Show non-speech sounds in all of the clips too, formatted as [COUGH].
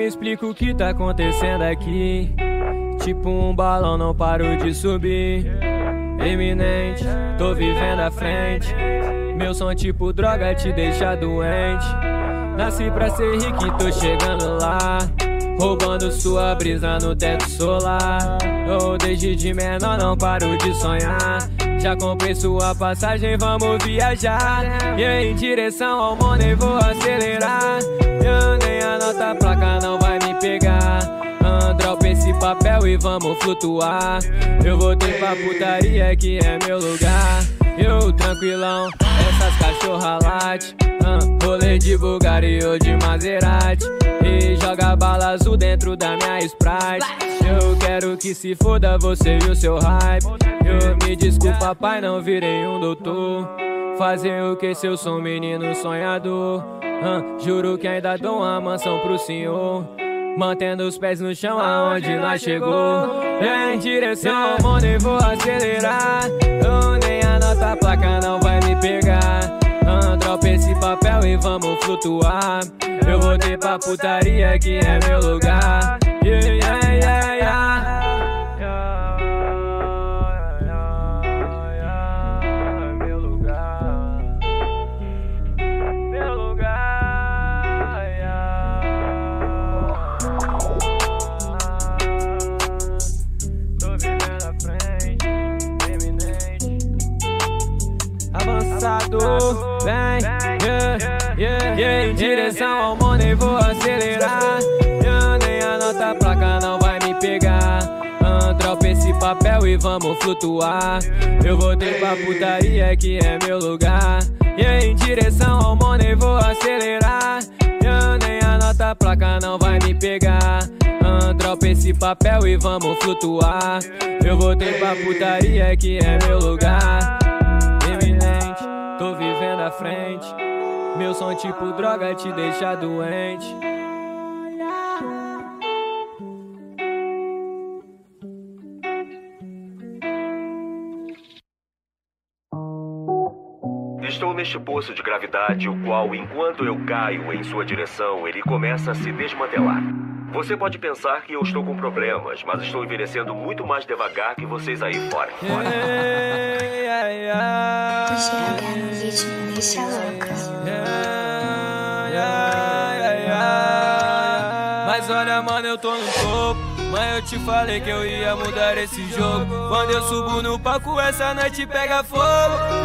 me explica o que tá acontecendo aqui. Tipo um balão, não paro de subir. Eminente, tô vivendo à frente. Meu som, tipo droga, te deixa doente. Nasci pra ser rico e tô chegando lá. Roubando sua brisa no teto solar. Eu desde de menor não paro de sonhar. Já comprei sua passagem, vamos viajar. E em direção ao money vou acelerar. A placa não vai me pegar. Ah, dropa esse papel e vamos flutuar. Eu voltei pra putaria que é meu lugar. Eu tranquilão, essas cachorra late. Ah, rolê de Bulgari ou de Maserati. E joga bala azul dentro da minha Sprite. Quero que se foda você e o seu hype. Eu me desculpa, pai, não virei um doutor. Fazer o que se eu sou um menino sonhador. Ah, juro que ainda dou uma mansão pro senhor. Mantendo os pés no chão aonde nós chegou. Em direção ao mundo e vou acelerar. Eu nem a nota placa não vai me pegar. Ah, dropa esse papel e vamos flutuar. Eu voltei pra putaria que é meu lugar. Avançado, vem, yeah, yeah, yeah. Em direção ao money vou acelerar. Vamos flutuar. Eu voltei pra putaria que é meu lugar. E em direção ao money vou acelerar. Eu nem a nota placa não vai me pegar. Ah, dropa esse papel e vamos flutuar. Eu voltei pra putaria que é meu lugar eminente, tô vivendo à frente. Meu som tipo droga te deixa doente. Estou neste poço de gravidade, o qual, enquanto eu caio em sua direção, ele começa a se desmantelar. Você pode pensar que eu estou com problemas, mas estou envelhecendo muito mais devagar que vocês aí fora. O GH no deixa louca. Yeah. Mas olha, mano, eu tô no topo. Mas eu te falei que eu ia mudar esse jogo. Quando eu subo no palco, essa noite pega fogo.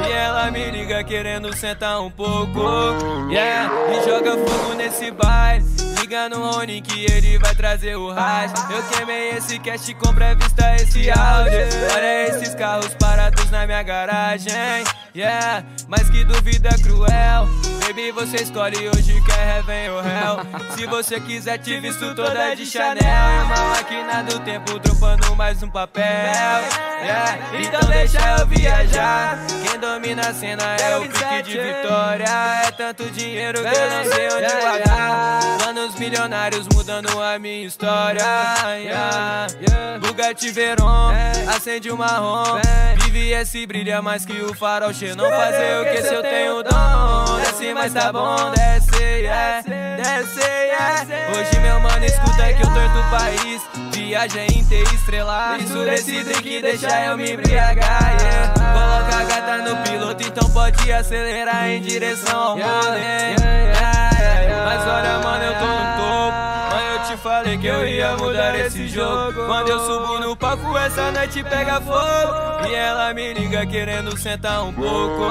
E ela me liga querendo sentar um pouco. Yeah, e joga fogo nesse baile. Liga no Rony que ele vai trazer o raio. Eu queimei esse cast com pré-vista esse áudio. Olha esses carros parados na minha garagem. Yeah, mas que duvida cruel. Baby, você escolhe hoje quer vem o réu. Se você quiser, te visto toda de Chanel. É uma máquina do tempo dropando mais um papel. Yeah, então deixa eu viajar. Quem domina a cena é o pique de vitória. É tanto dinheiro que eu não sei onde guardar. Planos milionários mudando a minha história. Yeah, Bugatti Veyron, acende o marrom. Vive esse brilha mais que o farol. Não fazer o que se eu tenho dom. Desce, mas tá bom, desce, yeah. Desce, yeah. Hoje mano escuta que eu torto o país. Viagem interestrelada. Isso desse drink deixa eu me embriagar, yeah. Coloca a gata no piloto, então pode acelerar em direção ao money. Mas olha, mano, eu tô no topo. Falei que eu ia mudar esse jogo. Quando eu subo no palco, essa noite pega fogo. E ela me liga querendo sentar um pouco.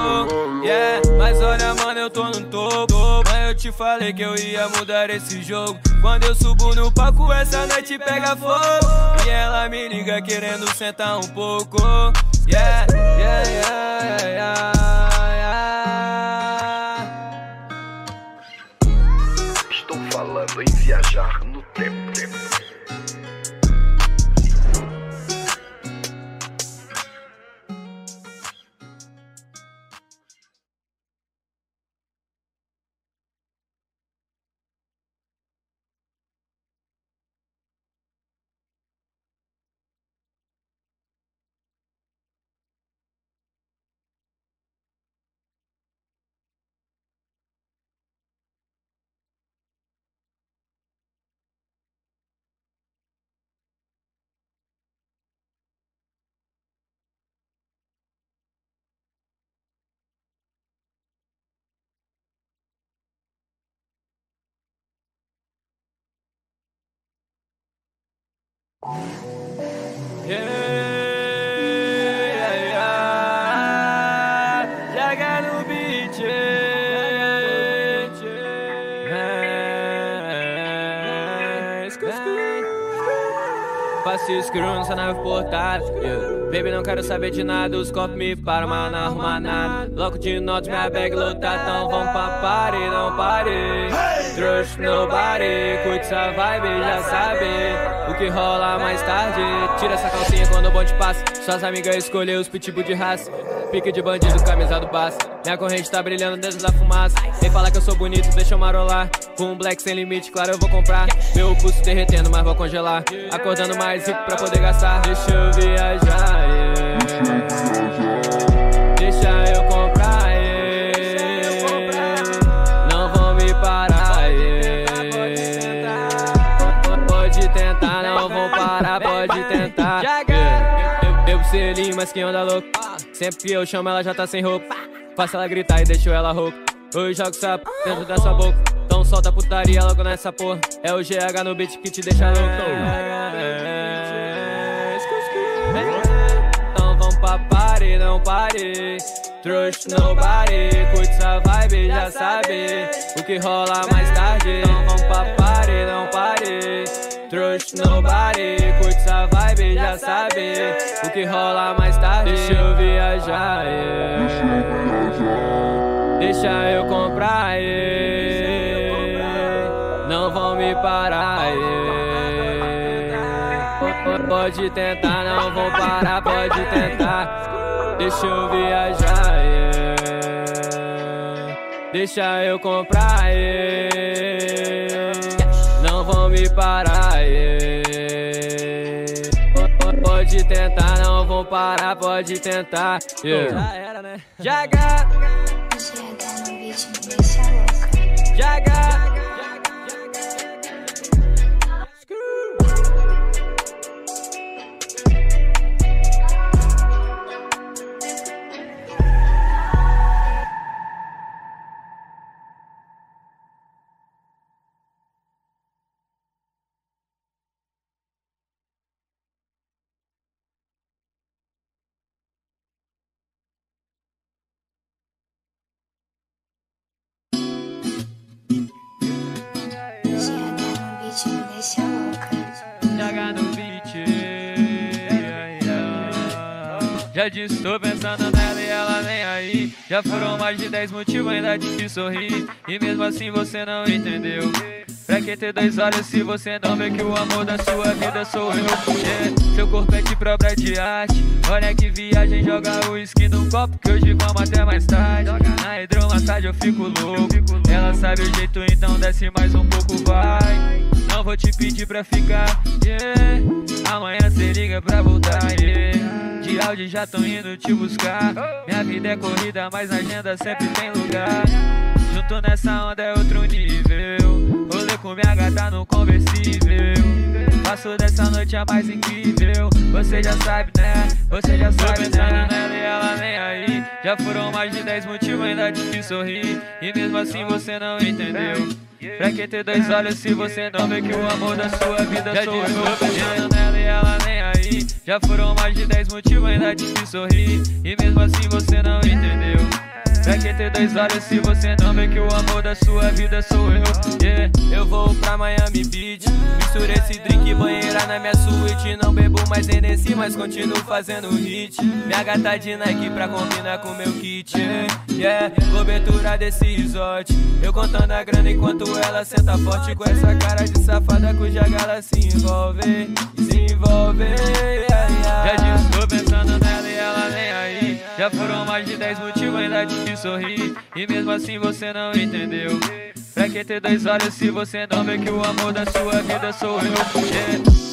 Yeah, mas olha, mano, eu tô no topo. Mas eu te falei que eu ia mudar esse jogo. Quando eu subo no palco, essa noite pega fogo. E ela me liga querendo sentar um pouco. Yeah, yeah, yeah, yeah, yeah. Estou falando em viajar no tempo. Faço escuro nessa nave portada. Yeah. Baby, não quero saber de nada. Os copos me param, mas não arruma nada. Loco de notas, minha bag lotada. Então vamos pra party, não pare Trust nobody Curte essa vibe, já sabe O que rola mais tarde. Tira essa calcinha quando o bonde passa. Suas amigas escolheu os pitbull de raça. Pique de bandido, camisa do baço Minha corrente tá brilhando dentro da fumaça. Vem falar que eu sou bonito, deixa eu marolar. Com um black sem limite, claro eu vou comprar. Meu pulso derretendo, mas vou congelar. Acordando mais rico pra poder gastar. Deixa eu viajar, yeah. Mas que louco Sempre que eu chamo ela já tá sem roupa. Faço ela gritar e deixo ela rouca. Eu jogo sapo dentro da sua boca. Então solta putaria logo nessa porra. É o GH no beat que te deixa louco. Então vamos pra party, não pare. Trust nobody Curte essa vibe, já sabe O que rola mais tarde. Então vamos pra party, não pare Trust nobody Curte essa vibe, já sabe O que rola mais tarde Deixa eu viajar, yeah. Deixa eu comprar, yeah. Não vão me parar, yeah. Pode tentar, não vão parar, pode tentar Deixa eu viajar, yeah. Deixa eu comprar, yeah. Não vão me parar, tentar, não vão parar, pode tentar yeah. Já era, né? Jaga, jaga disse, tô pensando nela e ela nem aí. Já foram mais de 10 motivos, ainda difícil sorrir. E mesmo assim você não entendeu. Pra que ter dois olhos se você não vê que o amor da sua vida sou eu? Yeah. Seu corpo é de própria de arte. Olha que viagem, joga o uísque num copo Que hoje vamos até mais tarde. Na hidromassagem eu fico louco. Ela sabe o jeito, então desce mais um pouco, vai. Não vou te pedir pra ficar, yeah Amanhã cê liga pra voltar, yeah De áudio já tô indo te buscar. Minha vida é corrida, mas na agenda sempre tem lugar. Junto nessa onda é outro nível. Rolê com minha gata no conversível. Passo dessa noite a mais incrível. Você já sabe, né? Você já sabe, Tô pensando né? nela e ela nem aí. Já foram mais de 10 motivos, ainda difícil sorrir. E mesmo assim você não entendeu Pra que ter dois olhos se você não vê que o amor da sua vida já sou eu. Tô pensando nela e ela nem aí. Já foram mais de 10 motivos, ainda difícil sorrir. E mesmo assim você não entendeu Pra que ter dois olhos se você não vê que o amor da sua vida sou eu? Yeah, eu vou pra Miami Beach. Mistura esse drink banheira na minha suíte. Não bebo mais Hennessy, mas continuo fazendo hit. Minha gata de Nike pra combinar com meu kit. Yeah, cobertura desse resort. Eu contando a grana enquanto ela senta forte. Com essa cara de safada cuja gala se envolve. Se envolve. Yeah, yeah. Já disse, tô pensando nela e ela nem aí. Já foram mais de 10 motivos, ainda difícil sorrir. E mesmo assim você não entendeu. Pra que ter dois olhos se você não vê que o amor da sua vida sou eu? Yeah.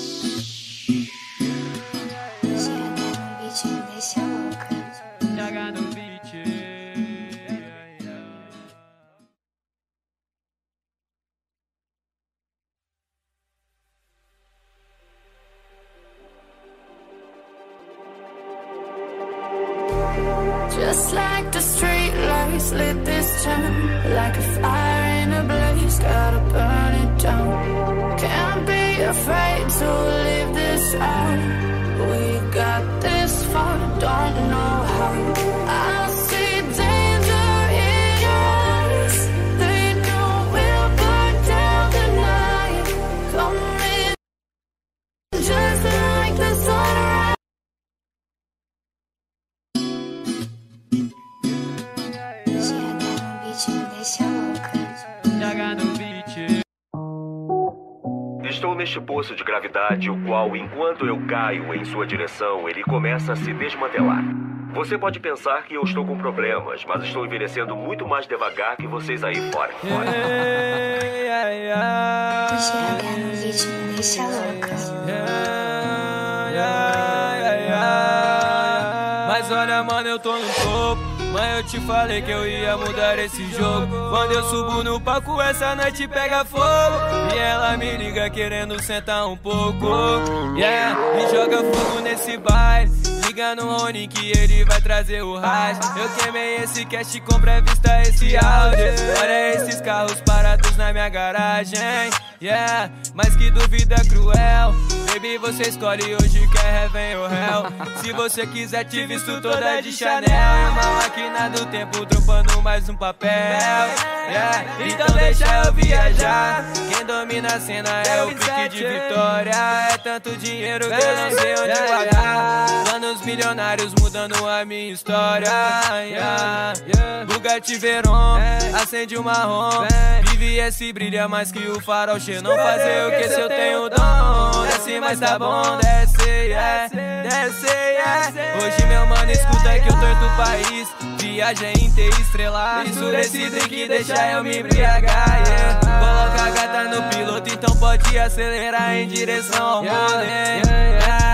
Gravidade, o qual, enquanto eu caio em sua direção, ele começa a se desmantelar. Você pode pensar que eu estou com problemas, mas estou envelhecendo muito mais devagar que vocês aí fora. no beat me deixa louca. Mas olha, mano, eu tô no topo. Mãe, eu te falei que eu ia mudar esse jogo. Quando eu subo no palco, essa noite pega fogo. E ela me liga querendo sentar um pouco. Yeah, e joga fogo nesse baile. Liga no Rony que ele vai trazer o raiz. Eu queimei esse cast com pré-vista esse áudio. Olha esses carros parados na minha garagem. Yeah, mas que dúvida cruel. Baby, você escolhe hoje quer vem o réu. Se você quiser, te visto toda de Chanel. E uma máquina do tempo dropando mais um papel. Yeah, então deixa eu viajar. Quem domina a cena é o pique de vitória. É tanto dinheiro que eu não sei onde guardar. Planos milionários mudando a minha história. Yeah. Bugatti Veyron, acende o marrom. Vive esse brilha mais que o farol cheio. Não fazer o que se eu tenho dom. Desce, mas tá bom, desce, yeah. Desce, yeah. Hoje, meu mano, escuta que eu tô em outro país. Viagem interestrela. Endurecido e que deixa eu me embriagar, yeah. Coloca a gata no piloto, então pode acelerar em direção ao mundo, yeah.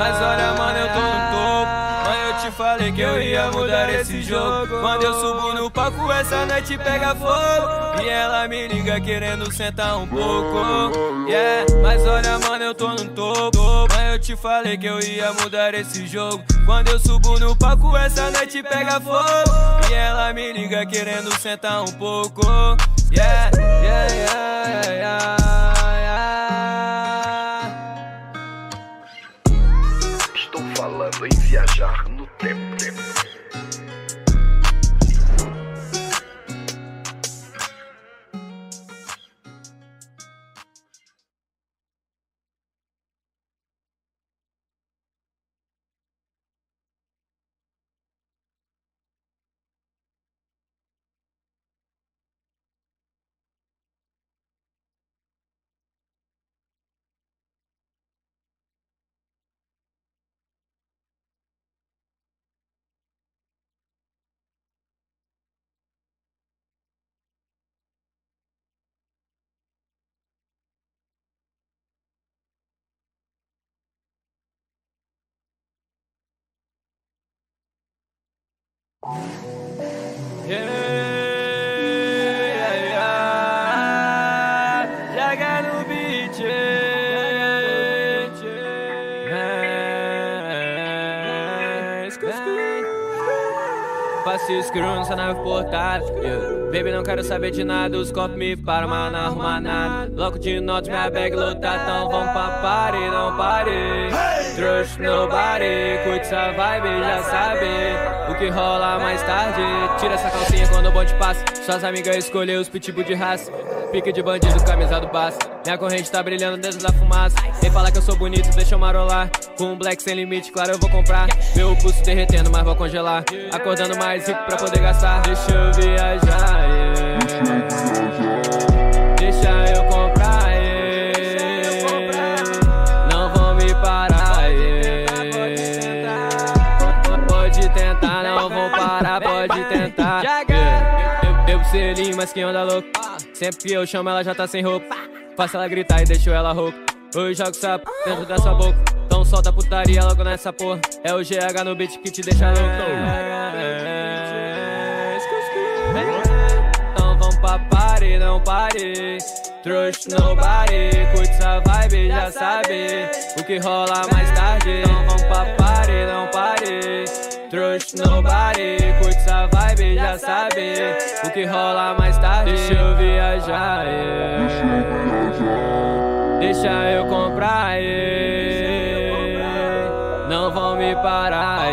Mas olha, mano, eu tô no topo. Mãe, eu te falei que eu ia mudar esse jogo. Quando eu subo no palco, essa noite pega fogo. E ela me liga querendo sentar um pouco. Yeah, mas olha, mano, eu tô no topo. Mãe, eu te falei que eu ia mudar esse jogo. Quando eu subo no palco, essa noite pega fogo. E ela me liga querendo sentar um pouco. Yeah, yeah, yeah, yeah. Falando em viajar no tempo. Yeah, yeah. Joga no beat. Passe escuro nessa nave portada. Yeah. Baby, não quero saber de nada. Os copos me param, mas não arruma nada. Bloco de notas, minha bag lotada. Então vamos pra party, não pare. Trust nobody. Curte essa vibe, já sabe. O que rola mais tarde. Tira essa calcinha quando o bonde passa. Suas amigas escolheu os pitbull de raça. Pique de bandido, camisa do. Minha corrente tá brilhando dentro da fumaça. Vem falar que eu sou bonito, deixa eu marolar. Com um black sem limite, claro eu vou comprar. Meu pulso derretendo, mas vou congelar. Acordando mais rico pra poder gastar. Deixa eu viajar, mas quem anda louco. Sempre que eu chamo, ela já tá sem roupa. Faço ela gritar e deixo ela rouca. Hoje jogo sapo dentro da sua boca. Então solta putaria logo nessa porra. É o GH no beat que te deixa louco. Então vamos pra party, não pare. Trust nobody, curte essa vibe, já sabe o que rola mais tarde. Então vamos pra party, não pare. Trust nobody, curte essa vibe, já sabe o que rola mais tarde. Deixa eu viajar, yeah. deixa eu comprar, yeah. me parar.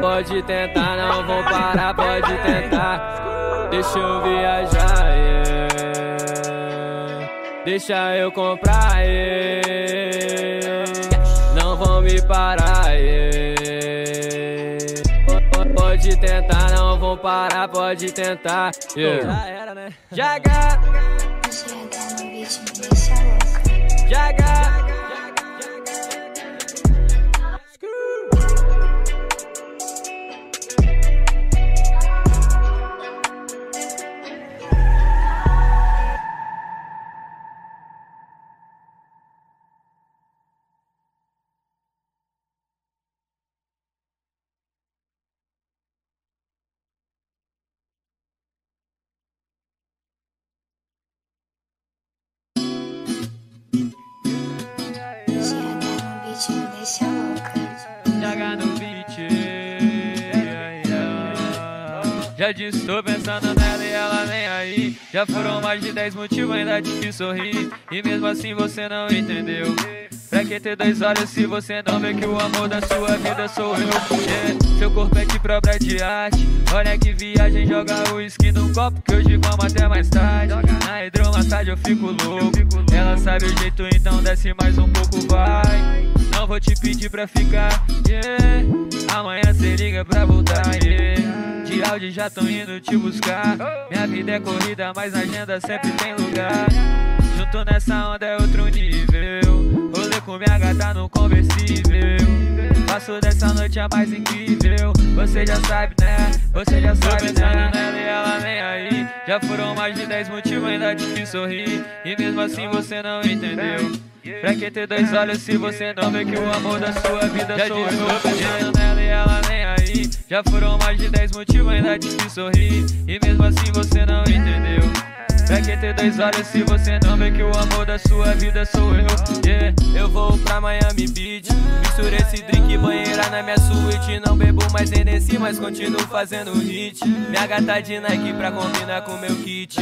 Pode tentar, não vão parar, pode tentar. Deixa eu viajar, deixa eu comprar. Parar. Pode tentar, não vão parar, pode tentar. Yeah. Já era, né? Jaga, GH Já disse, tô pensando nela e ela nem aí. Já foram mais de 10 motivos, ainda te sorrir. E mesmo assim você não entendeu. Pra que ter dois olhos se você não vê que o amor da sua vida sou eu? Yeah. Seu corpo é de própria de arte. Olha que viagem, joga o uísque num copo que hoje vamos até mais tarde. Na hidromassagem eu fico louco. Ela sabe o jeito, então desce mais um pouco, vai. Não vou te pedir pra ficar, yeah. Amanhã cê liga pra voltar, yeah. De áudio já tão indo te buscar. Minha vida é corrida, mas na agenda sempre tem lugar. Junto nessa onda é outro nível. Rolê com minha gata no conversível. Passo dessa noite a mais incrível. Você já sabe, né? Você já sabe, né? nela e ela nem aí. Já foram mais de 10 motivos, ainda te fiz sorrir. E mesmo assim você não entendeu. Pra que ter dois olhos se você não vê que o amor da sua vida sou eu? Nela e ela nem aí. Já foram mais de 10 motivos, ainda fiz sorrir. E mesmo assim você não entendeu. Pra que ter dois olhos se você não vê que o amor da sua vida sou eu? Yeah, eu vou pra Miami Beach. Misturei esse drink banheira na minha suíte. Não bebo mais Hennessy, mas continuo fazendo hit. Minha gata de Nike pra combinar com meu kit.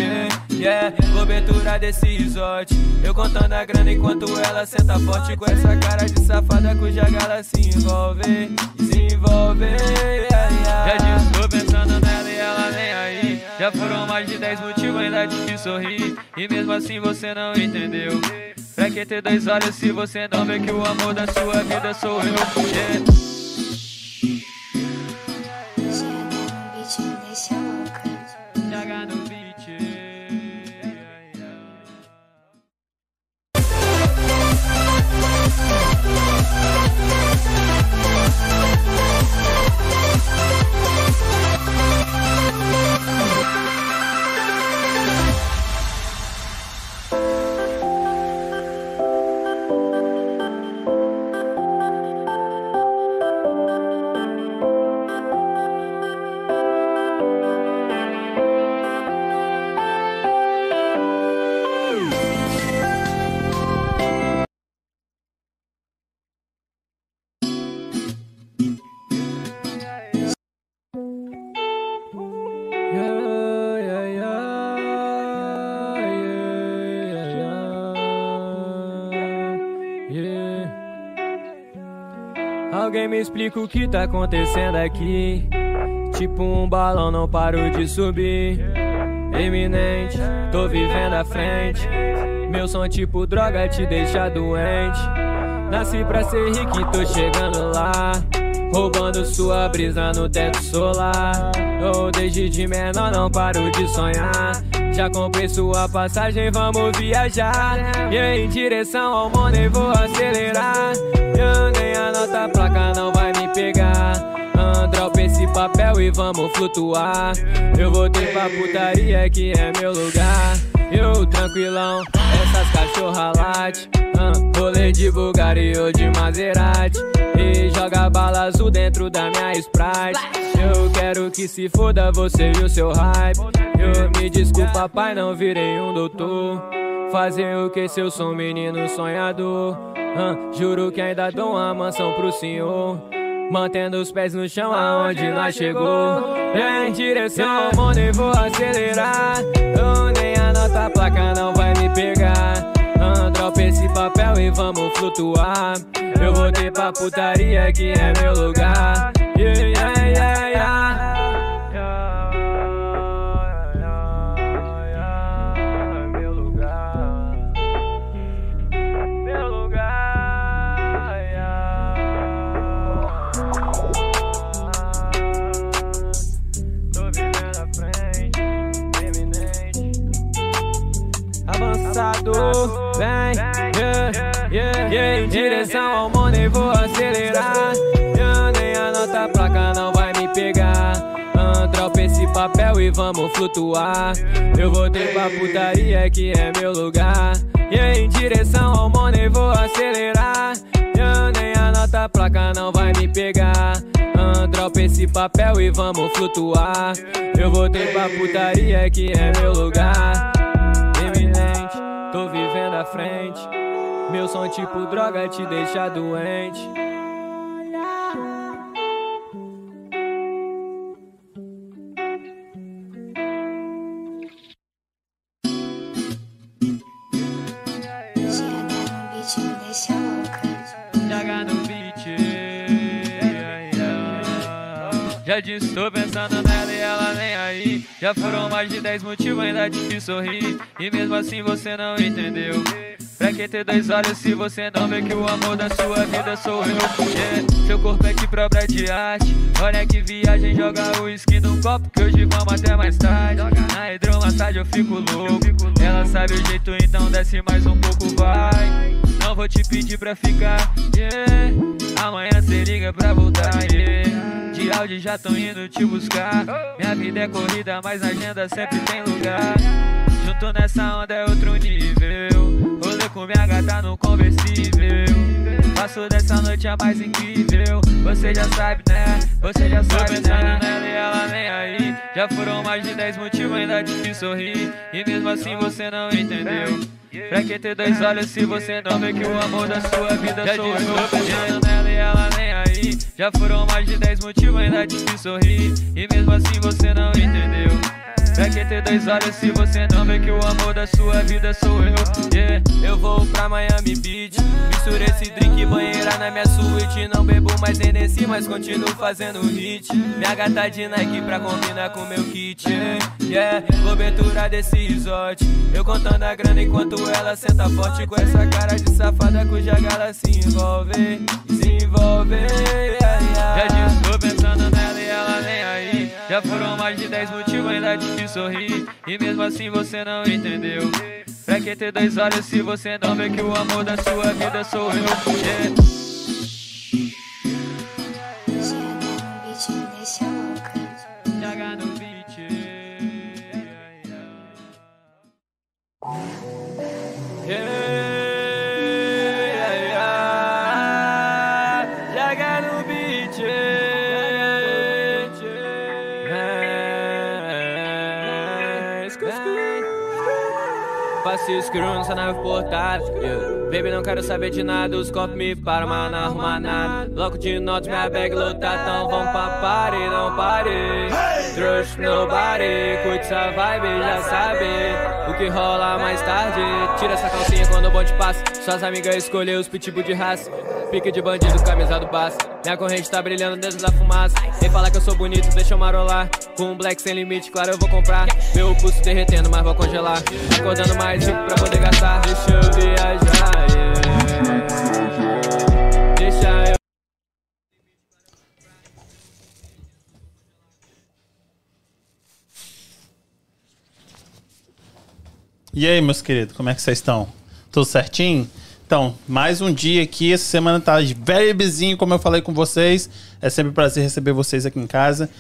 Yeah, cobertura desse resort. Eu contando a grana enquanto ela senta forte. Com essa cara de safada cuja gala se envolve. Se envolve. Yeah, yeah. Já disse, tô pensando nela e ela. Já foram mais de 10 motivos, ainda te fiz sorrir. E mesmo assim você não entendeu. Pra que ter dois olhos se você não vê que o amor da sua vida sou eu? Yeah. Explica o que tá acontecendo aqui. Tipo um balão, não paro de subir. Eminente, tô vivendo à frente. Meu som, tipo droga, te deixa doente. Nasci pra ser rico e tô chegando lá. Roubando sua brisa no teto solar. Eu desde de menor não paro de sonhar. Já comprei sua passagem, vamos viajar. E em direção ao money vou acelerar. Eu nem a nota placa não vai Dropa esse papel e vamos flutuar. Eu voltei pra putaria que é meu lugar. Eu tranquilão, essas cachorra late. Ah, rolê de Bugatti ou de Maserati. E joga bala azul dentro da minha Sprite. Eu quero que se foda você e o seu hype. Eu me desculpa, pai, não virei um doutor. Fazer o que se eu sou um menino sonhador. Juro que ainda dou uma mansão pro senhor. Mantendo os pés no chão aonde nós chegou Em direção ao mundo e vou acelerar Eu nem a nota placa não vai me pegar Ah, Dropa esse papel e vamos flutuar. Eu voltei pra putaria que é meu lugar. Yeah, yeah, yeah, yeah. Vem, yeah, yeah, yeah, em direção ao money vou acelerar. Yeah, nem a nota placa não vai me pegar. Ah, dropa esse papel e vamos flutuar. Eu voltei pra putaria que é meu lugar. Yeah, em direção ao money vou acelerar. Yeah, nem a nota placa não vai me pegar. Ah, dropa esse papel e vamos flutuar. Eu voltei pra putaria que é meu lugar eminente, tô vivendo à frente. Meu som tipo droga te deixa doente. Me deixa louca. Já disse, tô pensando nela e ela nem aí. Já foram mais de 10 motivos, ainda te sorrir. E mesmo assim você não entendeu. Pra que ter dois olhos se você não vê que o amor da sua vida sou eu? Yeah. Seu corpo é de própria de arte. Olha que viagem, joga o uísque num copo que hoje vamos até mais tarde. Na hidromassagem eu fico louco. Ela sabe o jeito, então desce mais um pouco, vai. Não vou te pedir pra ficar, yeah. Amanhã cê liga pra voltar, yeah. De áudio já tão indo te buscar. Minha vida é corrida, mas na agenda sempre tem lugar. Junto nessa onda é outro nível. Rolê com minha gata no conversível. Passo dessa noite a mais incrível. Você já sabe, né? Você já sabe, Tô pensando né? nela e ela nem aí. Já foram mais de 10 motivos, ainda te fiz sorrir. E mesmo assim você não entendeu. Pra que ter dois olhos se você não vê que o amor da sua vida sou eu? Tô pensando nela e ela nem aí. Já foram mais de 10 motivos, ainda te sorrir. E mesmo assim você não entendeu. Que ter dois olhos se você não vê que o amor da sua vida sou eu? Yeah, eu vou pra Miami Beach. Misturei esse drink banheira na minha suíte. Não bebo mais Hennessy, mas continuo fazendo hit. Minha gata de Nike pra combinar com meu kit. Yeah, cobertura desse resort. Eu contando a grana enquanto ela senta forte. Com essa cara de safada cuja gala se envolve. Se envolve. Yeah, yeah. Já disse, tô pensando nela e ela nem aí. Já foram mais de 10 motivos, ainda fiz E mesmo assim você não entendeu. Pra que ter dois olhos se você não vê que o amor da sua vida sou eu? Yeah. GH Faço escuro nessa nave portada. Yeah. Baby, não quero saber de nada. Os copos me param, mas não arruma nada. Bloco de notas, minha bag lotada. Então vamos pra party, não pare. Trust nobody. Curte essa vibe, já sabe. Que rola mais tarde. Tira essa calcinha quando o bonde passa. Suas amigas escolheu os pitbull de raça. Pique de bandido, camisa do. Minha corrente tá brilhando dentro da fumaça. Vem falar que eu sou bonito, deixa eu marolar. Com um black sem limite, claro eu vou comprar. Meu pulso derretendo, mas vou congelar. Acordando mais rico pra poder gastar. Deixa eu viajar, yeah. E aí, meus queridos, como é que vocês estão? Tudo certinho? Então, mais um dia aqui. Essa semana tá very busy, como eu falei com vocês. É sempre um prazer receber vocês aqui em casa.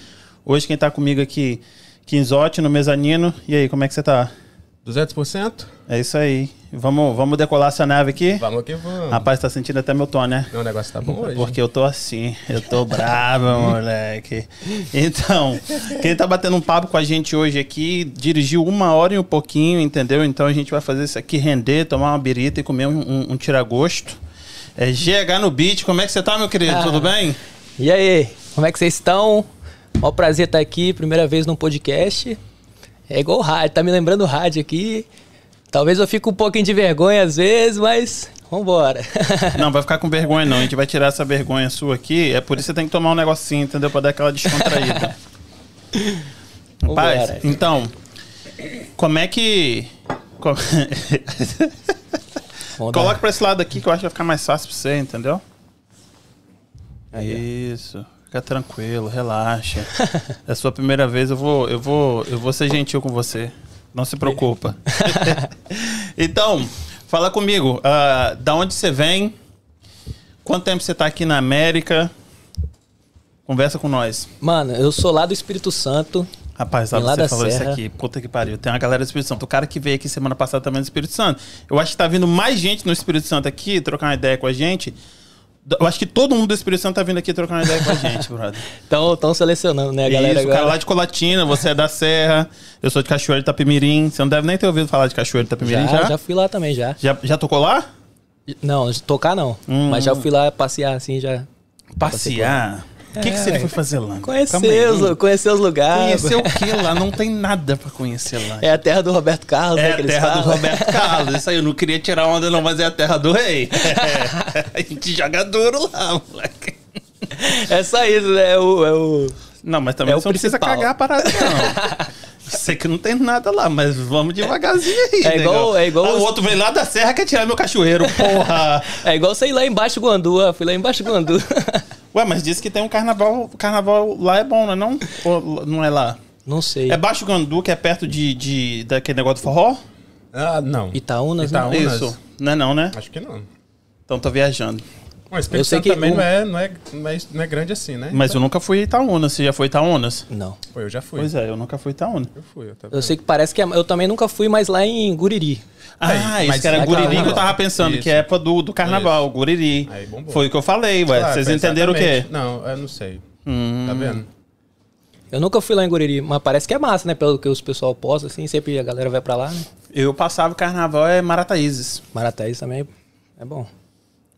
Hoje quem tá comigo aqui, Quinzote, no mezanino. E aí, como é que você tá? 200%? É isso aí. Vamos, vamos decolar essa nave aqui? Vamos que vamos. Rapaz, tá sentindo até meu tom, né? Não, o negócio tá bom hoje. Porque eu tô assim, eu tô bravo, [LAUGHS] moleque. Então, quem tá batendo um papo com a gente hoje aqui dirigiu uma hora e um pouquinho, entendeu? Então a gente vai fazer isso aqui render, tomar uma birita e comer um, um, um tiragosto. É GH no beat, como é que você tá, meu querido? Ah. Tudo bem? E aí, como é que vocês estão? Mó prazer estar aqui, primeira vez num podcast. É igual o rádio, tá me lembrando o rádio aqui. Talvez eu fique um pouquinho de vergonha às vezes, mas vambora. [LAUGHS] Não, vai ficar com vergonha não. A gente vai tirar essa vergonha sua aqui. É por isso que você tem que tomar um negocinho, entendeu? Pra dar aquela descontraída. Rapaz, [LAUGHS] Vambora. então, como é que... [LAUGHS] Coloca pra esse lado aqui que eu acho que vai ficar mais fácil pra você, entendeu? Aí, Isso. Fica tranquilo, relaxa. [LAUGHS] é a sua primeira vez, eu vou, eu vou, eu vou ser gentil com você. Não se preocupa. [LAUGHS] então, fala comigo. ah, da onde você vem? Quanto tempo você tá aqui na América? Conversa com nós. Mano, eu sou lá do Espírito Santo. Rapaz, lá você da falou isso Serra. aqui. Puta que pariu. Tem uma galera do Espírito Santo. O cara que veio aqui semana passada também é do Espírito Santo. Eu acho que tá vindo mais gente no Espírito Santo aqui, trocar uma ideia com a gente. Eu acho que todo mundo do Espírito Santo tá vindo aqui trocar uma ideia com a gente, [LAUGHS] brother. Então, estão selecionando, né, galera Isso, o cara agora. lá de Colatina, você é da Serra, eu sou de Cachoeiro de Itapemirim. Você não deve nem ter ouvido falar de Cachoeiro de Itapemirim já? já, já fui lá também, já. Já, já tocou lá? Não, tocar não. Hum. Mas já fui lá passear assim, já. Passear? O que, que você É. foi fazer lá? Conhecer os, conhecer os lugares. Conhecer o que lá? Não tem nada pra conhecer lá. É a terra do Roberto Carlos, É né? a terra do falam. Roberto Carlos. Isso aí, eu não queria tirar onda, não, mas é a terra do rei. [LAUGHS] a gente joga duro lá, moleque. É só isso, né? É o, é o... Não, mas também É o você não precisa cagar a parada, não. [LAUGHS] Sei que não tem nada lá, mas vamos devagarzinho aí. É igual- negão. é igual Ah, os- O outro veio lá da serra quer tirar meu cachoeiro, porra. [LAUGHS] É igual você ir lá embaixo do Guandu, ó. Fui lá embaixo do Guandu. Ué, mas disse que tem um carnaval. O carnaval lá é bom, não é não? Ou não é lá? Não sei. É Baixo Gandu, que é perto de, de daquele negócio do forró? Ah, não. Itaúnas, Itaú- né? Unas? Isso. Não é não, né? Acho que não. Então tô viajando. O Espírito Eu sei Santo que também um- não, é, não, é, não, é, não é grande assim, né? Mas eu nunca fui em Itaúnas. Você já foi em Itaúnas? Não. Pô, eu já fui. Pois é, eu nunca fui em Itaúnas. Eu fui. Eu, tava- Eu sei que parece que é... Eu também nunca fui, mas lá em Guriri. Ah, Aí, isso mas que era lá Guriri que eu tava pensando, Isso. que é época do, do carnaval, Guriri. Aí bombou. Foi o que eu falei, ué. Claro, Vocês entenderam o quê? exatamente. Não, eu não sei. Hum. Tá vendo? Eu nunca fui lá em Guriri, mas parece que é massa, né? Pelo que os pessoal posta, assim. Sempre a galera vai pra lá, né? Eu passava o carnaval é Marataízes. Marataízes também é bom.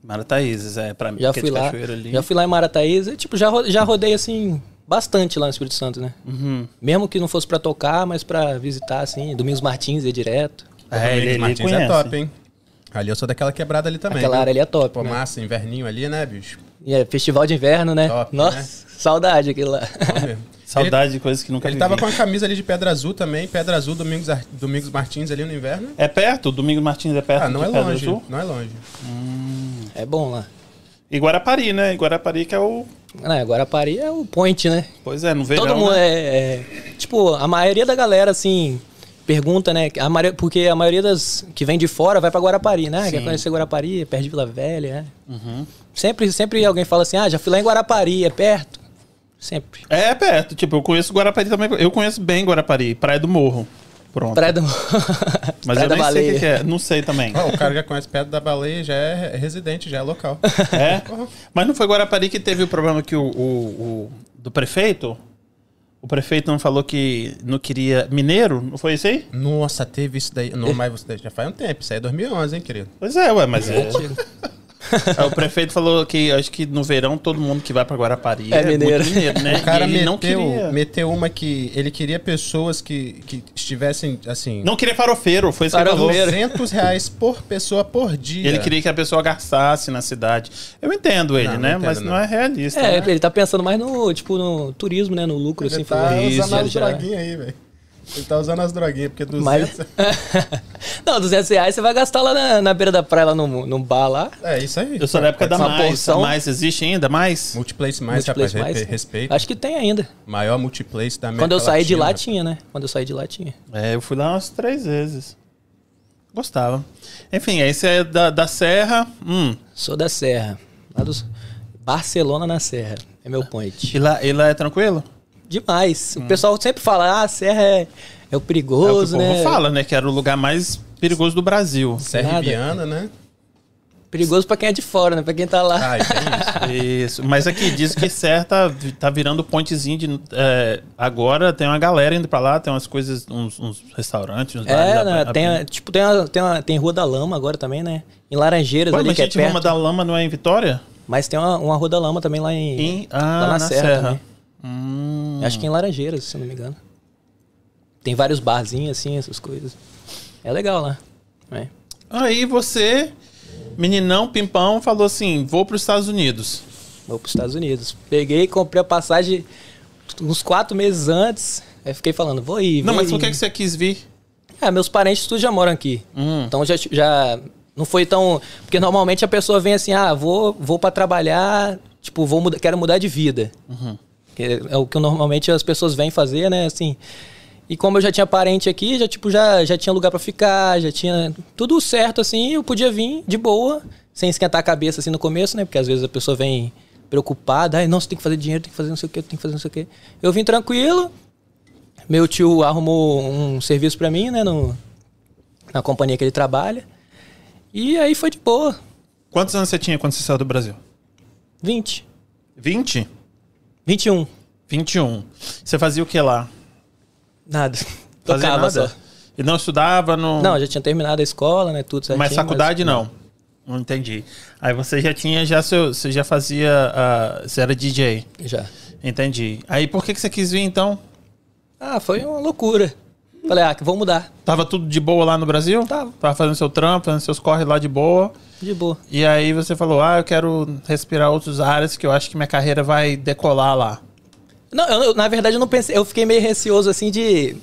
Marataízes, é, pra mim. Já é fui de lá. Cachoeira ali. Já fui lá em Marataízes. e, Tipo, já, já rodei, assim, bastante lá no Espírito Santo, né? Uhum. Mesmo que não fosse pra tocar, mas pra visitar, assim. Domingos Martins ia direto. É, Domingos ele, ele Martins conhece. é top, hein? Ali eu sou daquela quebrada ali também. Aquela viu? área ali é top, Pô, né? massa, inverninho ali, né, bicho? E é festival de inverno, né? Top, Nossa, né? saudade aquilo lá. [LAUGHS] Saudade de coisas que nunca Ele vivi. tava com a camisa ali de Pedra Azul também. Pedra Azul, Domingos, Domingos Martins ali no inverno. É perto? Domingo Martins é perto Ah, não de é Pedra longe. Azul? Não é longe. É bom lá. E Guarapari, né? E Guarapari que é o... É, Guarapari é o point, né? Pois é, no verão, Todo mundo né? é, é- Tipo, a maioria da galera, assim, pergunta, né? A maioria, porque a maioria das que vem de fora vai pra Guarapari, né? Quer Sim. conhecer Guarapari, é perto de Vila Velha, né? Uhum. Sempre, sempre alguém fala assim, ah, já fui lá em Guarapari, é perto. Sempre. É perto, tipo, eu conheço Guarapari também. Eu conheço bem Guarapari, Praia do Morro. Pronto. Praia do... [LAUGHS] Mas Praia eu da nem sei o Baleia. que, que é. Não sei também. O cara já conhece Pedra da Baleia, já é residente, já é local. É? Mas não foi Guarapari que teve o problema que o, o- o- do prefeito? O prefeito não falou que não queria mineiro? Não foi isso aí? Nossa, teve isso daí. Não, mas você já faz um tempo. Isso aí é 2011, hein, querido? Pois é, ué, mas é. Aí [LAUGHS] o prefeito falou que acho que no verão todo mundo que vai pra Guarapari É é, mineiro. muito mineiro, né? [LAUGHS] O cara e ele meteu, não queria. meteu uma que ele queria pessoas que, que estivessem, assim, Não queria farofeiro, foi isso que ele falou. Farofeiro. 200 reais por pessoa por dia. Ele queria que a pessoa gastasse na cidade. Eu entendo ele, Não, não né? entendo, Mas não, não. é realista. É, né? ele tá pensando mais no, tipo, no turismo, né? No lucro, Ele assim. tá usando droguinhas aí, velho. Ele tá usando as droguinhas, porque 200... Mas... [LAUGHS] não, 200 reais você vai gastar lá na, na beira da praia, lá no, no bar lá. É isso aí. Eu sou da época da Mais. porção. Mais existe ainda? Mais? Multiplace mais, Multiplace rapaz, mais. re- respeito. Acho que tem ainda. Maior multiplace da América Quando eu saí de lá, Latina. tinha, né? Quando eu saí de lá, tinha. É, eu fui lá umas três vezes. Gostava. Enfim, aí você é da, da Serra. Hum. Sou da Serra. Lá dos... Barcelona na Serra. É meu point. E lá, e lá é tranquilo? Demais. O pessoal sempre fala, ah, a Serra é, é o É o que o perigoso, povo né? fala, né? Que era o lugar mais perigoso do Brasil. Serra. Viana, né? Perigoso pra quem é de fora, né? Pra quem tá lá. Ah, tem isso. [LAUGHS] Isso. Mas aqui diz que Serra tá, tá virando pontezinho de. é, agora tem uma galera indo pra lá, tem umas coisas, uns, uns restaurantes, uns bares É, né? Tem, a- tipo, tem, tem, tem Rua da Lama agora também, né? Em Laranjeiras Ué, ali, mas que é gente, perto. Roma da Lama não é em Vitória? Mas tem uma, uma Rua da Lama também lá em... Em, ah, lá na, na, Serra, Serra. também. Hum. Acho que em Laranjeiras, se eu não me engano. Tem vários barzinhos, assim, essas coisas. É legal lá. né? Aí você, meninão, pimpão, falou assim: vou para os Estados Unidos. Vou pros Estados Unidos. Peguei, comprei a passagem uns quatro meses antes. Aí fiquei falando, vou ir. Não, vou mas por que, que você quis vir? É, meus parentes tudo já moram aqui. Hum. Então já, já não foi tão. Porque normalmente a pessoa vem assim, ah, vou, vou para trabalhar, tipo, vou muda, quero mudar de vida. Uhum. Que é o que normalmente as pessoas vêm fazer, né? Assim. E como eu já tinha parente aqui, já, tipo, já, já tinha lugar para ficar, já tinha tudo certo, assim, eu podia vir de boa, sem esquentar a cabeça assim no começo, né? Porque às vezes a pessoa vem preocupada, ai, não, você tem que fazer dinheiro, tem que fazer não sei o que, tem que fazer não sei o que. Eu vim tranquilo, meu tio arrumou um serviço para mim, né, no, na companhia que ele trabalha. E aí foi de boa. Quantos anos você tinha quando você saiu do Brasil? 20. 20? 21. 21. Você fazia o que lá? Nada. Fazia Tocava nada? só. E não estudava? Não, Não, já tinha terminado a escola, né? Tudo certinho. mas faculdade não. Não entendi. Aí você já tinha, já seu, você já fazia, ah, você era DJ. Já. Entendi. Aí por que, que você quis vir então? Ah, foi uma loucura. Falei, ah, que vou mudar. Tava tudo de boa lá no Brasil? Tava. Tava fazendo seu trampo, fazendo seus corre lá de boa. De boa. E aí você falou, ah, eu quero respirar outras áreas que eu acho que minha carreira vai decolar lá. Não, eu, na verdade eu não pensei, eu fiquei meio receoso assim de,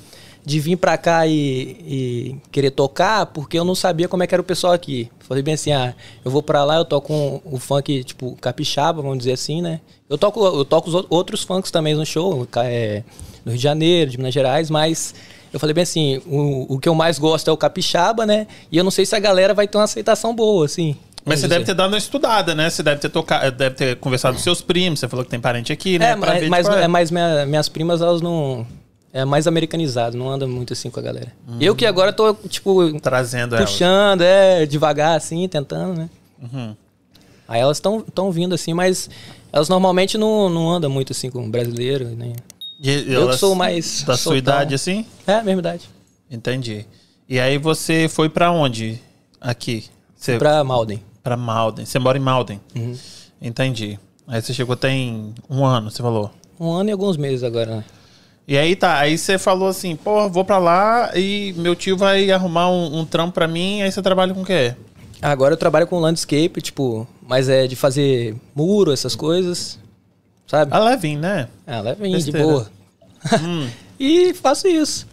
de vir pra cá e, e querer tocar, porque eu não sabia como é que era o pessoal aqui. Falei bem assim, ah, eu vou pra lá, eu toco um, o funk, tipo, capixaba, vamos dizer assim, né? Eu toco, eu toco os ou- outros funks também no show, é, no Rio de Janeiro, de Minas Gerais, mas eu falei bem assim, o, o que eu mais gosto é o capixaba, né? E eu não sei se a galera vai ter uma aceitação boa, assim. Mas você deve dizer. ter dado uma estudada, né? Você deve ter tocado, deve ter conversado com seus primos, você falou que tem parente aqui, né? É, Pra mas, ver, mas, tipo, é, mas minha- minhas primas, elas não. É mais americanizado, não anda muito assim com a galera. Eu que agora tô, tipo, trazendo elas. puxando, é, devagar assim, tentando, né? Uhum. Aí elas estão tão vindo assim, mas elas normalmente não, não andam muito assim com brasileiro, né? E Eu que sou mais Da sua idade, assim? É, mesma idade. Entendi. E aí você foi pra onde? Aqui? Você Pra Malden. pra Malden. Você mora em Malden? Uhum. Entendi. Aí você chegou tem um ano, você falou. Um ano e alguns meses agora, né? E aí tá, aí você falou assim, pô, vou pra lá e meu tio vai arrumar um, um trampo pra mim, aí você trabalha com o quê? Agora eu trabalho com landscape, tipo, mas é de fazer muro, essas coisas, sabe? Ah, levinho, né? Ah, levinho, de boa. Hum. [LAUGHS] E faço isso.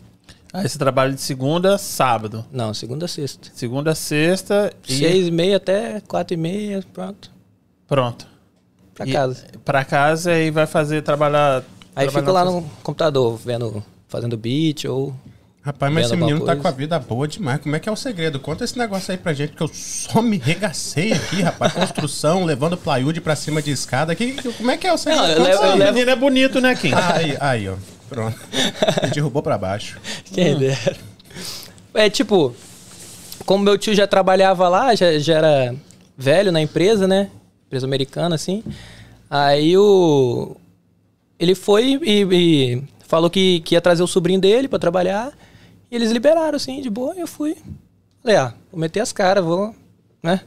Aí você trabalha de segunda a sábado. Não, segunda a sexta. Segunda a sexta e Seis e meia até quatro e meia, pronto. pronto. Pra E- casa. Pra casa e vai fazer, trabalhar... Aí trabalhar fico lá no computador, vendo, fazendo beat ou. Rapaz, mas esse menino tá com a vida boa demais. Como é que é o segredo? Conta esse negócio aí pra gente, que eu só me regacei aqui, rapaz. [LAUGHS] Construção, levando plywood pra cima de escada. Que, que- como é que é o segredo? Não, eu levo- O levo- menino é bonito, né, Kim? Aí, aí, ó. Pronto. Me derrubou pra baixo. Quem dera. É tipo, como meu tio já trabalhava lá, já, já era velho na empresa, né? Empresa americana, assim. Aí o. Ele foi e, e falou que, que ia trazer o sobrinho dele pra trabalhar. E eles liberaram, assim, de boa. E eu fui. Falei, ah, vou meter as caras, vou. né?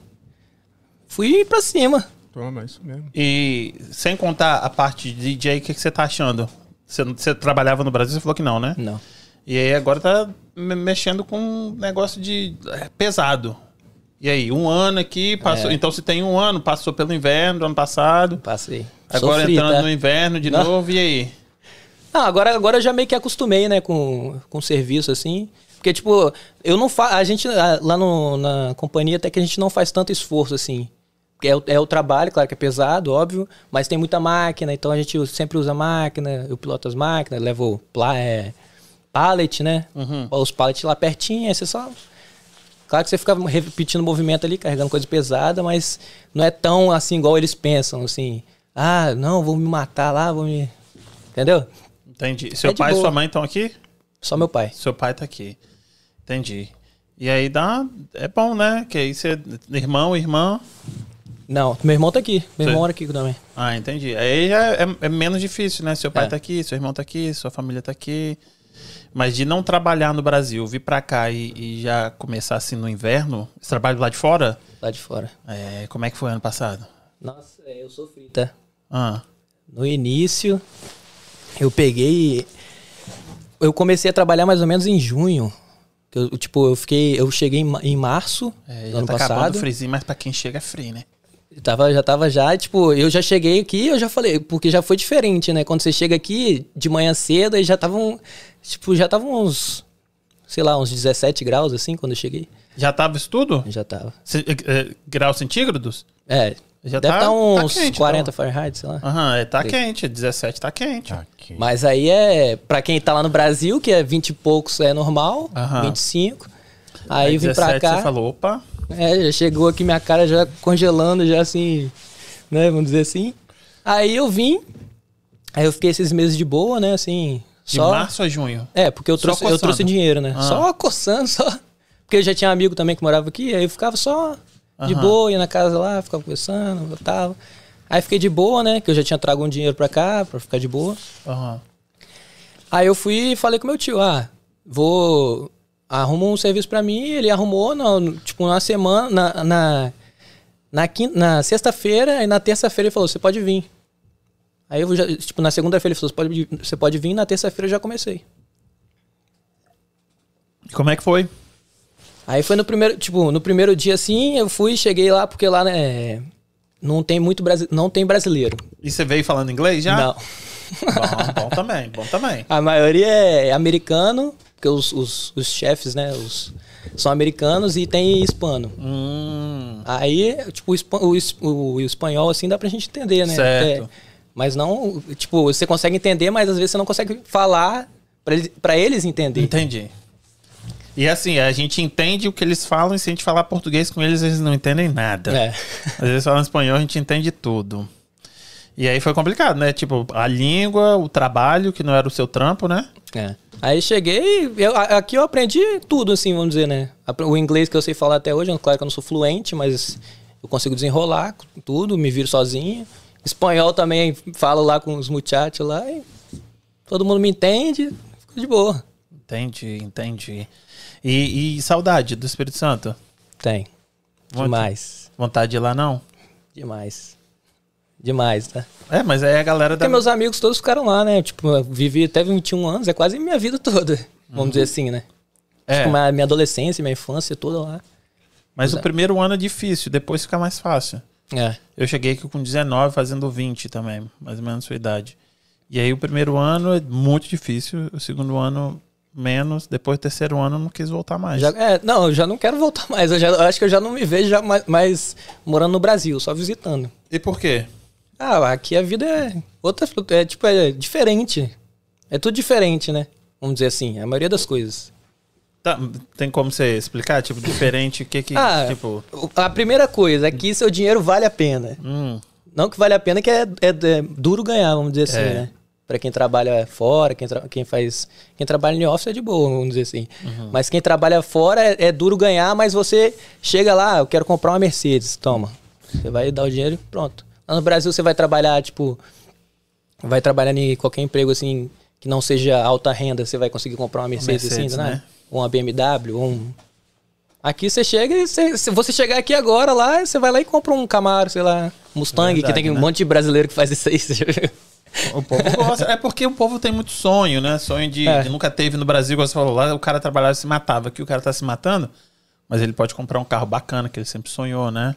Fui pra cima. Toma, isso mesmo. E sem contar a parte de DJ, o que, que você tá achando? Você, você trabalhava no Brasil, você falou que não, né? Não. E aí agora tá me- mexendo com um negócio de é, pesado. E aí, um ano aqui, passou. É. Então se tem um ano, passou pelo inverno do ano passado. Passei. Agora Sofri, entrando tá? no inverno de Não. novo, e aí? Não, agora, agora eu já meio que acostumei, né, com, com o serviço, assim. Porque, tipo, eu não faço. A gente, lá no, na companhia, até que a gente não faz tanto esforço, assim. Porque é, o- é o trabalho, claro que é pesado, óbvio, mas tem muita máquina, então a gente sempre usa máquina, eu piloto as máquinas, levo é, pallet, né? Os pallets lá pertinho, aí você só. Claro que você fica repetindo o movimento ali, carregando coisa pesada, mas não é tão assim igual eles pensam, assim. Ah, não, vou me matar lá, vou me. Entendeu? Entendi. Seu É pai e boa. sua mãe estão aqui? Só meu pai. Seu pai tá aqui. Entendi. E aí dá. É bom, né? Que aí você. Irmão, irmã. Não, meu irmão tá aqui. Meu Sim. irmão mora aqui também. Ah, entendi. Aí já é, é menos difícil, né? Seu pai É. tá aqui, seu irmão tá aqui, sua família tá aqui. Mas de não trabalhar no Brasil, vir pra cá e, e já começar assim no inverno, esse trabalho lá de fora, Lá de fora. é, como é que foi ano passado? Nossa, é, eu sofri, tá? Ah, No início, eu peguei. Eu comecei a trabalhar mais ou menos em junho. Eu, tipo, eu fiquei. Eu cheguei em, ma- em março É, do já ano tá passado. o frizinho, mas pra quem chega é free, né? Eu tava, já tava já, tipo, eu já cheguei aqui, eu já falei, porque já foi diferente, né? Quando você chega aqui de manhã cedo, aí já estavam, tipo, já estavam uns, sei lá, uns 17 graus, assim, quando eu cheguei. Já tava isso tudo? Já tava. Ce- é, graus centígrados? É, Já deve tá- estar tá uns quente, 40 então. Fahrenheit, sei lá. Aham, é, tá quente. 17 tá quente. Aqui. Mas aí é, pra quem tá lá no Brasil, que é 20 e poucos é normal, Aham. 25. Aí, vim pra 17 cá, Você falou, opa. é, já chegou aqui minha cara já congelando, já assim, né, vamos dizer assim. Aí eu vim, aí eu fiquei esses meses de boa, né, assim, De só... março a junho. É, porque eu trouxe, eu trouxe dinheiro, né? Ah. Só coçando, só. Porque eu já tinha amigo também que morava aqui, aí eu ficava só de boa, ia na casa lá, ficava conversando, voltava. Aí fiquei de boa, né? Que eu já tinha trago um dinheiro pra cá, pra ficar de boa. Aham. Aí eu fui e falei com meu tio, ah, vou. Arruma um serviço pra mim, ele arrumou, no, tipo, na semana, na, na, na, quin- na sexta-feira, e na terça-feira ele falou, você pode vir. Aí eu já, tipo, na segunda-feira ele falou, você pode, você pode vir, na terça-feira eu já comecei. E como é que foi? Aí foi no primeiro, tipo, no primeiro dia assim, eu fui, cheguei lá, porque lá, né, não tem muito brasi não tem brasileiro. E você veio falando inglês já? Não. Bom, bom também, bom também. A maioria é americano, porque os, os, os chefes, né, os, são americanos e tem hispano. Hum, Aí, tipo, o, o o- espanhol, assim, dá pra gente entender, né? Certo. É, mas não, tipo, você consegue entender, mas às vezes você não consegue falar pra eles, pra eles entenderem. entendi. E assim, a gente entende o que eles falam e se a gente falar português com eles, eles não entendem nada. É. Às vezes falam espanhol, a gente entende tudo. E aí foi complicado, né? Tipo, a língua, o trabalho, que não era o seu trampo, né? É. Aí cheguei, eu, aqui eu aprendi tudo, assim, vamos dizer, né? O inglês que eu sei falar até hoje, claro que eu não sou fluente, mas eu consigo desenrolar tudo, me viro sozinho. Espanhol também falo lá com os muchachos lá e todo mundo me entende, fico de boa. Entendi, entendi. E, e saudade do Espírito Santo? Tem. Demais. Vontade de ir lá, não? Demais. Demais, tá? É, mas aí a galera da. Porque meus amigos todos ficaram lá, né? Tipo, eu vivi até 21 anos, é quase minha vida toda, vamos dizer assim, né? É, Tipo, minha, adolescência, minha infância toda lá. mas o Pois é. primeiro ano é difícil, depois fica mais fácil. É. Eu cheguei aqui com 19, fazendo 20 também, mais ou menos a sua idade. E aí o primeiro ano é muito difícil, o segundo ano menos, depois do terceiro ano eu não quis voltar mais. Já, é, não, eu já não quero voltar [LAUGHS] mais. Eu, já, eu acho que eu já não me vejo já mais, mais morando no Brasil, só visitando. E por quê? Ah, aqui a vida é outra, é tipo é diferente. É tudo diferente, né? Vamos dizer assim, a maioria das coisas. Tá, tem como você explicar? Tipo, diferente, o que que, Ah, tipo... a primeira coisa é que seu dinheiro vale a pena. Hum, Não que vale a pena, que é, é- é duro ganhar, vamos dizer assim, É. né? Pra quem trabalha fora, quem, tra- quem faz. Quem trabalha em office é de boa, vamos dizer assim. Uhum. Mas quem trabalha fora é, é duro ganhar, mas você chega lá, eu quero comprar uma Mercedes, toma. Você vai dar o dinheiro e pronto. Lá no Brasil você vai trabalhar, tipo. Vai trabalhar em qualquer emprego assim, que não seja alta renda, você vai conseguir comprar uma Mercedes, Mercedes, assim, né? né? Ou uma BMW, ou um. Aqui você chega e você- se você chegar aqui agora lá, você vai lá e compra um Camaro, sei lá, Mustang, que Verdade, tem um né? monte de brasileiro que faz isso aí. [LAUGHS] você já viu? O povo gosta. É porque o povo tem muito sonho, né? Sonho de, É. de nunca teve no Brasil, igual você falou, lá o cara trabalhava e se matava. Aqui o cara tá se matando, mas ele pode comprar um carro bacana, que ele sempre sonhou, né?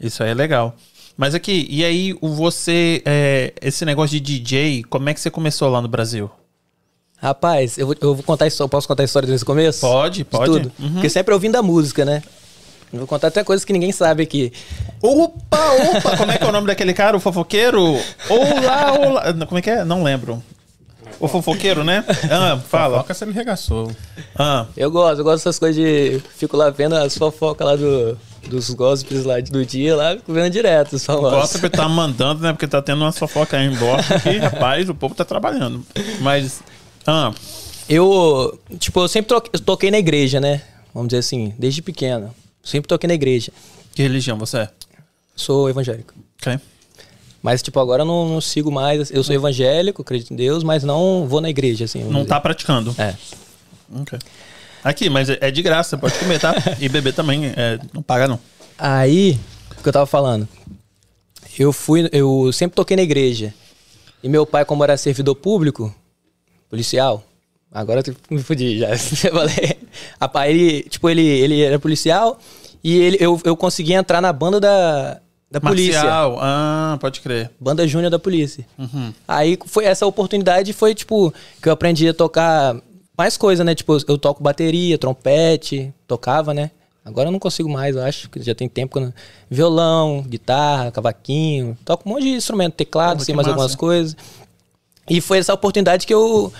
Isso aí é legal. Mas aqui, e aí o você, é, esse negócio de DJ, como é que você começou lá no Brasil? Rapaz, eu vou, eu vou contar isso, posso contar a história desde o começo? Pode, De pode. tudo. Uhum. Porque sempre ouvindo a música, né? Vou contar até coisas que ninguém sabe aqui. Opa, opa, como é que é o nome daquele cara? O fofoqueiro? Olá, olá. Como é que é? Não lembro. O fofoqueiro, né? Ah, fala. Fofoca, você me regaçou. Ah, Eu gosto, eu gosto dessas coisas de. Fico lá vendo as fofocas lá do, dos gossips lá do dia, lá, fico vendo direto. Só o gossip tá mandando, né? Porque tá tendo uma fofoca aí em que, rapaz, o povo tá trabalhando. Mas, ah, Eu, tipo, eu sempre toquei na igreja, né? Vamos dizer assim, desde pequeno. Sempre toquei na igreja. que religião você é? Sou evangélico. Ok. Mas, tipo, agora eu não, não sigo mais. Eu sou evangélico, acredito em Deus, mas não vou na igreja, assim. Não dizer. tá praticando. É. Ok. Aqui, mas é é de graça, pode comer, tá? [LAUGHS] E beber também, é, não paga não. Aí, o que eu tava falando? Eu fui, eu sempre toquei na igreja. E meu pai, como era servidor público, policial, Agora eu me fudi já. [LAUGHS] [LAUGHS] Ele, tipo, ele, ele era policial e ele, eu, eu consegui entrar na banda da, da polícia. Marcial. Ah, pode crer. Banda Júnior da polícia. Uhum. Aí foi essa oportunidade foi, tipo, que eu aprendi a tocar mais coisa, né? Tipo, eu toco bateria, trompete, tocava, né? Agora eu não consigo mais, eu acho, porque já tem tempo. que eu não- Violão, guitarra, cavaquinho, toco um monte de instrumento, teclado, Porra, sei que mais massa. algumas coisas. E foi essa oportunidade que eu.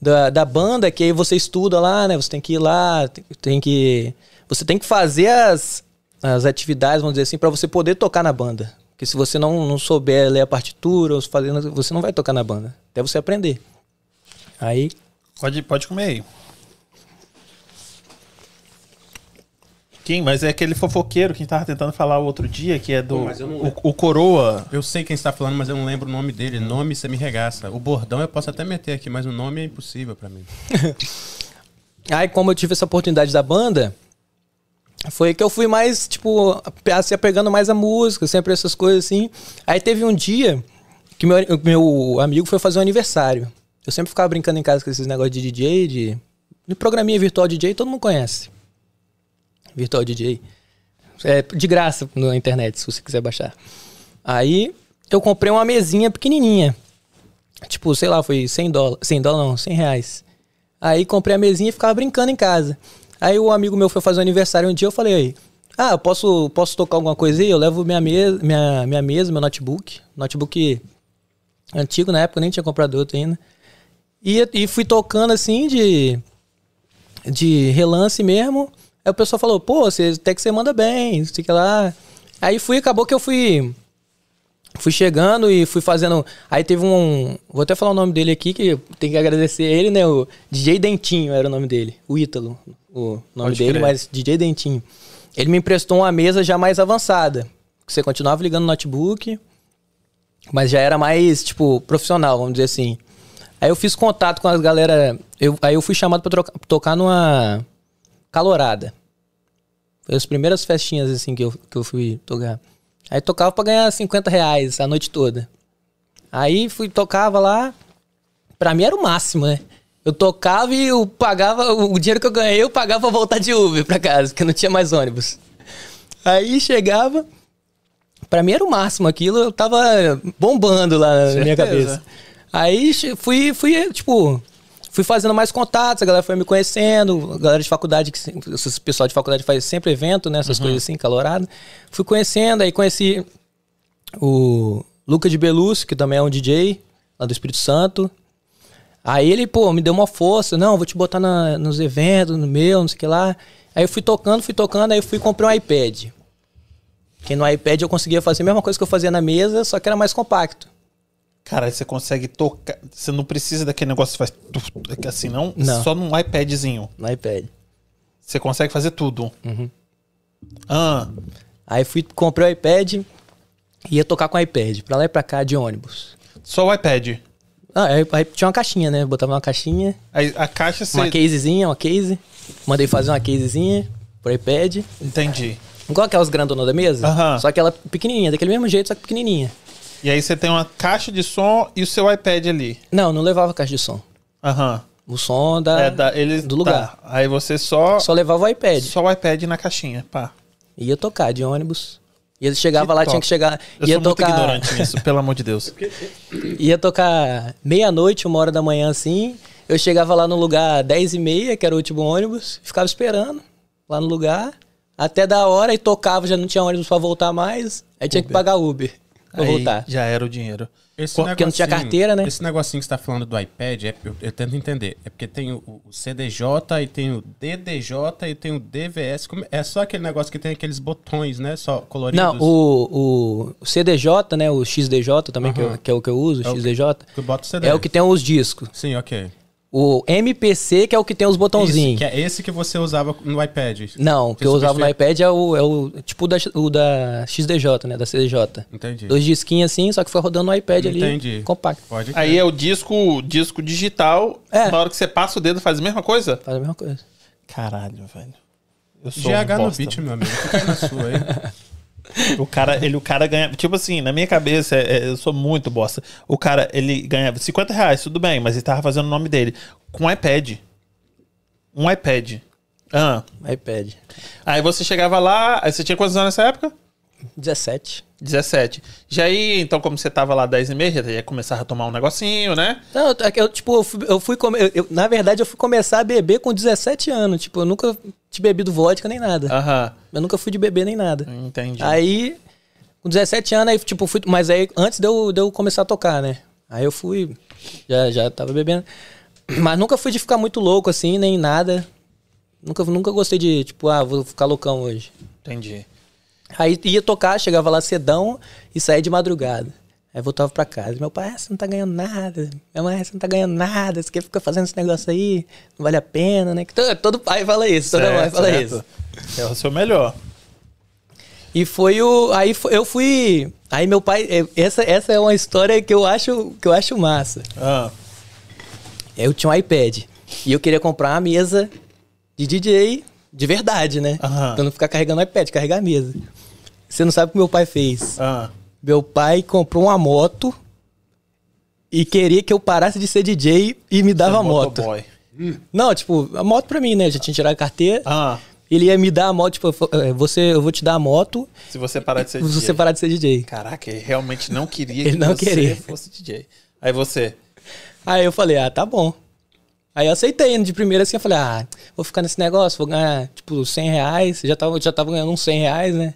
Da, da banda, que aí você estuda lá, né? Você tem que ir lá, tem, tem que. Você tem que fazer as, as atividades, vamos dizer assim, pra você poder tocar na banda. Porque se você não, não souber ler a partitura, você não vai tocar na banda. Até você aprender. Aí. Pode, pode comer aí. Quem? Mas é aquele fofoqueiro que a gente tava tentando falar o outro dia, que é do. Pô, o, o Coroa. Eu sei quem está falando, mas eu não lembro o nome dele. Nome você me regaça. O bordão eu posso até meter aqui, mas o nome é impossível pra mim. [LAUGHS] Aí, como eu tive essa oportunidade da banda, foi que eu fui mais, tipo, a- se apegando mais à música, sempre essas coisas assim. Aí teve um dia que meu, meu amigo foi fazer um aniversário. Eu sempre ficava brincando em casa com esses negócios de DJ, de, de programinha virtual DJ, todo mundo conhece. Virtual DJ. É de graça na internet, se você quiser baixar. Aí eu comprei uma mesinha pequenininha. Tipo, sei lá, foi 100 dólares. 100 dólares não, 100 reais. Aí comprei a mesinha e ficava brincando em casa. Aí o amigo meu foi fazer um aniversário um dia, eu falei aí, ah, posso, posso tocar alguma coisa aí? Eu levo minha mesa, minha, minha mesa, meu notebook. Notebook antigo na época, nem tinha comprado outro ainda. E, e fui tocando assim de, de relance mesmo. Aí o pessoal falou, pô, você, até que você manda bem, sei que lá. Aí fui, acabou que eu fui fui chegando e fui fazendo. Aí teve um. Vou até falar o nome dele aqui, que tem que agradecer ele, né? O DJ Dentinho era o nome dele. O Ítalo, o nome Pode dele, crer. mas DJ Dentinho. Ele me emprestou uma mesa já mais avançada. Você continuava ligando no notebook, mas já era mais, tipo, profissional, vamos dizer assim. Aí eu fiz contato com as galera. Eu, aí eu fui chamado pra tocar numa calorada. Foi as primeiras festinhas assim que eu, que eu fui tocar. Aí tocava pra ganhar 50 reais a noite toda. Aí fui, tocava lá. Pra mim era o máximo, né? Eu tocava e eu pagava, o dinheiro que eu ganhei eu pagava pra voltar de Uber pra casa, porque não tinha mais ônibus. Aí chegava, pra mim era o máximo aquilo, eu tava bombando lá na minha Certeza. cabeça. Aí fui, fui, tipo, fui fazendo mais contatos, a galera foi me conhecendo, a galera de faculdade, que se- esse pessoal de faculdade faz sempre evento, né? Essas coisas assim, calorado. Fui conhecendo, aí conheci o Luca de Belúcio, que também é um DJ lá do Espírito Santo. Aí ele, pô, me deu uma força, não, vou te botar na- nos eventos, no meu, não sei o que lá. Aí eu fui tocando, fui tocando, aí eu fui e comprei um iPad. Que no iPad eu conseguia fazer a mesma coisa que eu fazia na mesa, só que era mais compacto. Cara, aí você consegue tocar. Você não precisa daquele negócio que faz assim, não? Não. Só num iPadzinho. No iPad. Você consegue fazer tudo. Uhum. Ah, Aí fui, comprei o iPad e ia tocar com o iPad, pra lá e pra cá de ônibus. só o iPad. Ah, aí, aí tinha uma caixinha, né? Botava uma caixinha, Aí a caixa você. uma casezinha, uma case. Mandei fazer uma casezinha pro iPad. Entendi. Igual aquelas grandonas da mesa. Aham. Só que ela pequenininha, daquele mesmo jeito, só que pequenininha. E aí você tem uma caixa de som e o seu iPad ali. Não, não levava caixa de som. Aham. O som da, É da, eles, do lugar. tá. Aí você só. Só levava o iPad. Só o iPad na caixinha. Pá. Ia tocar de ônibus. E ele chegava Que lá, top. tinha que chegar. Eu ia sou muito tocar. ignorante nisso, pelo amor de Deus. [LAUGHS] Ia tocar meia-noite, uma hora da manhã assim. Eu chegava lá no lugar 10 e meia, que era o último ônibus, ficava esperando lá no lugar, até da hora e tocava, já não tinha ônibus pra voltar mais. Aí tinha que pagar Uber pra Aí voltar. já era o dinheiro. Esse Porque não tinha negocinho- carteira, né? Esse negocinho que você tá falando do iPad, é- eu, eu tento entender. É porque tem o, o CDJ e tem o DDJ e tem o DVS. Como- É só aquele negócio que tem aqueles botões, né? Só coloridos. Não, o, o CDJ, né? O XDJ também, que, eu- que é o que eu uso, o É o XDJ. Que bota o CD. É o que tem os discos. Sim, ok. O MPC, que é o que tem os botãozinhos. que é esse que você usava no iPad. Não, o que eu usava no iPad é o, é o tipo da, o da XDJ, né? Da CDJ. Entendi. Dois disquinhos assim, só que foi rodando no iPad ali. Entendi. Compacto. Pode Aí é o disco, disco digital. É. Na hora que você passa o dedo, faz a mesma coisa? Faz a mesma coisa. Caralho, velho. Eu sou GH um no beat, meu amigo. Fica aí na sua aí. [LAUGHS] O cara, ele, o cara ganha. Tipo assim, na minha cabeça, é- é, eu sou muito bosta. O cara, ele ganhava 50 reais, tudo bem, mas ele tava fazendo o nome dele. com iPad. Um iPad. Ah. iPad. Aí você chegava lá, aí você tinha quantos anos nessa época? 17. 17. Já aí, então, como você tava lá 10 e meia, já ia começar a tomar um negocinho, né? Não, é eu, tipo, eu fui, eu fui eu- eu- na verdade, eu fui começar a beber com 17 anos. Tipo, eu nunca tinha bebido vodka nem nada. Aham. Eu nunca fui de beber nem nada. Entendi. Aí, com 17 anos, aí, tipo, fui. Mas aí, antes de eu, de eu começar a tocar, né? Aí eu fui. Já, já tava bebendo. Mas nunca fui de ficar muito louco assim, nem nada. Nunca, nunca gostei de, tipo, ah, vou ficar loucão hoje. Entendi. Aí ia tocar, chegava lá cedão e saía de madrugada. Aí voltava pra casa. Meu pai, ah, você não tá ganhando nada. Minha mãe, "Ah, você não tá ganhando nada. Você quer ficar fazendo esse negócio aí? Não vale a pena, né? Todo, todo pai fala isso, toda mãe fala isso. É o seu melhor. E foi o. Aí eu fui. Aí meu pai. é, Essa, essa é uma história que eu acho, que eu acho massa. Ah. Eu tinha um iPad. E eu queria comprar uma mesa de DJ de verdade, né? Aham. Pra não ficar carregando o iPad, carregar a mesa. Você não sabe o que meu pai fez. Ah. Meu pai comprou uma moto e queria que eu parasse de ser DJ e me dava a moto. Motoboy. Não, tipo, a moto pra mim, né? Já tinha tirado a carteira. Ah. Ele ia me dar a moto, tipo, eh, você, eu vou te dar a moto Se você parar de ser se DJ. você parar de ser DJ. Caraca, ele realmente não queria [LAUGHS] Ele que não você queria. fosse DJ. Aí você. Aí eu falei, ah, tá bom. Aí eu aceitei, de primeira assim, eu falei, ah, vou ficar nesse negócio, vou ganhar, tipo, 100 reais. Já tava, já tava ganhando uns 100 reais, né?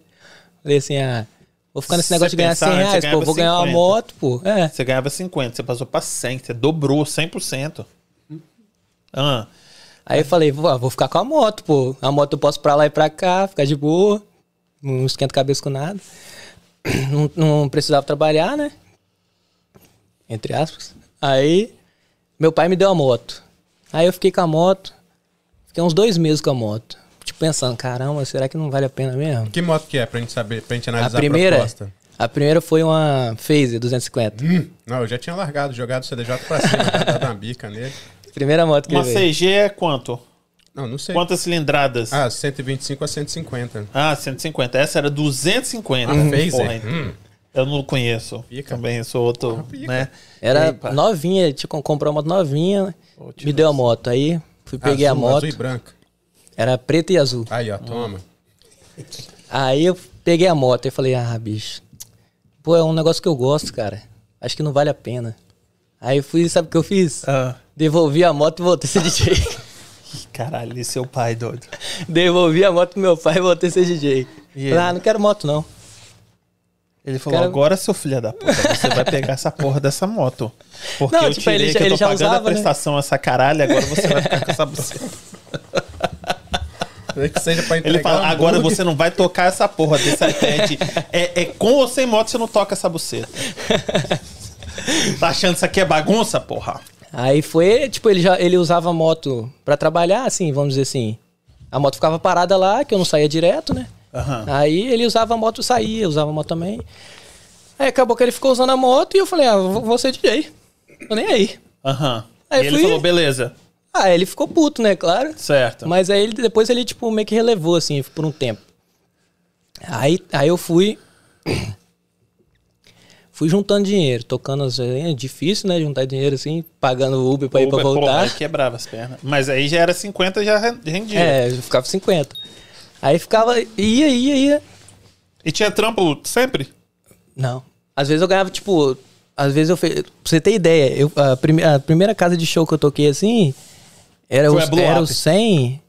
Falei assim, ah, vou ficar nesse negócio de ganhar pensar 100 antes, você reais, pô, vou ganhar uma 50. moto, pô. É. Você ganhava 50, você passou pra 100, você dobrou 100%. Ah. Aí eu falei, vou, vou ficar com a moto, pô. A moto eu posso pra lá e pra cá, ficar de boa. Não esquenta cabeça com nada. [CLEARS THROAT] Não, não precisava trabalhar, né? Entre aspas. Aí, meu pai me deu a moto. Aí eu fiquei com a moto. Fiquei uns dois meses com a moto. Tipo, pensando, caramba, será que não vale a pena mesmo? Que moto que é pra gente saber, pra gente A analisar a, primeira, proposta? a primeira foi uma Phaser 250. Hum, não, eu já tinha largado, jogado o CDJ pra cima, já dado uma bica nele. Primeira moto que Uma. CG é quanto? Não, não sei. Quantas cilindradas? Ah, 125 a 150. Ah, 150. Essa era 250. A Phaser? Porra, Hum. Eu não conheço. Pica. Também sou outro, né? Era Epa. novinha, que comprar uma moto novinha. Me deu a moto. Aí fui, peguei a Azul, moto. Azul e branca. Era preta e azul. Aí, ó, toma. Aí eu peguei a moto e falei, ah, bicho. Pô, é um negócio que eu gosto, cara. Acho que não vale a pena. Aí eu fui, sabe o que eu fiz? Ah, Devolvi a moto e voltei a ser DJ. caralho, e seu pai, doido. Devolvi a moto pro meu pai e voltei a ser DJ. E Falei, ah, não quero moto não. Ele falou, Cara- agora, seu filho da puta, você vai pegar essa porra dessa moto. Porque Não, eu tipo, tirei ele já- que eu ele tô já pagando usava, a né? prestação essa caralho, agora você vai ficar com essa buceta. Que seja pra entregar Ele fala, um agora você não vai tocar essa porra desse iPad. É, é com ou sem moto você não toca essa buceta. [LAUGHS] tá achando que isso aqui é bagunça, porra? Aí foi, tipo, ele já ele usava a moto pra trabalhar, assim, vamos dizer assim. A moto ficava parada lá, que eu não saía direto, né? Aham. Aí ele usava a moto, saía, usava a moto também. Aí acabou que ele ficou usando a moto e eu falei, ah, vou, ser DJ. Tô nem aí. Aham. Aí E ele fui- falou, beleza. Ah, ele ficou puto, né, claro. Certo. Mas aí ele, depois ele, tipo, meio que relevou, assim, por um tempo. Aí, aí eu fui. [CLEARS THROAT] fui juntando dinheiro, tocando as. É difícil, né? Juntar dinheiro assim, pagando Uber pra ir pra Uber, voltar. aí quebrava as pernas. Mas aí já era 50, já rendia. É, eu ficava 50. Aí ficava. Ia, ia, ia. E tinha trampo sempre? Não. Às vezes eu ganhava, tipo. Às vezes eu. Fe... Pra você ter ideia, eu, a, prime- a primeira casa de show que eu toquei assim. Era, Foi os, a Blue era Up. os 100.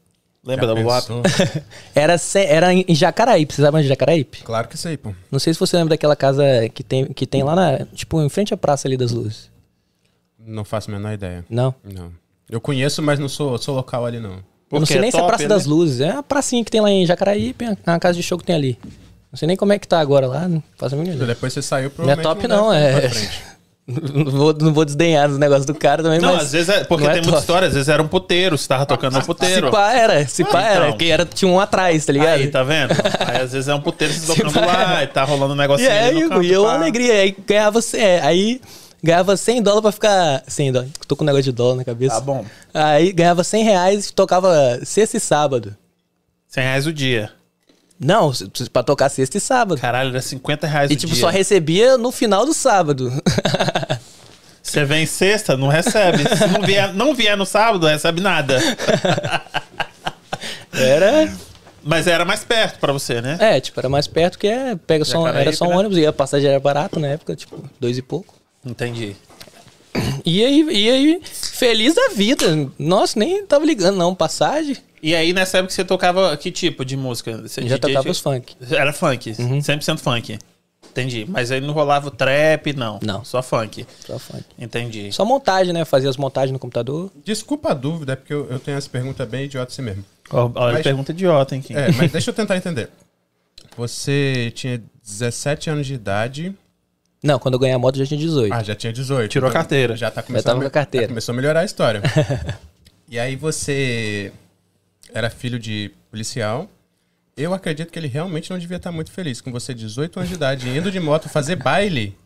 Lembra Já da pensou? [LAUGHS] Era, 100 era em Jacaraípe. Vocês sabem de Jacaraípe? Claro que sei, pô. Não sei se você lembra daquela casa que tem, que tem lá na. Tipo, em frente à Praça ali das Luzes. Não faço a menor ideia. Não? Não. Eu conheço, mas não sou, sou local ali, não. Eu não Porque sei é nem se é top, Praça né? das Luzes. É a pracinha que tem lá em Jacaraípe, é uma casa de show que tem ali. Não sei nem como é que tá agora lá. Não faço a mínima ideia. Depois você saiu pro Não é top, não, é. [LAUGHS] Não vou, não vou desdenhar dos negócios do cara também, Não, mas. às vezes é. Porque não é tem muita top. história, às vezes era um puteiro, você tava tocando no Se puteiro. pá era, se pá Ah, era, então. que era, tinha um atrás, tá ligado? Aí, tá vendo? Aí às vezes é um puteiro [LAUGHS] Se tocando pá, lá é. e tá rolando um E negocinho é, ali no Igor, canto, e eu pá. alegria. Aí ganhava, é, aí ganhava 100 dólares pra ficar. 100 dólares. Tô com um negócio de dólar na cabeça. Tá bom. Aí ganhava 100 reais e tocava sexta e sábado. 100 reais o dia. Não, pra tocar sexta e sábado. Caralho, era 50 reais e o tipo, dia. só recebia no final do sábado. [LAUGHS] Você vem sexta, não recebe. Se não vier, não vier no sábado, recebe nada. [LAUGHS] Era. Mas era mais perto pra você, né? É, tipo, era mais perto que é. Pega só, Jacareí, era só um né? ônibus, e a passagem era barata na época, tipo, dois e pouco. Entendi. E aí, e aí, feliz da vida. Nossa, nem tava ligando, não. Passagem, E aí, nessa época, você tocava que tipo de música? Você já DJ tocava os funk. Era funk, 100% funk. Entendi. Mas aí não rolava o trap, não. Não. Só funk. Só funk. Entendi. Só montagem, né? Fazia as montagens no computador. Desculpa a dúvida, é porque eu, eu tenho essa pergunta bem idiota assim mesmo. Olha, Mas- pergunta idiota, hein, Kim? É, mas deixa eu tentar entender. Você tinha 17 anos de idade. Não, quando eu ganhei a moto já tinha 18. Ah, já tinha 18. Tirou a carteira. Já tá tava começando. a com me- a carteira. já começou a melhorar a história. [LAUGHS] e aí você era filho de policial. Eu acredito que ele realmente não devia estar muito feliz com você, 18 anos de idade, indo de moto fazer baile.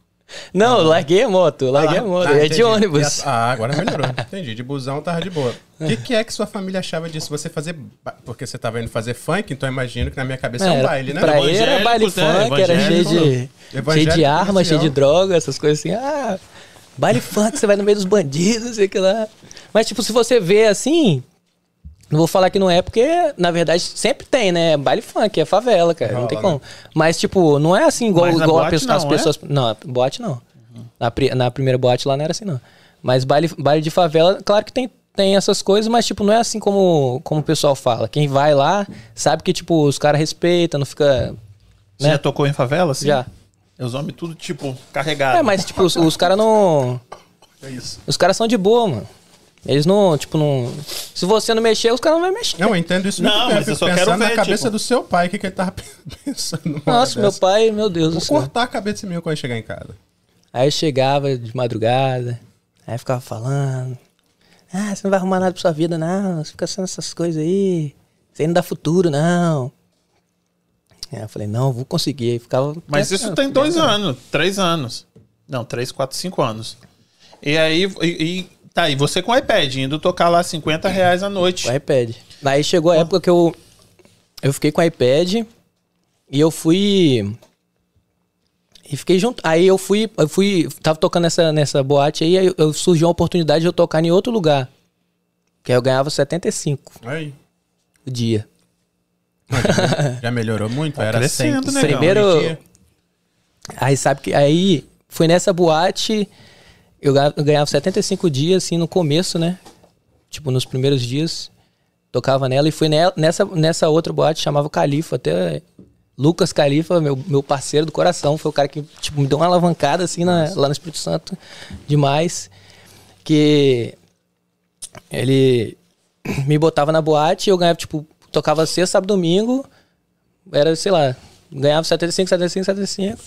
Não, eu larguei a moto, larguei Ah, a moto. ah, é de ônibus. Ah, agora melhorou. Entendi. De busão tava de boa. O que, que é que sua família achava disso? Você fazer. ba- Porque você tava indo fazer funk, então imagino que na minha cabeça é um baile, né? Pra ele era baile né? funk, era cheio de, cheio de arma, policial. cheio de droga, essas coisas assim. Ah, baile funk, você vai no meio dos bandidos, sei que lá. Mas, tipo, se você vê assim. Não vou falar que não é, porque, na verdade, sempre tem, né? Baile funk, é favela, cara. não tem Rola, como. Mas, tipo, não é assim igual, na igual boate pessoa- as não, é? pessoas. Não, boate não. Na, pri- na primeira boate lá não era assim, não. Mas baile, baile de favela, claro que tem, tem essas coisas, mas, tipo, não é assim como, como o pessoal fala. Quem vai lá sabe que, tipo, os caras respeitam, não fica. Você né? já tocou em favela, assim? Já. Os homens tudo, tipo, carregado. É, mas, tipo, os, os caras não. É isso. Os caras são de boa, mano. Eles não, tipo, não. Se você não mexer, os caras não vão mexer. Não, eu entendo isso Não, muito bem. mas eu só quero pensando na ver, cabeça tipo- do seu pai, o que, que ele tava [LAUGHS] pensando. Nossa, meu dessa. pai, meu Deus do Vou céu. cortar a cabeça minha quando eu chegar em casa. Aí eu chegava de madrugada, aí ficava falando. Ah, você não vai arrumar nada pra sua vida, não. Você fica sendo essas coisas aí. Você não dá futuro, não. Aí eu falei, não, vou conseguir. Aí ficava. Mas isso tem dois anos, três anos. Não, três, quatro, cinco anos. E aí, e, e- tá, e você com o iPad, indo tocar lá 50 reais a noite. O iPad. Daí chegou a época que eu. Eu fiquei com o iPad e eu fui. E fiquei junto. Aí eu fui. Eu fui. Tava tocando nessa, nessa boate aí, aí eu, eu surgiu uma oportunidade de eu tocar em outro lugar. Que aí eu ganhava 75 Aí. o dia. Já melhorou muito? Era Tá crescendo, 100, né, Primeiro-. Aí sabe que. Aí foi nessa boate. Eu ga- eu ganhava 75 dias, assim, no começo, né? Tipo, nos primeiros dias. Tocava nela e ne- nessa, nessa outra boate, chamava Califa. Até Lucas Califa, meu, meu parceiro do coração, foi o cara que, tipo, me deu uma alavancada, assim, na- lá no Espírito Santo. Demais. Que ele me botava na boate e eu ganhava, tipo, tocava sexta, sábado, domingo. Era, sei lá, ganhava 75, 75, 75.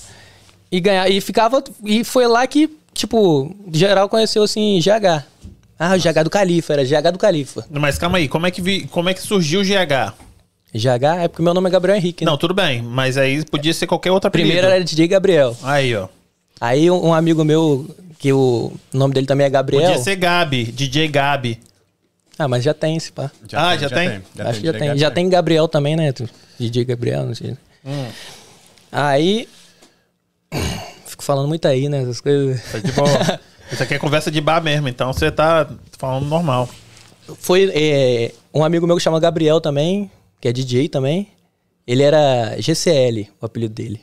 E, ganhava, e ficava. E foi lá que, tipo, geral conheceu assim GH. Ah, o GH do Califa, era GH do Califa. Mas calma aí, como é que, vi, como é que surgiu o GH? GH é porque meu nome é Gabriel Henrique, né? Não, tudo bem, mas aí podia ser qualquer outra apelido. Primeiro era DJ Gabriel. Aí, ó. Aí um, um amigo meu, que o nome dele também é Gabriel. Podia ser Gabi, DJ Gabi. Ah, mas já tem esse pá. Ah, já tem? Acho que já tem. Já tem Gabriel também, né? DJ Gabriel, não sei. Aí. Falando muito aí, né? Essas coisas. Tá de boa. [LAUGHS] Isso aqui é conversa de bar mesmo, então você tá falando normal. Foi é, um amigo meu que chama Gabriel também, que é DJ também. Ele era GCL, o apelido dele.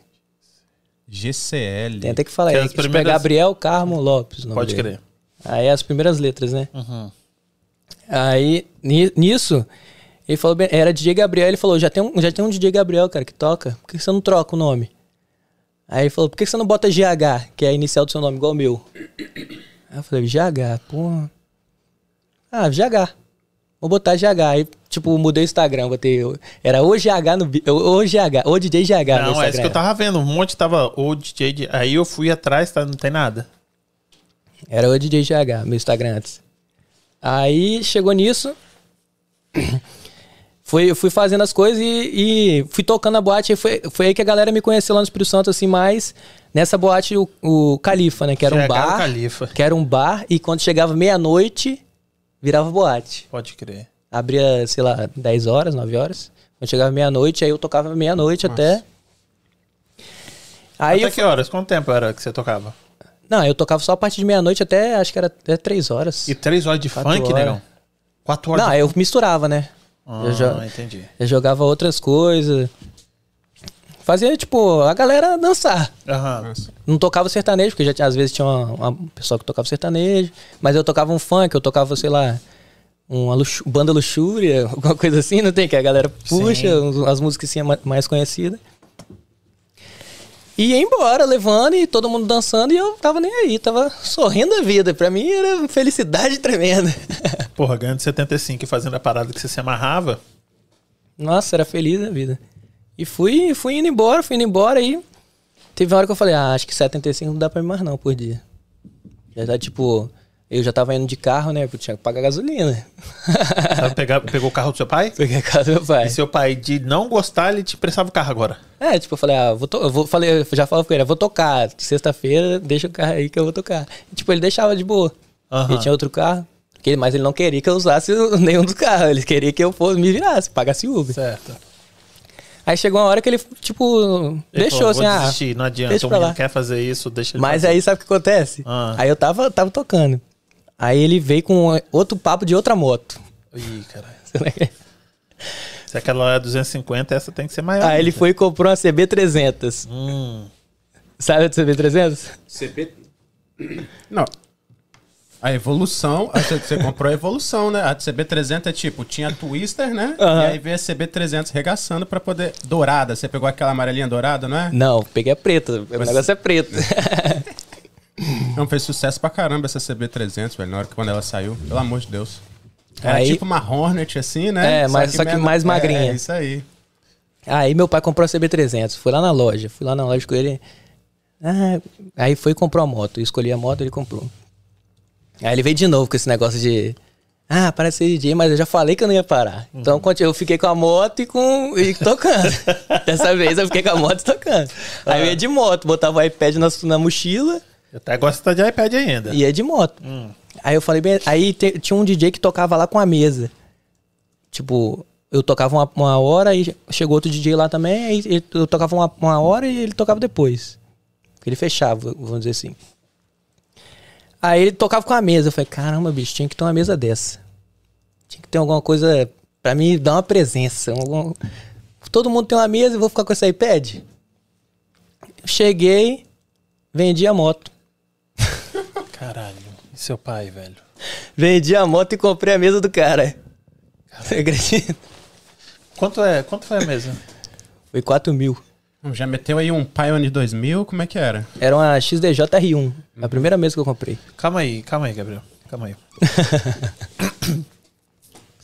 GCL. Tem até que falar. Que É, tipo, é primeiras- Gabriel Carmo Lopes. o nome Pode dele. crer. Aí as primeiras letras, né? Uhum. Aí, ni- nisso, ele falou, bem- era DJ Gabriel, ele falou, já tem, um, já tem um DJ Gabriel, cara, que toca, por que você não troca o nome? Aí ele falou, por que você não bota GH, que é a inicial do seu nome, igual o meu? Aí eu falei, GH, porra. Ah, GH. Vou botar GH. Aí, tipo, mudei o Instagram, botei. Era o GH no. O, GH, o DJ GH. Não, é isso que eu tava vendo. Um monte tava o DJ. Aí eu fui atrás, tá? Não tem nada. Era o DJ GH, meu Instagram antes. Aí chegou nisso. Foi, eu fui fazendo as coisas e, e fui tocando na boate. Foi, foi aí que a galera me conheceu lá no Espírito Santo, assim, mais nessa boate, o, o Califa, né? Que era um GH bar. Califa. Que era um bar e quando chegava meia-noite, virava boate. Pode crer. Abria, sei lá, 10 horas, 9 horas. Quando chegava meia-noite, aí eu tocava meia-noite até. Aí Até que horas? Quanto tempo era que você tocava? Não, eu tocava só a partir de meia-noite até, acho que era até três horas. E três horas de funk, horas. negão? Quatro horas Não, eu misturava, né? Ah, eu, jo- entendi. eu jogava outras coisas. Fazia, tipo, a galera dançar. Aham. Não tocava sertanejo, porque já tinha, às vezes tinha uma, uma pessoa que tocava sertanejo. Mas eu tocava um funk, eu tocava, sei lá, uma luxu- banda luxúria, [LAUGHS] alguma coisa assim, não tem? Que a galera puxa Sim. as músicas assim, ma- mais conhecidas. E ia embora, levando e todo mundo dançando, e eu tava nem aí, tava sorrindo a vida. Pra mim era felicidade tremenda. [LAUGHS] Porra, ganhando 75 e fazendo a parada que você se amarrava. Nossa, era feliz a vida. E fui, fui indo embora, fui indo embora e teve uma hora que eu falei, ah, acho que 75 não dá pra ir mais não por dia. Já tá tipo, eu já tava indo de carro, né? Porque eu tinha que pagar gasolina. [LAUGHS] Pegar, pegou o carro do seu pai? Peguei a casa do meu pai. E seu pai, de não gostar, ele te prestava o carro agora. É, tipo, eu falei, ah, vou to- eu vou, falei, já falava com ele, vou tocar. Sexta-feira, deixa o carro aí que eu vou tocar. E, tipo, ele deixava de boa. Aham. Ele tinha outro carro. que- Mas ele não queria que eu usasse [LAUGHS] nenhum dos carros. Ele queria que eu fosse, me virasse, pagasse Uber. Certo. Aí chegou uma hora que ele, tipo, Ele deixou falou, assim, ah. desistir, não adianta, o menino quer fazer isso, deixa ele Mas fazer. aí sabe o que acontece? Ah. Aí eu tava, tava tocando. Aí ele veio com outro papo de outra moto. Ih, caralho. [LAUGHS] Se aquela é 250, essa tem que ser maior. Aí ele foi e comprou uma CB300. Hum. Sabe a CB300? CP. Não. A evolução, a, você você comprou a evolução, né? A CB300 é tipo, tinha Twister, né? Aham. E aí veio a CB300 regaçando pra poder. Dourada. Você pegou aquela amarelinha dourada, não é? Não, peguei a preta. O Mas- negócio é preto. [LAUGHS] Não, fez sucesso pra caramba essa CB300, velho, na hora que quando ela saiu. Pelo amor de Deus. Era Aí- tipo uma Hornet, assim, né? É, mas só que menos- mais magrinha. É, isso aí. Aí meu pai comprou a CB300. Fui lá na loja. Fui lá na loja com ele. Ah, aí foi e comprou a moto. Eu escolhi a moto, ele comprou. Aí ele veio de novo com esse negócio de. Ah, parece ser DJ, mas eu já falei que eu não ia parar. Então conti- eu fiquei com a moto e com e tocando. [LAUGHS] Dessa vez eu fiquei com a moto e tocando. Aí eu ia de moto, botava o iPad na, na mochila Eu até gosto de iPad ainda. e ia de moto. Aí eu falei bem. Aí te- tinha um DJ que tocava lá com a mesa. Tipo, eu tocava uma, uma hora e chegou outro DJ lá também, aí ele- eu tocava uma, uma hora e ele tocava depois. Porque ele fechava, vamos dizer assim. Aí ele tocava com a mesa. Eu falei, caramba, bicho, tinha que ter uma mesa dessa. Tinha que ter alguma coisa pra mim dar uma presença. algum- Todo mundo tem uma mesa e vou ficar com esse iPad? Cheguei, vendi a moto. Seu pai, velho? Vendi a moto e comprei a mesa do cara. Você acredita? Quanto é? Quanto foi a mesa? Foi 4 mil. Já meteu aí um Pioneer 2000, como é que era? Era uma XDJ R1. A primeira mesa que eu comprei. Calma aí, calma aí, Gabriel. Calma aí. [COUGHS]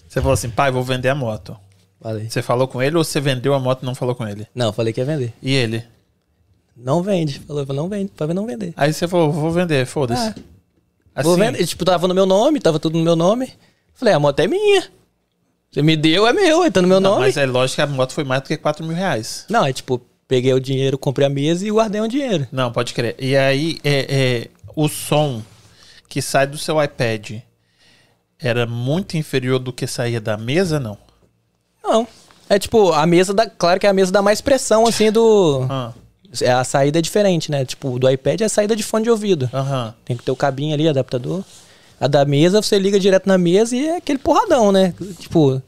você falou assim, pai, vou vender a moto. Falei. Você falou com ele ou você vendeu a moto e não falou com ele? Não, falei que ia vender. E ele? Não vende. Falou, não vende, pra não vender. Aí você falou, vou vender, foda-se. Ah. Assim, Vou vender. Tipo, tava no meu nome, tava tudo no meu nome. Falei, a moto é minha. Você me deu, é meu, tá no meu Não, nome. mas é lógico que a moto foi mais do que 4 mil reais. Não, é tipo, peguei o dinheiro, comprei a mesa e guardei o dinheiro. Não, pode crer. E aí, é, é, o som que sai do seu iPad era muito inferior do que saía da mesa, não? Não. É tipo, a mesa dá. Claro que a mesa dá mais pressão, assim, do. Ah, É, A saída é diferente, né? Tipo, do iPad é a saída de fone de ouvido. Aham. Tem que ter o cabinho ali, adaptador. A da mesa, você liga direto na mesa e é aquele porradão, né? Tipo,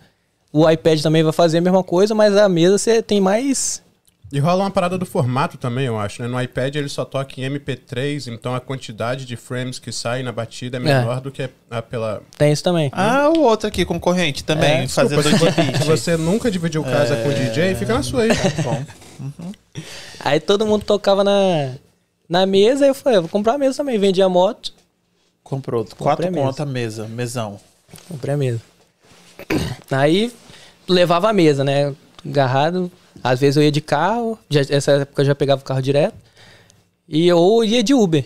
o iPad também vai fazer a mesma coisa, mas a mesa você tem mais. E rola uma parada do formato também, eu acho, né? No iPad ele só toca em MP3, então a quantidade de frames que sai na batida é menor do que a pela... Tem isso também. Ah, o outro aqui, concorrente também, É, Desculpa, de se você nunca dividiu casa com o DJ, fica na sua aí. Bom, Aí todo mundo tocava na, na mesa, aí eu falei, eu vou comprar a mesa também. Vendi a moto, comprou. Quatro contas a mesa, mesão. comprei a mesa. [CLEARS THROAT] Aí levava a mesa, né? Agarrado. Às vezes eu ia de carro, já, essa época eu já pegava o carro direto. E ou ia de Uber.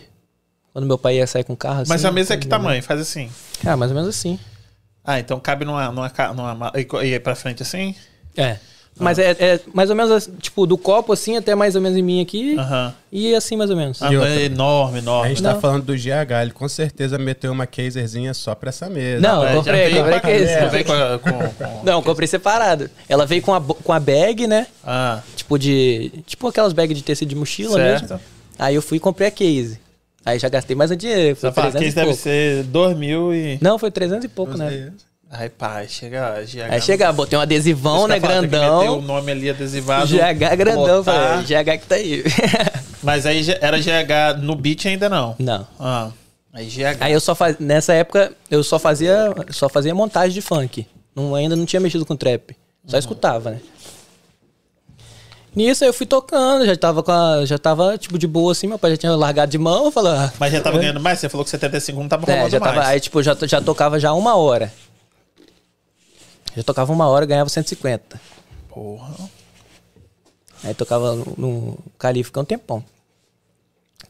Quando meu pai ia sair com o carro. Mas assim, a mesa é que minha mãe- tamanho? Faz assim. Ah, mais ou menos assim. Ah, então cabe numa. numa, numa ma- e e pra frente assim? É. Mas é, é mais ou menos, tipo, do copo assim até mais ou menos em mim aqui. Aham. E assim mais ou menos. Ah, outra? é enorme, A enorme. gente tá Não. falando do GH, ele com certeza meteu uma caserzinha só pra essa mesa. Não, já comprei, comprei com- case. veio com, a- com- com- Não, comprei separado. Ela veio com a, com a bag, né? Ah, Tipo de. Tipo aquelas bags de tecido de mochila certo. mesmo. Aí eu fui e comprei a case. Aí já gastei mais um dinheiro. Foi Você fala que 300 isso e deve pouco. ser 2 mil e. Não, foi 300 e pouco, né? Ai, pai, chega. GH, Aí chega, botei um adesivão, né, grandão. o nome ali adesivado. GH grandão, botar. falei, [LAUGHS] GH que tá aí. [LAUGHS] Mas aí já- era GH no beat ainda não. Não. Ah. Aí GH. Aí eu só fazia, nessa época, eu só fazia, só fazia montagem de funk. Não, ainda não tinha mexido com trap. Só escutava, né? Nisso aí eu fui tocando, já tava com a, já tava tipo de boa assim, meu pai já tinha largado de mão, falei, ah, Mas já tava ganhando mais? Você falou que 75 não tava é, rolando já mais. tava, aí tipo, já, já tocava já uma hora. Já tocava uma hora, ganhava 150. Porra. Aí tocava no, no Calife, fiquei um tempão.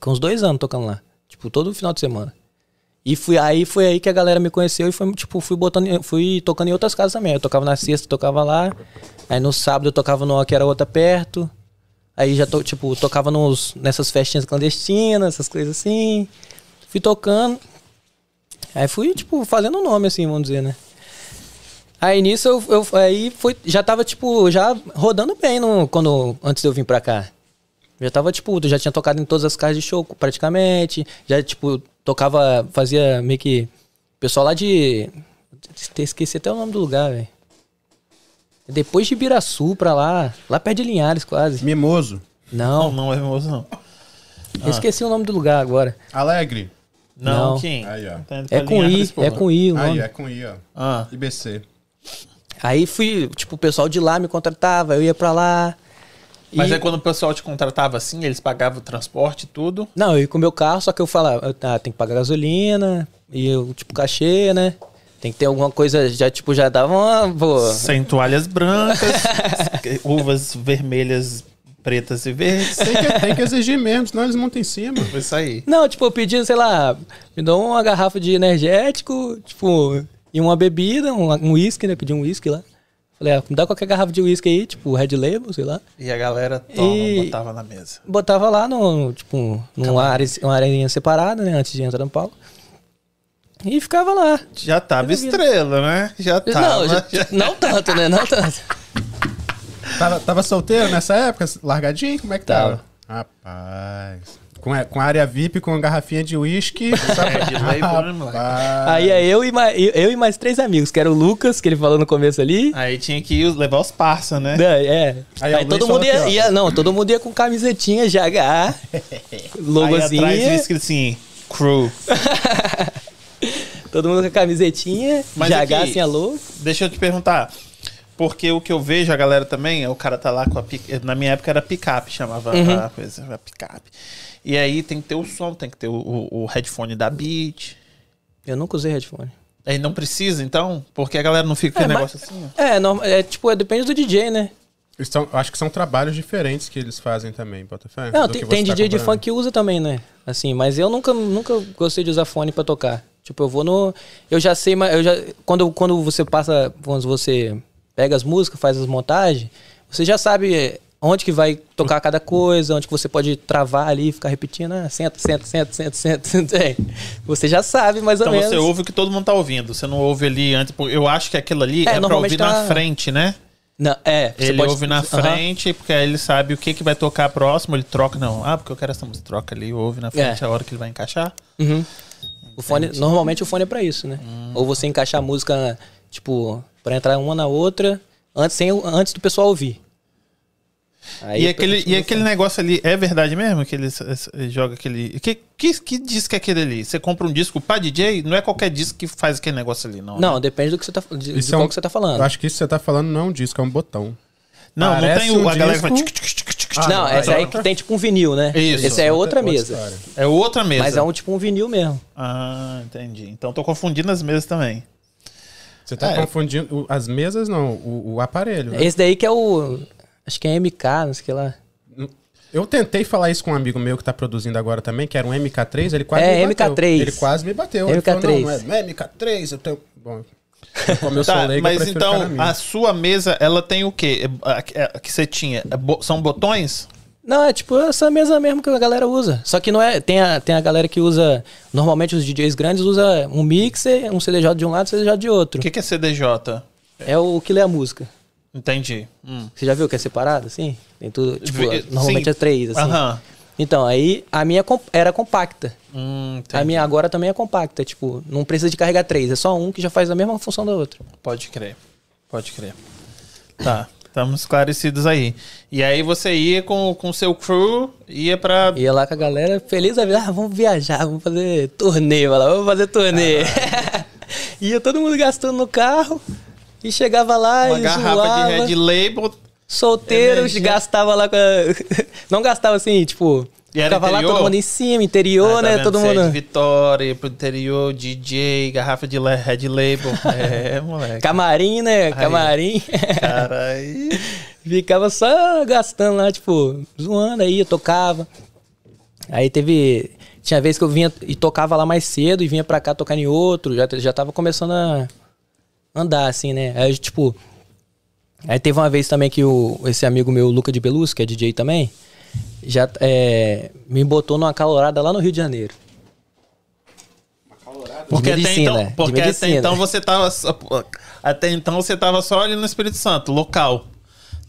Com uns dois anos tocando lá. Tipo, todo final de semana. E fui, aí foi aí que a galera me conheceu e foi, tipo, fui botando, fui tocando em outras casas também. Eu tocava na sexta, tocava lá. Aí no sábado eu tocava numa que era outra perto. Aí já, to, tipo, tocava nos, nessas festinhas clandestinas, essas coisas assim. Fui tocando. Aí fui, tipo, fazendo nome, assim, vamos dizer, né? Aí nisso eu, eu- aí foi, já tava, tipo, já rodando bem no, quando, antes de eu vir pra cá. Já tava, tipo, já tinha tocado em todas as casas de show praticamente. Já, tipo, tocava, fazia meio que. Pessoal lá de. Esqueci até o nome do lugar, velho. Depois de Ibiraçu pra lá, lá perto de Linhares quase. Mimoso. Não, Não, não é famoso, não. eu esqueci o nome do lugar agora. Alegre. Não, Não. Kim. Aí, ó. Tá pra É com I, é com I o Aí, nome. é com I, ó. Ah. IBC. Aí fui, tipo, o pessoal de lá me contratava, eu ia pra lá. Mas E- aí quando o pessoal te contratava assim, eles pagavam o transporte e tudo. Não, eu ia com o meu carro, só que eu falava, ah, tem que pagar gasolina, e eu, tipo, cachê, né? Tem que ter alguma coisa, já, tipo, já dava uma. Pô. Sem toalhas brancas, [LAUGHS] uvas vermelhas, pretas e verdes. Tem que, tem que exigir mesmo, senão eles montam em cima. Isso aí. Não, tipo, eu pedi, sei lá, me dá uma garrafa de energético, tipo, e uma bebida, um um uísque, né? Pedi um uísque lá. Falei, ah, me dá qualquer garrafa de uísque aí, tipo, Red Label, sei lá. E a galera toma, E- botava na mesa. Botava lá no, tipo, numa área, uma área separada, né? Antes de entrar no palco. E ficava lá. Já tava estrela, né? Já tava. não, já- [LAUGHS] não tanto, né? Não tanto. Tava, tava solteiro nessa época? Largadinho? Como é que Tava. tava? Rapaz. Com, a- com a área VIP, com a garrafinha de uísque. [LAUGHS] É. Aí é eu e, mais, eu e mais três amigos, que era o Lucas, que ele falou no começo ali. Aí tinha que ir levar os parça, né? Né, É. Aí, Aí, todo mundo ia, ia- Não, todo mundo ia com camisetinha GH, [LAUGHS] Aí atrás escrito assim, crew. [LAUGHS] Todo mundo com a camisetinha, Mas GH aqui- assim a logo. Deixa eu te perguntar. Porque o que eu vejo, a galera também, é o cara tá lá com a picape. Na minha época era picape, chamava Uhum. a coisa, a picape. E aí tem que ter o som, tem que ter o, o- o headphone da Beat. Eu nunca usei headphone. Aí não precisa, então? Porque a galera não fica com É, mas- negócio assim, ó. É, norma- é tipo, é, depende do DJ, né? São- acho que são trabalhos diferentes que eles fazem também, Botafé. Não, tem, tem você tá DJ de funk que usa também, né? Assim, mas eu nunca, nunca gostei de usar fone pra tocar. Tipo, eu vou no. Eu já sei, mas eu já. Quando, quando você passa. Quando você pega as músicas, faz as montagens, você já sabe onde que vai tocar cada coisa, onde que você pode travar ali e ficar repetindo, ah, senta, senta, senta, senta, senta, senta. É. Você já sabe mais ou Então menos. você ouve o que todo mundo tá ouvindo. Você não ouve ali antes. Eu acho que aquilo ali É, é, pra ouvir na tá- frente, né? Não, é, Ele pode- ouve na frente, porque aí ele sabe o que, que vai tocar próximo, ele troca. Não, ah, porque eu quero essa música. Troca ali, ouve na frente É. a hora que ele vai encaixar. Uhum. O fone, normalmente o fone é pra isso, né? Hum. Ou você encaixar a música, tipo, pra entrar uma na outra, antes, sem, antes do pessoal ouvir. Aí, e aquele, e aquele negócio ali, é verdade mesmo que ele, joga aquele. Que, que, que disco é aquele ali? Você compra um disco pra DJ? Não é qualquer disco que faz aquele negócio ali, não. Não, né? depende do que você tá, de, de Isso é um- que você tá falando. Eu acho que isso que você tá falando não é um disco, é um botão. Não, não parece tem o, um a galera que disco- vai. tic, tic, tic, tic, tic, não, Ah, essa aí aí que tem tipo um vinil, né? Isso. Essa é outra, Outra mesa. história. É outra mesa. Mas é um tipo um vinil mesmo. Ah, entendi. Então tô confundindo as mesas também. Você tá É. confundindo as mesas, não, o, o aparelho. né? Esse daí que é o. Acho que é MK, não sei o que lá. Eu tentei falar isso com um amigo meu que tá produzindo agora também, que era um MK3, ele quase É, me bateu. MK3. Ele quase me bateu. Ele falou, MK3. não, não é, não é MK3, eu tenho... Bom, como eu sou Tá, leigo, eu mas prefiro então a sua mesa, ela tem o quê? É, a- é, a que você tinha? É são botões? Não, é tipo essa mesa mesmo que a galera usa. Só que não é. Tem a, tem a galera que usa. Normalmente os DJs grandes usam um mixer, um CDJ de um lado e um CDJ de outro. O que, que é CDJ? É o que lê a música. Entendi. Hum. Você já viu que é separado, assim? Tem tudo. Tipo, Vi- normalmente é três, assim. Aham. Então, aí a minha era compacta. Hum, A minha agora também é compacta. Tipo, não precisa de carregar três. É só um que já faz a mesma função da outra. Pode crer. Pode crer. Tá, estamos esclarecidos aí. E aí você ia com o seu crew, ia pra. Ia lá com a galera feliz a vida. Ah, vamos viajar, vamos fazer turnê. Vai lá, vamos fazer turnê. [LAUGHS] Ia todo mundo gastando no carro. E chegava lá Uma e garrafa zoava. de Red Label. solteiros, Energia. gastava lá com a... [LAUGHS] Não gastava assim, tipo... E era ficava lá todo mundo em cima, interior, Ah, tá né? vendo? Todo Você é mundo... de Vitória, ia pro interior, DJ, garrafa de Red Label. [LAUGHS] É, moleque. Camarim, né? Camarim. Caralho. [LAUGHS] Ficava só gastando lá, tipo, zoando aí, eu tocava. Aí teve. Tinha vez que eu vinha e tocava lá mais cedo e vinha pra cá tocar em outro. Já, já tava começando a andar, assim, né? Aí, tipo. Aí teve uma vez também que o, esse amigo meu, Luca de Belus, que é DJ também, já é, me botou numa calorada lá no Rio de Janeiro. Porque, de até, medicina, então, de porque até medicina. então você tava. só- Até então você tava só ali no Espírito Santo, local.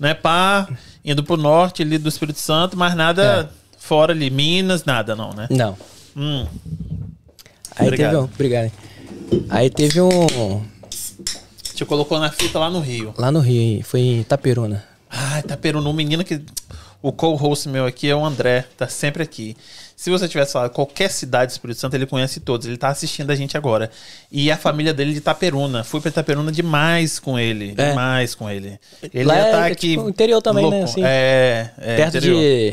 Né? Pá, indo pro norte ali do Espírito Santo, mas nada fora ali. Minas, nada não, né? Não. Hum. Aí Obrigado. teve um. Obrigado. Aí teve um. Te colocou na fita lá no Rio. Lá no Rio, foi em Itaperuna. Ah, Itaperuna, um menino que. O co-host meu aqui é o André, tá sempre aqui. Se você tivesse falado qualquer cidade do Espírito Santo, ele conhece todos. Ele tá assistindo a gente agora. E a família dele de Itaperuna. Fui pra Itaperuna demais com ele. É. Demais com ele. Ele Lá já tá é, aqui. tipo, interior também, né, assim. É, é. perto interior. de.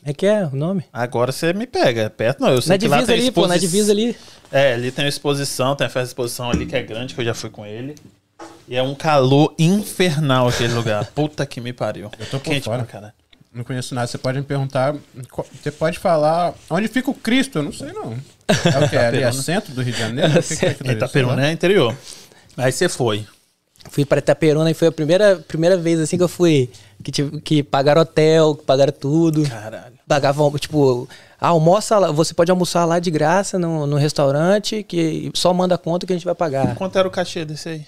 Como é que é o nome? Agora você me pega. Perto não, eu sei Na que lá divisa tem ali, pô, na exposi- divisa ali. É, ali tem uma exposição, tem a festa de exposição ali que é grande, que eu já fui com ele. E é um calor infernal aquele lugar. [LAUGHS] Puta que me pariu. Eu tô por Quente fora. pra caralho. Não conheço nada. Você pode me perguntar. qual- Você pode falar. Onde fica o Cristo? Eu não sei, não. É o que? [LAUGHS] Ali é centro do Rio de Janeiro? O que que é aquilo ali? [LAUGHS] Itaperuna é interior. Aí você foi. Fui pra Itaperuna e foi a primeira, primeira vez assim que eu fui. Que, tive, que pagaram hotel, que pagaram tudo. Caralho. Pagavam, tipo, almoça lá, você pode almoçar lá de graça no, no restaurante, que só manda conta que a gente vai pagar. Quanto era o cachê desse aí?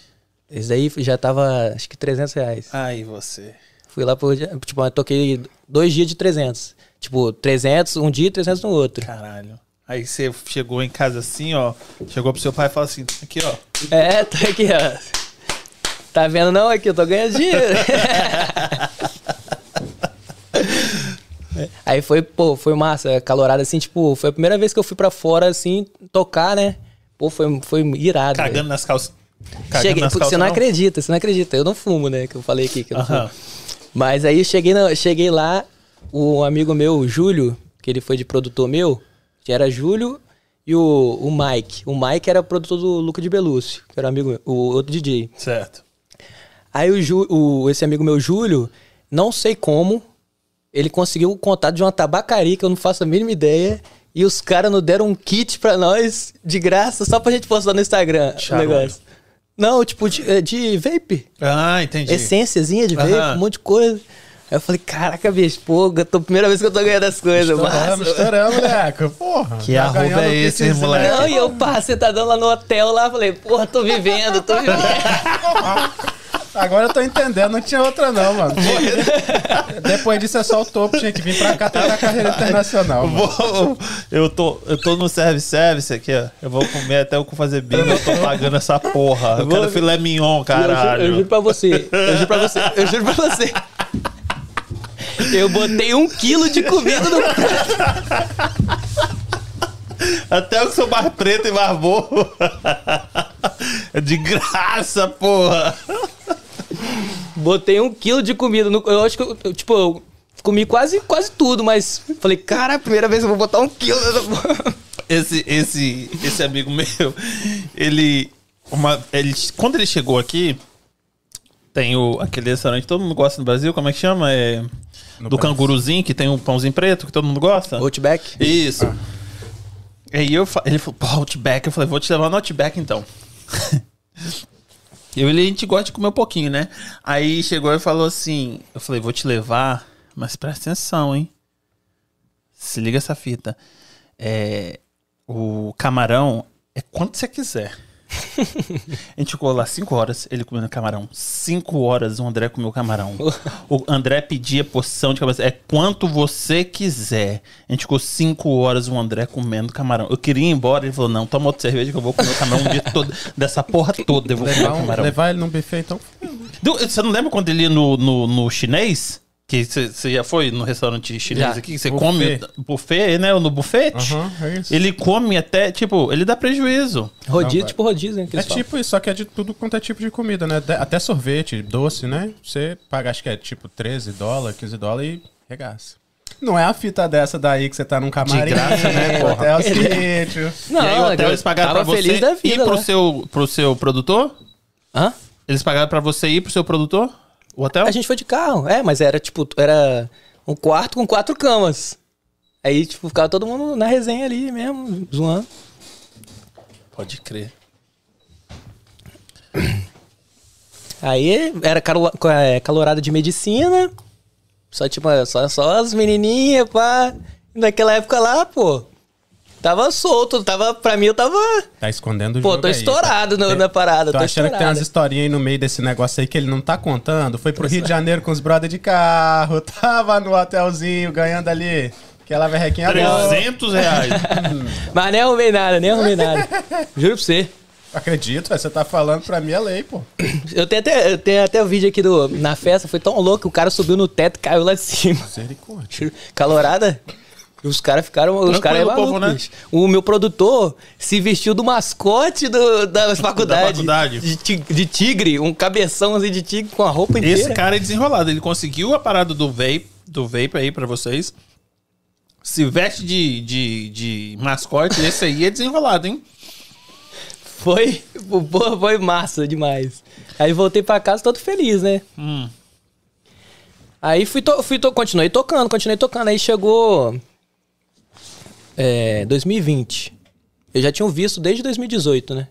Esse daí já tava, acho que 300 reais. Aí você. Fui lá pro. Tipo, eu toquei dois dias de 300. Tipo, 300 um dia e 300 no outro. Caralho. Aí você chegou em casa assim, ó. Chegou pro seu pai e falou assim: aqui, ó. É, tá aqui, ó. Tá vendo não? Aqui, eu tô ganhando dinheiro. [LAUGHS] Aí foi, pô, foi massa, calorada assim, tipo, foi a primeira vez que eu fui pra fora, assim, tocar, né? Pô, foi, foi irado. Cagando velho. nas calças. Cagando Cheguei, nas calças. você não, acredita, você não acredita. Eu não fumo, né? Que eu falei aqui que eu não Aham. fumo. Mas aí eu cheguei, na- cheguei lá, o amigo meu, o Júlio, que ele foi de produtor meu, que era Júlio e o, o Mike. O Mike era produtor do Luca de Belúcio, que era amigo meu, o outro DJ. Certo. Aí o, Ju- o- esse amigo meu, Júlio, não sei como, ele conseguiu o contato de uma tabacaria que eu não faço a mínima ideia. E os caras nos deram um kit pra nós de graça só pra gente postar no Instagram Charuto. o negócio. Não, tipo, de, é, de vape. Ah, entendi. Essênciazinha de vape, um monte de coisa. Aí eu falei, caraca, bicho, pô, tô, primeira vez que eu tô ganhando as coisas. Massa. estouramos, moleque. Porra. Que tá arroba é esse, moleque? Não, e eu, pá, sentadão lá no hotel lá, falei, porra, tô vivendo, tô vivendo. [LAUGHS] Agora eu tô entendendo, não tinha outra não, mano. Depois disso é só o topo, tinha que vir pra cá tentar a carreira internacional. Vou- eu, tô, eu tô no service-service aqui, ó. Eu vou comer até o cu fazer bingo, eu tô pagando essa porra. Eu vou- quero filé mignon, Eu caralho. juro pra você, eu juro pra você, eu juro pra você. Eu botei um quilo de comida no Até eu que sou mais preto e mais bobo. [LAUGHS] É de graça, porra. Botei um quilo de comida. No, eu acho que, eu, tipo, eu comi quase, quase tudo, mas falei, cara, primeira vez eu vou botar um quilo nessa porra. Esse, esse, esse amigo meu, ele, uma, ele. Quando ele chegou aqui, tem o, aquele restaurante que todo mundo gosta no Brasil, como é que chama? É, do canguruzinho, que tem um pãozinho preto que todo mundo gosta. Outback? Isso. Aí eu, ele falou, pô, Outback. Eu falei, vou te levar no Outback então. [LAUGHS] eu e a gente gosta de comer um pouquinho, né? Aí chegou e falou assim: Eu falei, vou te levar, mas presta atenção, hein? Se liga essa fita. É, o camarão é quanto você quiser. [LAUGHS] A gente ficou lá 5 horas, ele comendo camarão. 5 horas o André comeu camarão. [LAUGHS] o André pedia porção de camarão. É quanto você quiser. A gente ficou 5 horas o André comendo camarão. Eu queria ir embora, ele falou: não, toma outra cerveja que eu vou comer o camarão o dia todo. Dessa porra toda eu vou comer Levar, o um- camarão. levar ele num buffet, então. Você não lembra quando ele ia no, no, no chinês? Que você já foi no restaurante chinês Já. aqui? que Você come buffet, né? No buffet. Aham, é isso. Ele come até, tipo, ele dá prejuízo. Rodízio, vai. tipo rodízio, né? que É falam. tipo isso, só que é de tudo quanto é tipo de comida, né? De- Até sorvete, doce, né? Você paga, acho que é tipo 13 dólares, 15 dólares e regaça. Não é a fita dessa daí que você tá num camarim, graça, né, porra? Hotel sítio. Não, e aí o hotel eu eles pagaram pra você feliz da ir vida pro lá. seu, pro seu produtor? Hã? Eles pagaram pra você ir pro seu produtor? O hotel? A gente foi de carro. É, mas era tipo, era um quarto com quatro camas. Aí, tipo, ficava todo mundo na resenha ali mesmo, zoando. Pode crer. Aí era é, calorada de medicina. Só, tipo, só, só as menininhas, pá. Naquela época lá, pô. Tava solto, tava, pra mim eu tava. Tá escondendo o Pô, jogo tô aí, estourado tá? no- na parada, Tô tô achando que tem umas estourado. historinhas aí no meio desse negócio aí que ele não tá contando. Foi pro Rio de Janeiro com os brother de carro, [LAUGHS] tava no hotelzinho ganhando ali aquela verrequinha boa. 300 reais. [LAUGHS] Mas nem arrumei nada, nem arrumei nada. Juro pra você. Acredito, você tá falando pra mim é lei, pô. [CLEARS THROAT] Eu tenho até, eu tenho até o vídeo aqui do. Na festa, foi tão louco que o cara subiu no teto e caiu lá de cima. Misericórdia. Calorada. Os caras ficaram. Os Tranquilo, caras é povo, maluco, né? O meu produtor se vestiu do mascote do, [LAUGHS] da faculdade. faculdade. De, ti- de tigre, um cabeção assim de tigre com a roupa inteira. Esse cara é desenrolado. Ele conseguiu a parada do vape, do vape aí pra vocês. Se veste de, de, de mascote, esse aí é desenrolado, hein? Foi, foi massa demais. Aí voltei pra casa todo feliz, né? Hum. Aí fui, to, fui to, continuei tocando, continuei tocando. Aí chegou. É, 2020. Eu já tinha visto desde 2018, né?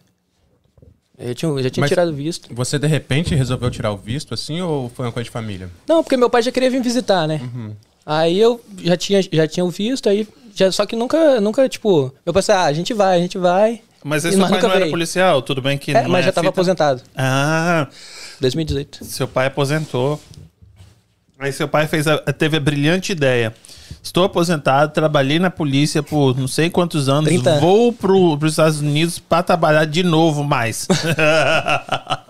Eu já tinha, eu já tinha Mas- tirado o visto. Você de repente resolveu tirar o visto assim ou foi uma coisa de família? Não, porque meu pai já queria vir visitar, né? Uhum. Aí eu já tinha, já tinha o visto, aí. Já, só que nunca, nunca, tipo. Pai disse, ah, a gente vai, a gente vai. Mas esse seu pai nunca não era veio. policial? Tudo bem que É, não mas é já tava fita? aposentado. Ah, 2018. seu pai aposentou. Aí seu pai fez a- teve a brilhante ideia. Estou aposentado, trabalhei na polícia por não sei quantos anos, 30 anos. vou para os Estados Unidos para trabalhar de novo mais. [LAUGHS]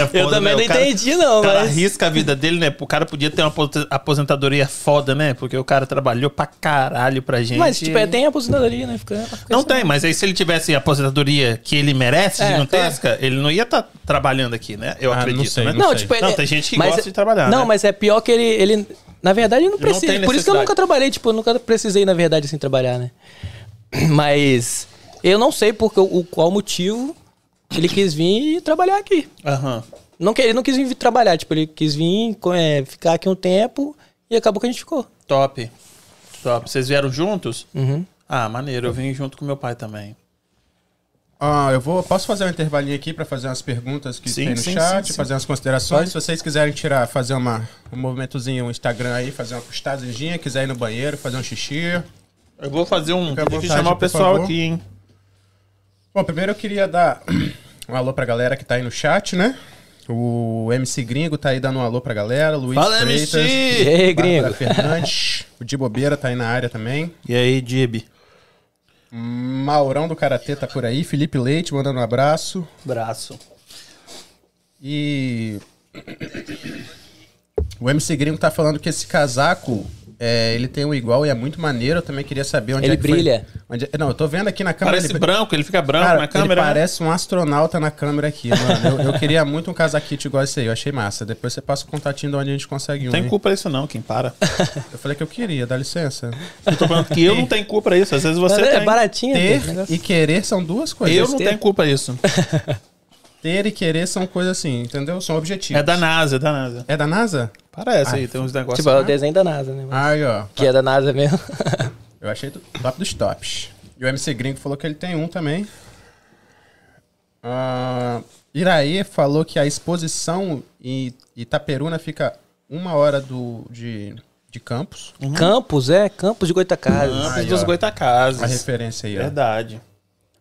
É Eu foda, também né? não cara- entendi, não, O cara mas. arrisca a vida dele, né? O cara podia ter uma apos- aposentadoria foda, né? Porque o cara trabalhou pra caralho pra gente. Mas, tipo, é, tem aposentadoria, né? Fica, fica Não assim. tem, mas aí se ele tivesse a aposentadoria que ele merece, É, gigantesca, ele não ia estar trabalhando aqui, né? Eu Ah, não acredito, sei, né? não Não, sei. tipo, ele. Não, tem gente que mas- gosta de trabalhar, Não, né? mas é pior que ele. ele na verdade, ele não não precisa. Por isso que eu nunca trabalhei, tipo, eu nunca precisei, na verdade, assim, trabalhar, né? [CLEARS THROAT] Mas eu não sei por qual motivo ele quis vir trabalhar aqui. Aham. Não, ele não quis vir trabalhar, tipo, ele quis vir é, ficar aqui um tempo e acabou que a gente ficou. Top. Top. Vocês vieram juntos? Uhum. Ah, maneiro. Eu vim junto com meu pai também. Ah, eu vou. Posso fazer um intervalinho aqui pra fazer umas perguntas que Sim, tem no sim, chat, sim, sim. fazer umas considerações. Se vocês quiserem tirar, fazer uma, um movimentozinho, um Instagram aí, fazer uma postagemzinha, quiser ir no banheiro, fazer um xixi. Eu vou fazer um. Tem que chamar o pessoal aqui, hein? Bom, primeiro eu queria dar um alô pra galera que tá aí no chat, né? O MC Gringo tá aí dando um alô pra galera. Luiz Fala, Freitas. MC! E aí, gringo? Fernandes. o Di Bobeira tá aí na área também. E aí, Dib? Maurão do Karatê tá por aí. Felipe Leite mandando um abraço. Braço. E. O MC Gringo tá falando que esse casaco, é, ele tem um igual e é muito maneiro. Eu também queria saber onde Ele é que foi- brilha. onde é- Não, eu tô vendo aqui na câmera. Parece ele... branco, ele fica branco Cara, na câmera. ele né? parece um astronauta na câmera aqui, mano. Eu, eu [LAUGHS] queria muito um casaquite igual esse aí. Eu achei massa. Depois você passa o contatinho de onde a gente consegue um. Não tem hein? culpa isso não, quem para. Eu falei que eu queria, dá licença. Eu tô falando que eu não tenho culpa isso. Às vezes você é tem. baratinho, Ter e querer são duas coisas. Eu não ter. tenho culpa isso. [LAUGHS] Ter e querer são coisas assim, entendeu? São objetivos. É da NASA, é da NASA. É da NASA? Parece aí, tem uns negócios. Tipo, é o desenho da NASA, né? Aí, ó. Que é da NASA mesmo. [LAUGHS] Eu achei do- top dos tops. E o MC Gringo falou que ele tem um também. Ah, Iraê falou que a exposição em Itaperuna fica uma hora do, de, de Campos. Uhum. Campos, é, Campos de Goitacazes. Campos dos. Goitacazes. A referência aí, ó. Verdade.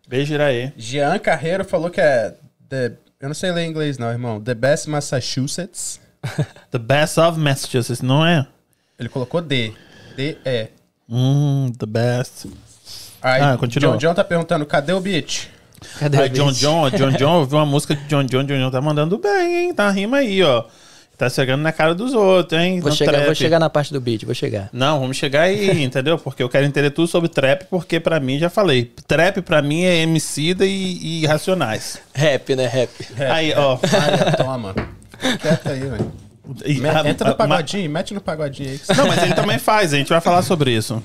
Beijo, Iraê. Jean Carreiro falou que é. The, eu não sei ler inglês, não, irmão. The Best Massachusetts. [LAUGHS] The best of Massachusetts, não é? Ele colocou D. D-E. Hum, the best. Aí, Ah, continua. John John tá perguntando: cadê o beat? Cadê Aí, o John beat? John, John John, [LAUGHS] ouviu uma música de John John, John John tá mandando bem, hein? Tá rima aí, ó. Tá chegando na cara dos outros, hein? Vou chegar, vou chegar na parte do beat, vou chegar. Não, vamos chegar aí, [LAUGHS] entendeu? Porque eu quero entender tudo sobre trap, porque pra mim, já falei, trap pra mim é Emicida e, e Racionais. Rap, né? Rap. Aí, ó. Aí, ó, toma. Fica quieto aí, velho. e- Me- a- Entra a- no pagodinho, mete no pagodinho aí. que você- Não, mas ele também faz, a gente vai falar sobre isso.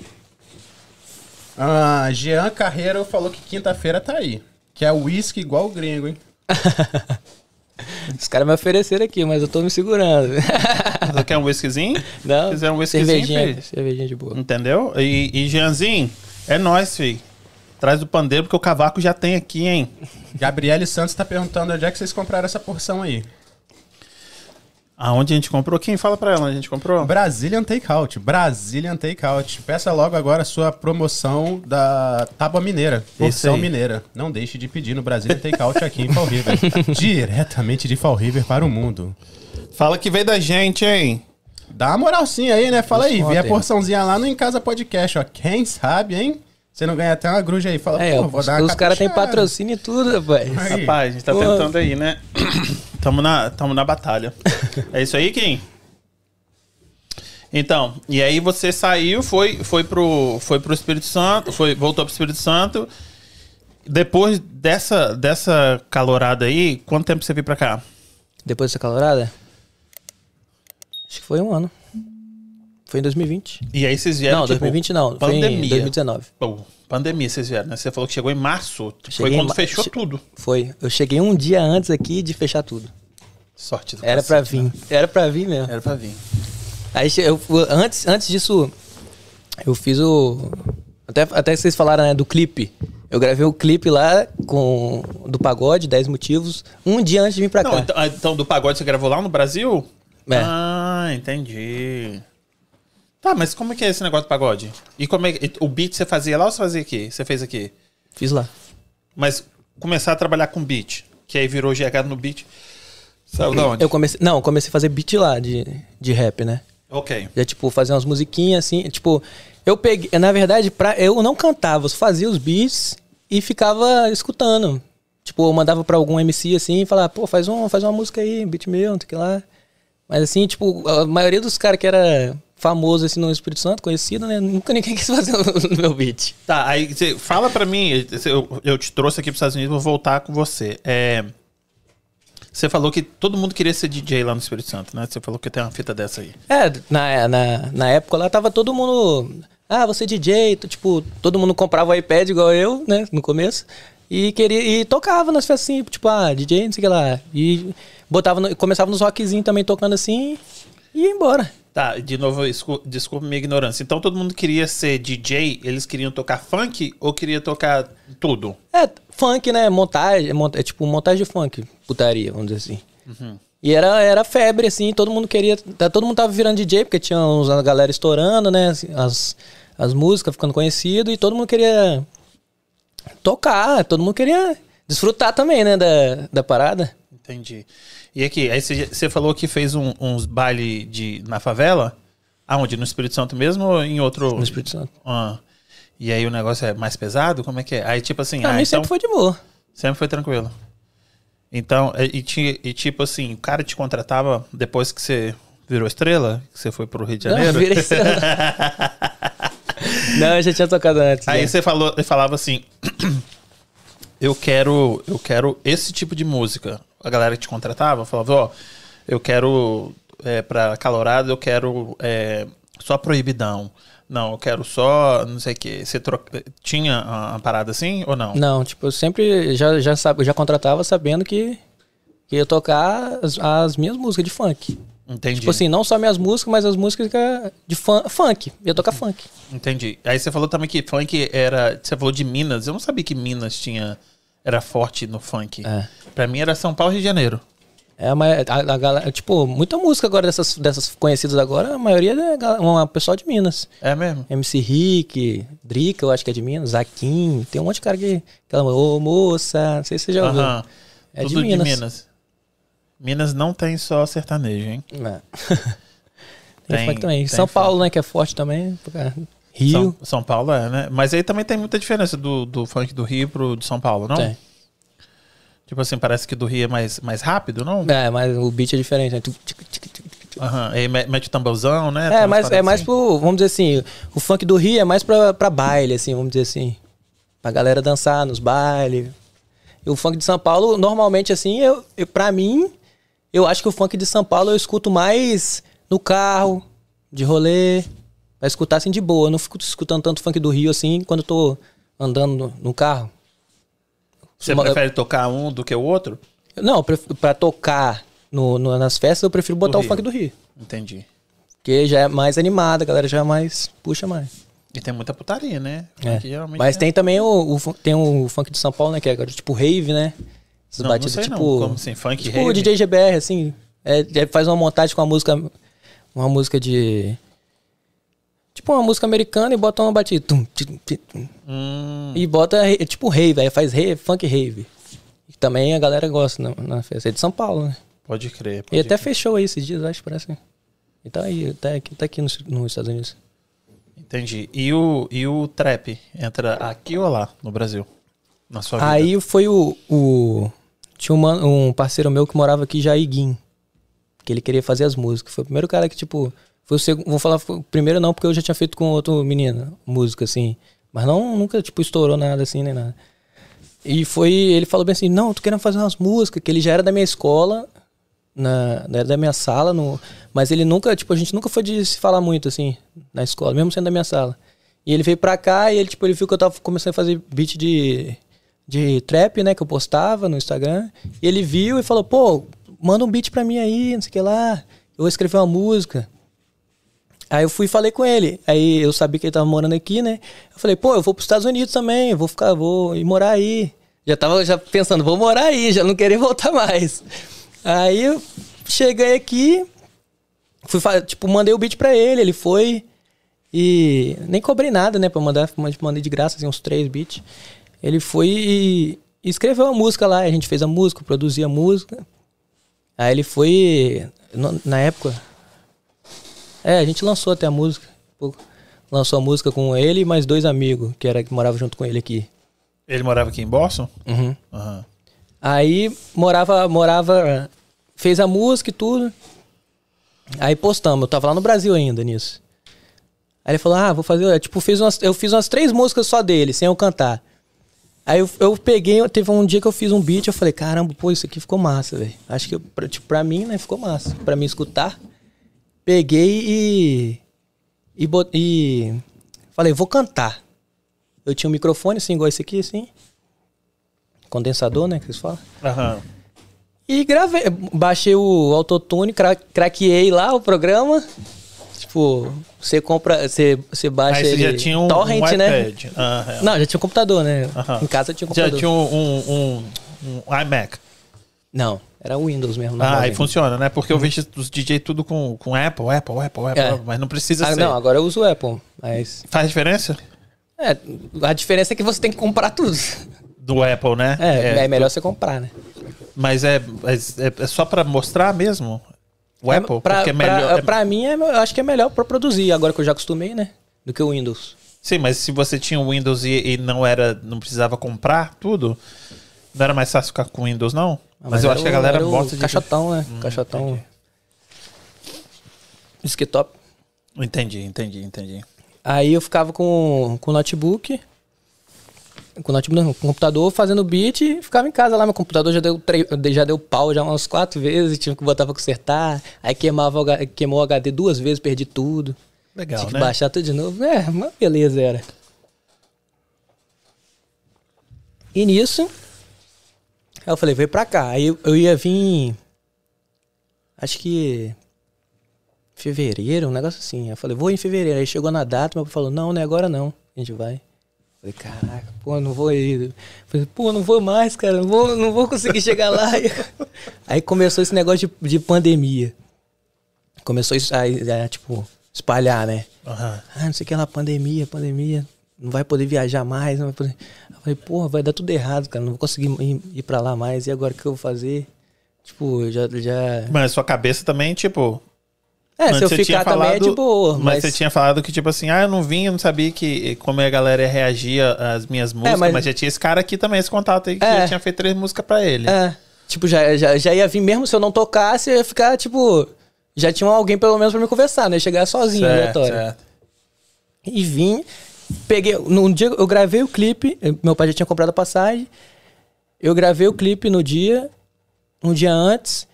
Ah, Jean Carreiro falou que quinta-feira tá aí. Que é whisky igual o gringo, hein? [LAUGHS] Os caras me ofereceram aqui, mas eu tô me segurando. Você quer um whiskyzinho? [LAUGHS] Não, quiser um whiskyzinho, cervejinha, filho? cervejinha de boa. Entendeu? E, e Jeanzinho, é nóis, filho. Traz do pandeiro, porque o cavaco já tem aqui, hein? Gabriele Santos tá perguntando onde é que vocês compraram essa porção aí. Aonde a gente comprou? Quem fala pra ela onde a gente comprou? Brazilian Takeout. Brazilian Takeout. Peça logo agora a sua promoção da Tábua Mineira. Porção mineira. Não deixe de pedir no Brazilian Takeout aqui em Fall River. [LAUGHS] Diretamente de Fall River para o mundo. Fala que veio da gente, hein? Dá uma moralzinha aí, né? Fala aí. Vê a porçãozinha lá no Em Casa Podcast, ó. Quem sabe, hein? Você não ganha até uma gruja aí. Fala, É, pô, os, vou dar uma os caras têm patrocínio e tudo, rapaz. Aí. Rapaz, a gente tá Pô. tentando aí, né? [COUGHS] tamo, na, tamo na batalha. É isso aí, Kim? Então, e aí você saiu, foi, foi, pro, foi pro Espírito Santo, foi, voltou pro Espírito Santo. Depois dessa, dessa calorada aí, quanto tempo você veio pra cá? Depois dessa calorada? Acho que foi um ano. Foi em 2020. E aí vocês vieram, não, tipo, 2020 não. Foi em pandemia. 2019. Pô, pandemia vocês vieram, né? Você falou que chegou em março. Foi Cheguei em quando ma- fechou che- tudo. Foi. Eu cheguei um dia antes aqui de fechar tudo. Sorte do Era pra cacete, né? vir. Era pra vir mesmo. Era pra vir. Aí eu, antes, antes disso, eu fiz o. Até, até vocês falaram, né, do clipe. Eu gravei o clipe lá com do pagode, 10 motivos, um dia antes de vir pra Não, cá. então, ah, então do pagode você gravou lá no Brasil? É. Ah, entendi. Tá, mas como é que é esse negócio do pagode? E como é que, o beat você fazia lá ou você fazia aqui? Você fez aqui? Fiz lá. Mas começar a trabalhar com beat, que aí virou GH no beat. Saiu da onde? Eu comecei. Não, comecei a fazer beat lá de, de rap, né? Ok. Já, tipo, fazer umas musiquinhas assim. Tipo, eu peguei. Na verdade, pra, eu não cantava, eu fazia os beats e ficava escutando. Tipo, eu mandava pra algum MC assim e falava, pô, faz, um, faz uma música aí, beat meu, não sei o que lá. Mas assim, tipo, a maioria dos caras que era famoso assim no Espírito Santo, conhecido, né? Nunca ninguém [LAUGHS] quis fazer o meu beat. Tá, aí você fala pra mim, eu, eu te trouxe aqui pros Estados Unidos, vou voltar com você. É, você falou que todo mundo queria ser DJ lá no Espírito Santo, né? Você falou que tem uma fita dessa aí. É, na, na, na época lá tava todo mundo. Ah, você é DJ, tipo, todo mundo comprava o iPad igual eu, né, no começo. E queria e tocava nas festas assim, tipo, ah, DJ, não sei o que lá. E botava no- começava nos rockzinhos também tocando assim e ia embora. Tá, de novo, escu- desculpa minha ignorância. Então todo mundo queria ser DJ, eles queriam tocar funk ou queria tocar tudo? É, funk, né? Montagem, mont- é tipo montagem de funk, putaria, vamos dizer assim. E era, era febre, assim, todo mundo queria. tá- Todo mundo tava virando DJ, porque tinha uns, a galera estourando, né? assim, As, as músicas ficando conhecido e todo mundo queria tocar, todo mundo queria desfrutar também, né? Da, da parada. Entendi. E aqui, aí você, falou que fez um- uns baile de, na favela? Aonde? No Espírito Santo mesmo ou em outro? No Espírito Santo. Ah. E aí o negócio é mais pesado? Como é que é? Aí tipo assim, Pra ah, mim então, sempre foi de boa. sempre foi tranquilo. Então, e, e ti- e tipo assim, o cara te contratava depois que você virou estrela? Que você foi pro Rio de Não, Janeiro? virei estrela. [LAUGHS] Não, eu já tinha tocado antes. Aí né? você falou, falava assim: [CLEARS THROAT] Eu quero, eu quero esse tipo de música. A galera que te contratava falava, ó, eu quero é, pra calorado, eu quero é, só proibidão. Não, eu quero só, não sei o quê. Você troca... tinha uma parada assim ou não? Não, tipo, eu sempre já, já, sabe, já contratava sabendo que, que ia tocar as, as minhas músicas de funk. Entendi. Tipo assim, não só minhas músicas, mas as músicas que- de fun, funk. Ia tocar funk. Entendi. Aí você falou também que funk era. Você falou de Minas. Eu não sabia que Minas tinha. Era forte no funk. É. Pra mim era São Paulo e Rio de Janeiro. É a, mai- a, galera, tipo, muita música agora dessas, dessas conhecidas agora, a maioria é uma pessoal de Minas. É mesmo? MC Rick, Drica, eu acho que é de Minas, Zaquim, tem um monte de cara que. Aquela, ô moça, não sei se você já ouviu. Aham. É de Tudo de Minas. Minas. Minas não tem só sertanejo, hein? É. [LAUGHS] tem, Tem- funk também. tem São funk. Paulo, né, que é forte também. Rio. São, São Paulo é, né? Mas aí também tem muita diferença do, do funk do Rio pro de São Paulo, não? Tem. Tipo assim, parece que do Rio é mais, mais rápido, não? É, mas o beat é diferente, né? Aham. Me- mete o tamborzão, né? É, mas é mais assim. pro, vamos dizer assim, o funk do Rio é mais pra, pra baile, assim, vamos dizer assim. Pra galera dançar nos bailes. E o funk de São Paulo, normalmente, assim, eu, eu, pra mim, eu acho que o funk de São Paulo eu escuto mais no carro, de rolê, pra escutar assim de boa. Eu não fico escutando tanto funk do Rio assim quando eu tô andando no, no carro. Você Uma- prefere tocar um do que o outro? Não, eu pra tocar no, no- nas festas, eu prefiro botar o funk do Rio. Entendi. Porque já é mais animado, a galera já é mais. puxa mais. E tem muita putaria, né? É. Mas é- tem também o, o tem o funk de São Paulo, né? Que é agora tipo rave, né? Essas Não, não batidas sei não. tipo. Como assim? Funk, tipo rave? o DJ GBR, assim. É, é, faz uma montagem com uma música. Uma música de. Tipo uma música americana e bota uma batida. Tum, tum, tum. Hum, E bota tipo rave, aí faz rave, funk rave. E também a galera gosta na, na festa. É de São Paulo, né? pode crer. E pode até crer. fechou aí esses dias, acho, parece. E tá aí, tá aqui, tá aqui nos, nos Estados Unidos. Entendi. E o, e o trap entra aqui ou lá, no Brasil? Na sua vida? Aí foi o. o tinha uma- um parceiro meu que morava aqui, Jaiguim. Que ele queria fazer as músicas. Foi o primeiro cara que, tipo. Foi o segundo. Vou falar o primeiro não, porque eu já tinha feito com outro menino música, assim. Mas não, nunca, tipo, estourou nada assim, nem nada. E foi. Ele falou bem assim: não, tô querendo fazer umas músicas, que ele já era da minha escola, na, era da minha sala, no, mas ele nunca, tipo, a gente nunca foi de se falar muito, assim, na escola, mesmo sendo da minha sala. E ele veio pra cá e ele, tipo, ele viu que eu tava começando a fazer beat de, de trap, né, que eu postava no Instagram. E ele viu e falou, pô, manda um beat pra mim aí, não sei o que lá. Eu vou escrever uma música. Aí eu fui e falei com ele. Aí eu sabia que ele tava morando aqui, né? Eu falei, pô, eu vou pros Estados Unidos também, vou ficar, vou ir morar aí. Já tava já pensando, vou morar aí, já não queria [LAUGHS] voltar mais. Aí eu cheguei aqui, fui, tipo, mandei o beat pra ele, ele foi e nem cobrei nada, né, pra mandar, mandei de graça, assim, uns três beats. Ele foi e, escreveu a música lá, a gente fez a música, produzia a música. Aí ele foi, na época, é, a gente lançou até a música, lançou a música com ele e mais dois amigos, que era que moravam junto com ele aqui. Ele morava aqui em Boston? Uhum. Aham. Aí morava, morava, fez a música e tudo. Aí postamos, eu tava lá no Brasil ainda nisso. Aí ele falou, ah, vou fazer, tipo, fiz umas, eu fiz umas três músicas só dele, sem eu cantar. Aí eu, eu peguei, teve um dia que eu fiz um beat, eu falei, caramba, pô, isso aqui ficou massa, velho. Acho que, pra, tipo, pra mim, né, ficou massa. Pra mim escutar. Peguei e, e, e falei, vou cantar. Eu tinha um microfone, assim, igual esse aqui, assim. Condensador, né, que vocês falam. Aham. E gravei, baixei o autotune, cra craqueei lá o programa. Tipo, você compra, você, você baixa Aí você já tinha um, torrent, um né? Aham. Não, já tinha um computador, né? Aham. Em casa tinha um Já computador. tinha um, um, um, um iMac. Não, era o Windows mesmo. Ah, aí normalmente. funciona, né? Porque eu vejo os DJ tudo com, com Apple, Apple, Apple, Apple, É. mas não precisa Ah, ser. não, agora eu uso o Apple. Mas. Faz diferença? É, a diferença é que você tem que comprar tudo. Do Apple, né? É, é, melhor você comprar, né? Mas é, é, é só pra mostrar mesmo? O É, Apple? pra, porque é pra- melhor. é- pra mim, é- eu acho que é melhor pra produzir, agora que eu já acostumei, né? Do que o Windows. Sim, mas se você tinha o Windows e, e não era. não precisava comprar tudo, não era mais fácil ficar com o Windows, não? Ah, mas, eu acho que a galera gosta de. Caixotão, né? Hum, Caixotão. entendi. Desktop. Entendi, entendi, entendi. Aí eu ficava com, o notebook, com o notebook, não, com o computador, fazendo beat e ficava em casa lá. Meu computador já deu, já deu pau já umas quatro vezes, tive que botar pra consertar. Aí queimava, queimou o HD duas vezes, perdi tudo. Legal, Tinha que né? baixar tudo de novo. É, uma beleza era. E nisso, aí eu falei, veio pra cá. Aí eu, eu ia vir. Acho que. Fevereiro, um negócio assim. Aí eu falei, vou em fevereiro. Aí chegou na data, meu pai falou, não, não é agora não. A gente vai. Falei, caraca, pô, não vou ir. Falei, pô, não vou mais, cara, não vou, não vou conseguir chegar lá. [LAUGHS] Aí começou esse negócio de, de pandemia. Começou isso aí, a, tipo, espalhar, né? Aham. Ah, não sei o que lá, pandemia, pandemia. Não vai poder viajar mais, não vai poder. Eu falei, porra, vai dar tudo errado, cara. Não vou conseguir ir, ir pra lá mais. E agora o que eu vou fazer? Tipo, já. já... Mas sua cabeça também, tipo. É, se eu ficar também é falado- de boa. Mas, Mas, você tinha falado que, tipo assim, ah, eu não vim, eu não sabia que como a galera ia reagir às minhas músicas, mas... mas- já tinha esse cara aqui também, esse contato aí, que É. já tinha feito três músicas pra ele. É. Tipo, já, já, já ia vir mesmo se eu não tocasse, eu ia ficar, tipo. Já tinha alguém pelo menos pra me conversar, né? Chegar sozinho, certo, aleatório. certo. E vim, peguei. Num dia eu gravei o clipe, eu- meu pai já tinha comprado a passagem. Eu gravei o clipe no dia, um dia antes,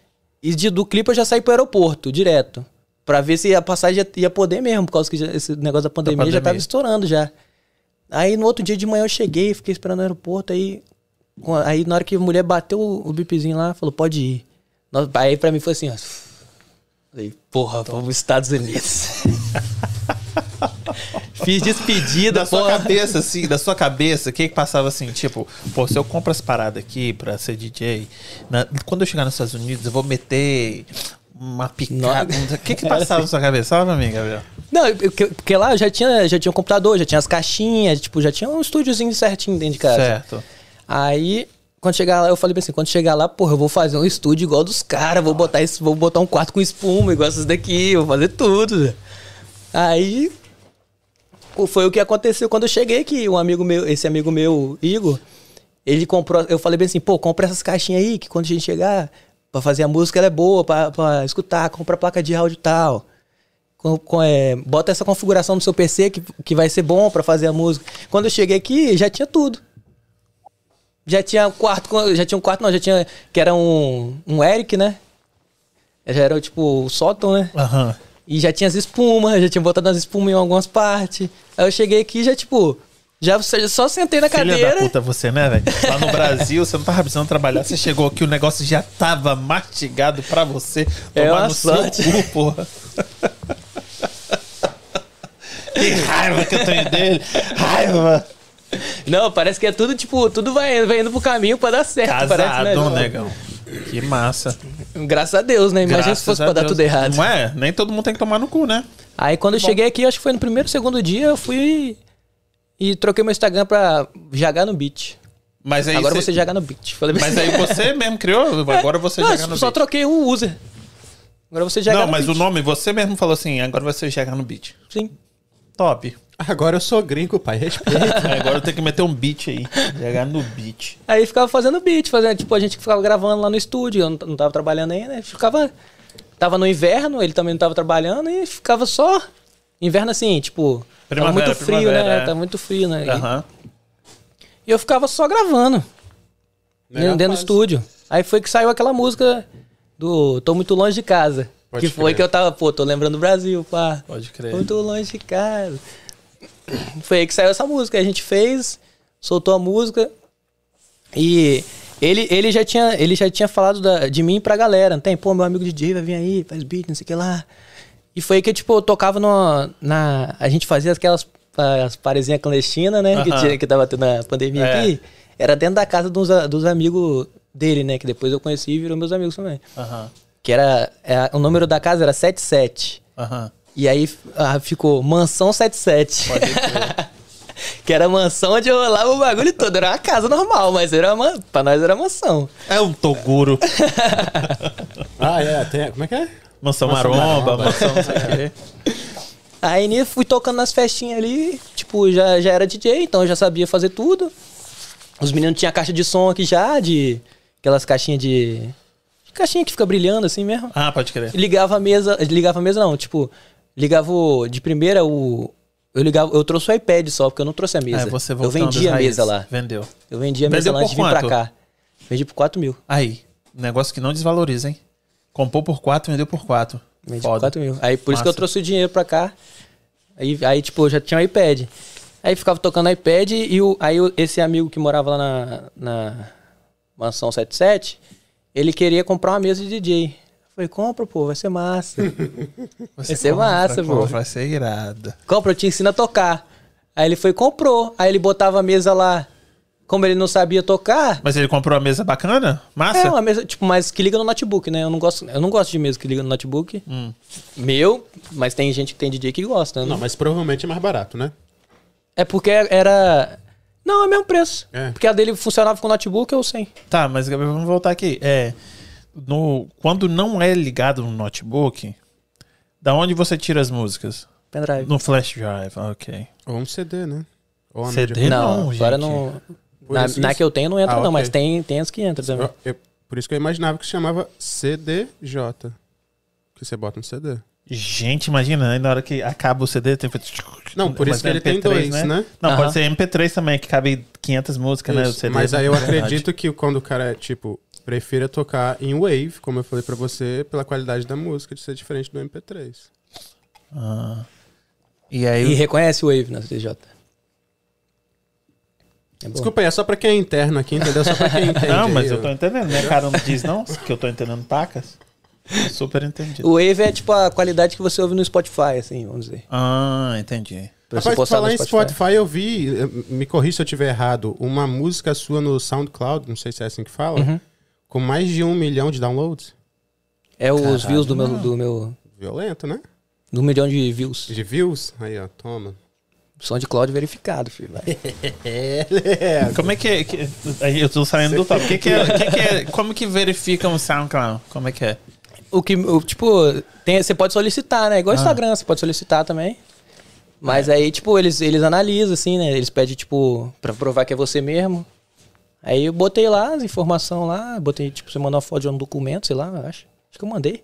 e de- do clipe eu já saí pro aeroporto, direto. Pra ver se a passagem ia, ia poder mesmo, por causa que já- esse negócio da pandemia, já pandemia. tava estourando já. Aí no outro dia de manhã eu cheguei, fiquei esperando no aeroporto, aí. Aí na hora que a mulher bateu o, o bipzinho lá, falou, pode ir. Aí pra mim foi assim, ó. Falei, porra, vamos Estados Unidos. [LAUGHS] Fiz despedida, Da sua porra. cabeça, assim, da sua cabeça, o que que passava assim, tipo, pô, se eu compro as paradas aqui pra ser DJ, na- quando eu chegar nos Estados Unidos, eu vou meter uma picada. O que que passava na sua cabeça? Fala pra mim, Gabriel. Não, porque, porque lá eu já tinha, já tinha um computador, já tinha as caixinhas, tipo, já tinha um estúdiozinho certinho dentro de casa. Certo. Aí, quando chegar lá, eu falei assim, quando chegar lá, porra, eu vou fazer um estúdio igual dos caras, vou botar isso, vou botar um quarto com espuma, igual esses daqui, vou fazer tudo. Aí foi o que aconteceu quando eu cheguei aqui, um amigo meu, esse amigo meu, Igor, ele comprou, eu falei bem assim, pô, compra essas caixinhas aí, que quando a gente chegar pra fazer a música ela é boa, pra, pra escutar, compra placa de áudio e tal. Com- com, é, bota essa configuração no seu PC que, que vai ser bom pra fazer a música. Quando eu cheguei aqui, já tinha tudo. Já tinha quarto, já tinha um quarto, não, já tinha, que era um, um Eric, né? Já era tipo o sótão, né? Aham. E já tinha as espumas, já tinha botado as espumas em algumas partes. Aí eu cheguei aqui e já, tipo, já só sentei na Filha cadeira. da puta você, né, velho? Lá no Brasil, você não tava precisando trabalhar. Você chegou aqui, o negócio já tava mastigado pra você. É tomar uma no seu sorte. cu, porra. Que raiva que eu tenho dele. Raiva. Não, parece que é tudo, tipo, tudo vai, vai indo pro caminho pra dar certo, parece, né? Casado, negão. Que massa. Graças a Deus, né? Imagina Graças se fosse pra dar Deus. tudo errado. Não é? Nem todo mundo tem que tomar no cu, né? Aí quando eu cheguei aqui, acho que foi no primeiro, segundo dia, eu fui e troquei meu Instagram pra Jagar no Beat. Mas aí Agora você- você joga no Beat. Mas aí você mesmo criou? Agora você Não, joga no só beat. troquei o user. Agora você joga Não, no mas beat. o nome, você mesmo falou assim, agora você joga no beat. Sim. Top. Agora eu sou gringo, pai. Respeita. [LAUGHS] É, agora eu tenho que meter um beat aí. Jogar no beat. Aí ficava fazendo beat, fazendo, tipo, a gente ficava gravando lá no estúdio, eu não, não tava trabalhando ainda, né? ficava. Tava no inverno, ele também não tava trabalhando e ficava só. Inverno assim, tipo. tava muito frio, né? é. Tava muito frio, né? E- Aham. E eu ficava só gravando. Melhor dentro do fase. estúdio. Aí foi que saiu aquela música do Tô Muito Longe de Casa. Pode que foi crer. que eu tava, pô, tô lembrando do Brasil, pá. Pode crer. Muito longe de casa. [CLEARS THROAT] Foi aí que saiu essa música. A gente fez, soltou a música. E ele, ele, já, tinha, ele já tinha falado da- de mim pra galera. Não tem, pô, meu amigo DJ vai vir aí, faz beat, não sei o que lá. E foi aí que, tipo, eu tocava no, na. A gente fazia aquelas as parezinhas clandestinas, né? Que, Aham. tinha, que tava tendo na pandemia É. aqui. Era dentro da casa dos, dos amigos dele, né? Que depois eu conheci e virou meus amigos também. Aham. Que era. é, o número da casa era 77. Aham. E aí ah, ficou Mansão 77. Pode [LAUGHS] que era a mansão onde rolava o bagulho todo. Era uma casa normal, mas era uma, pra nós era mansão. É um Toguro. [LAUGHS] Ah, é. Tem, como é que é? Mansão Mansão maromba, maromba. mansão não sei o quê. [LAUGHS] Aí nisso fui tocando nas festinhas ali, tipo, já, já era DJ, então eu já sabia fazer tudo. Os meninos tinham caixa de som aqui já, de aquelas caixinhas de. Caixinha que fica brilhando assim mesmo. Ah, pode crer. Ligava a mesa. Ligava a mesa não, tipo, ligava o, de primeira o. Eu ligava, eu trouxe o iPad só, porque eu não trouxe a mesa. É, você eu vendia a mesa lá. Vendeu. Eu vendia a mesa Vendeu lá por antes de vir pra cá. Vendi por 4 mil. Aí, negócio que não desvaloriza, hein? Comprou por 4, vendeu por 4. Vendi por Foda. 4 mil. Aí por isso que eu Massa. trouxe o dinheiro pra cá. Aí, aí tipo, eu já tinha um iPad. Aí ficava tocando iPad e o, aí o- esse amigo que morava lá na, na mansão 77, ele queria comprar uma mesa de DJ. Eu falei, compra, pô, vai ser massa. [LAUGHS] Você Vai ser compra, massa, pô. Vai ser irada. compra, eu te ensino a tocar. Aí ele foi e comprou. Aí ele botava a mesa lá. Como ele não sabia tocar, Mas ele comprou a mesa bacana? Massa? é uma mesa, tipo, mas que liga no notebook, né? Eu não gosto, eu não gosto de mesa que liga no notebook. Hum. Meu, mas tem gente que tem DJ que gosta, né? Não, mas provavelmente é mais barato, né? É porque era. Não, é o mesmo preço. É. Porque a dele funcionava com notebook ou sem. Tá, mas Gabriel, vamos voltar aqui. É, no, quando não é ligado no notebook, da onde você tira as músicas? Pendrive. No flash drive, ok. Ou um CD, né? Ou CD? não, não, agora não. Na, isso na que eu tenho não entra, Ah, não, ok. mas tem, tem as que entram também. Eu- eu- por isso que eu imaginava que se chamava CDJ. Que você bota no CD. Gente, imagina, aí na hora que acaba o CD tem Não, por isso Mas que ele tem MP3, dois, né? Não, Aham. pode ser MP3 também, que cabe 500 músicas, né? O Isso, CD, Mas aí eu Verdade. acredito que quando o cara, tipo, prefira tocar em Wave, como eu falei pra você, pela qualidade da música, de ser diferente do MP3. Ah. E aí, E reconhece o Wave na CDJ. É. Desculpa aí, é só pra quem é interno aqui, entendeu? Só pra quem [LAUGHS] entende. Não, mas aí, eu tô entendendo, né? Cara, não diz não [LAUGHS] que eu tô entendendo pacas. [LAUGHS] Super entendido. O Wave é tipo a qualidade que você ouve no Spotify, assim, vamos dizer. Ah, entendi. Pra Rapaz, falar no em Spotify, eu vi, eh, me corri se eu tiver errado, uma música sua no SoundCloud, não sei se é assim que fala, Uhum. com mais de um milhão de downloads. É os Caralho, views do meu, não. do meu. Violento, né? Do milhão de views. De views. Aí, ó, toma. SoundCloud verificado, filho. vai. [LAUGHS] Como é que é? que- eu tô saindo do top. Que que é, que que é- como que verifica um SoundCloud? Como é que é? O que, o, tipo, tem, você pode solicitar, né? Igual Ah. Instagram, você pode solicitar também. Mas aí, tipo, eles, eles analisam, assim, né? Eles pedem, tipo, pra provar que é você mesmo. Aí eu botei lá as informações lá, botei, tipo, você mandou uma foto de um documento, sei lá, eu acho. Acho que eu mandei.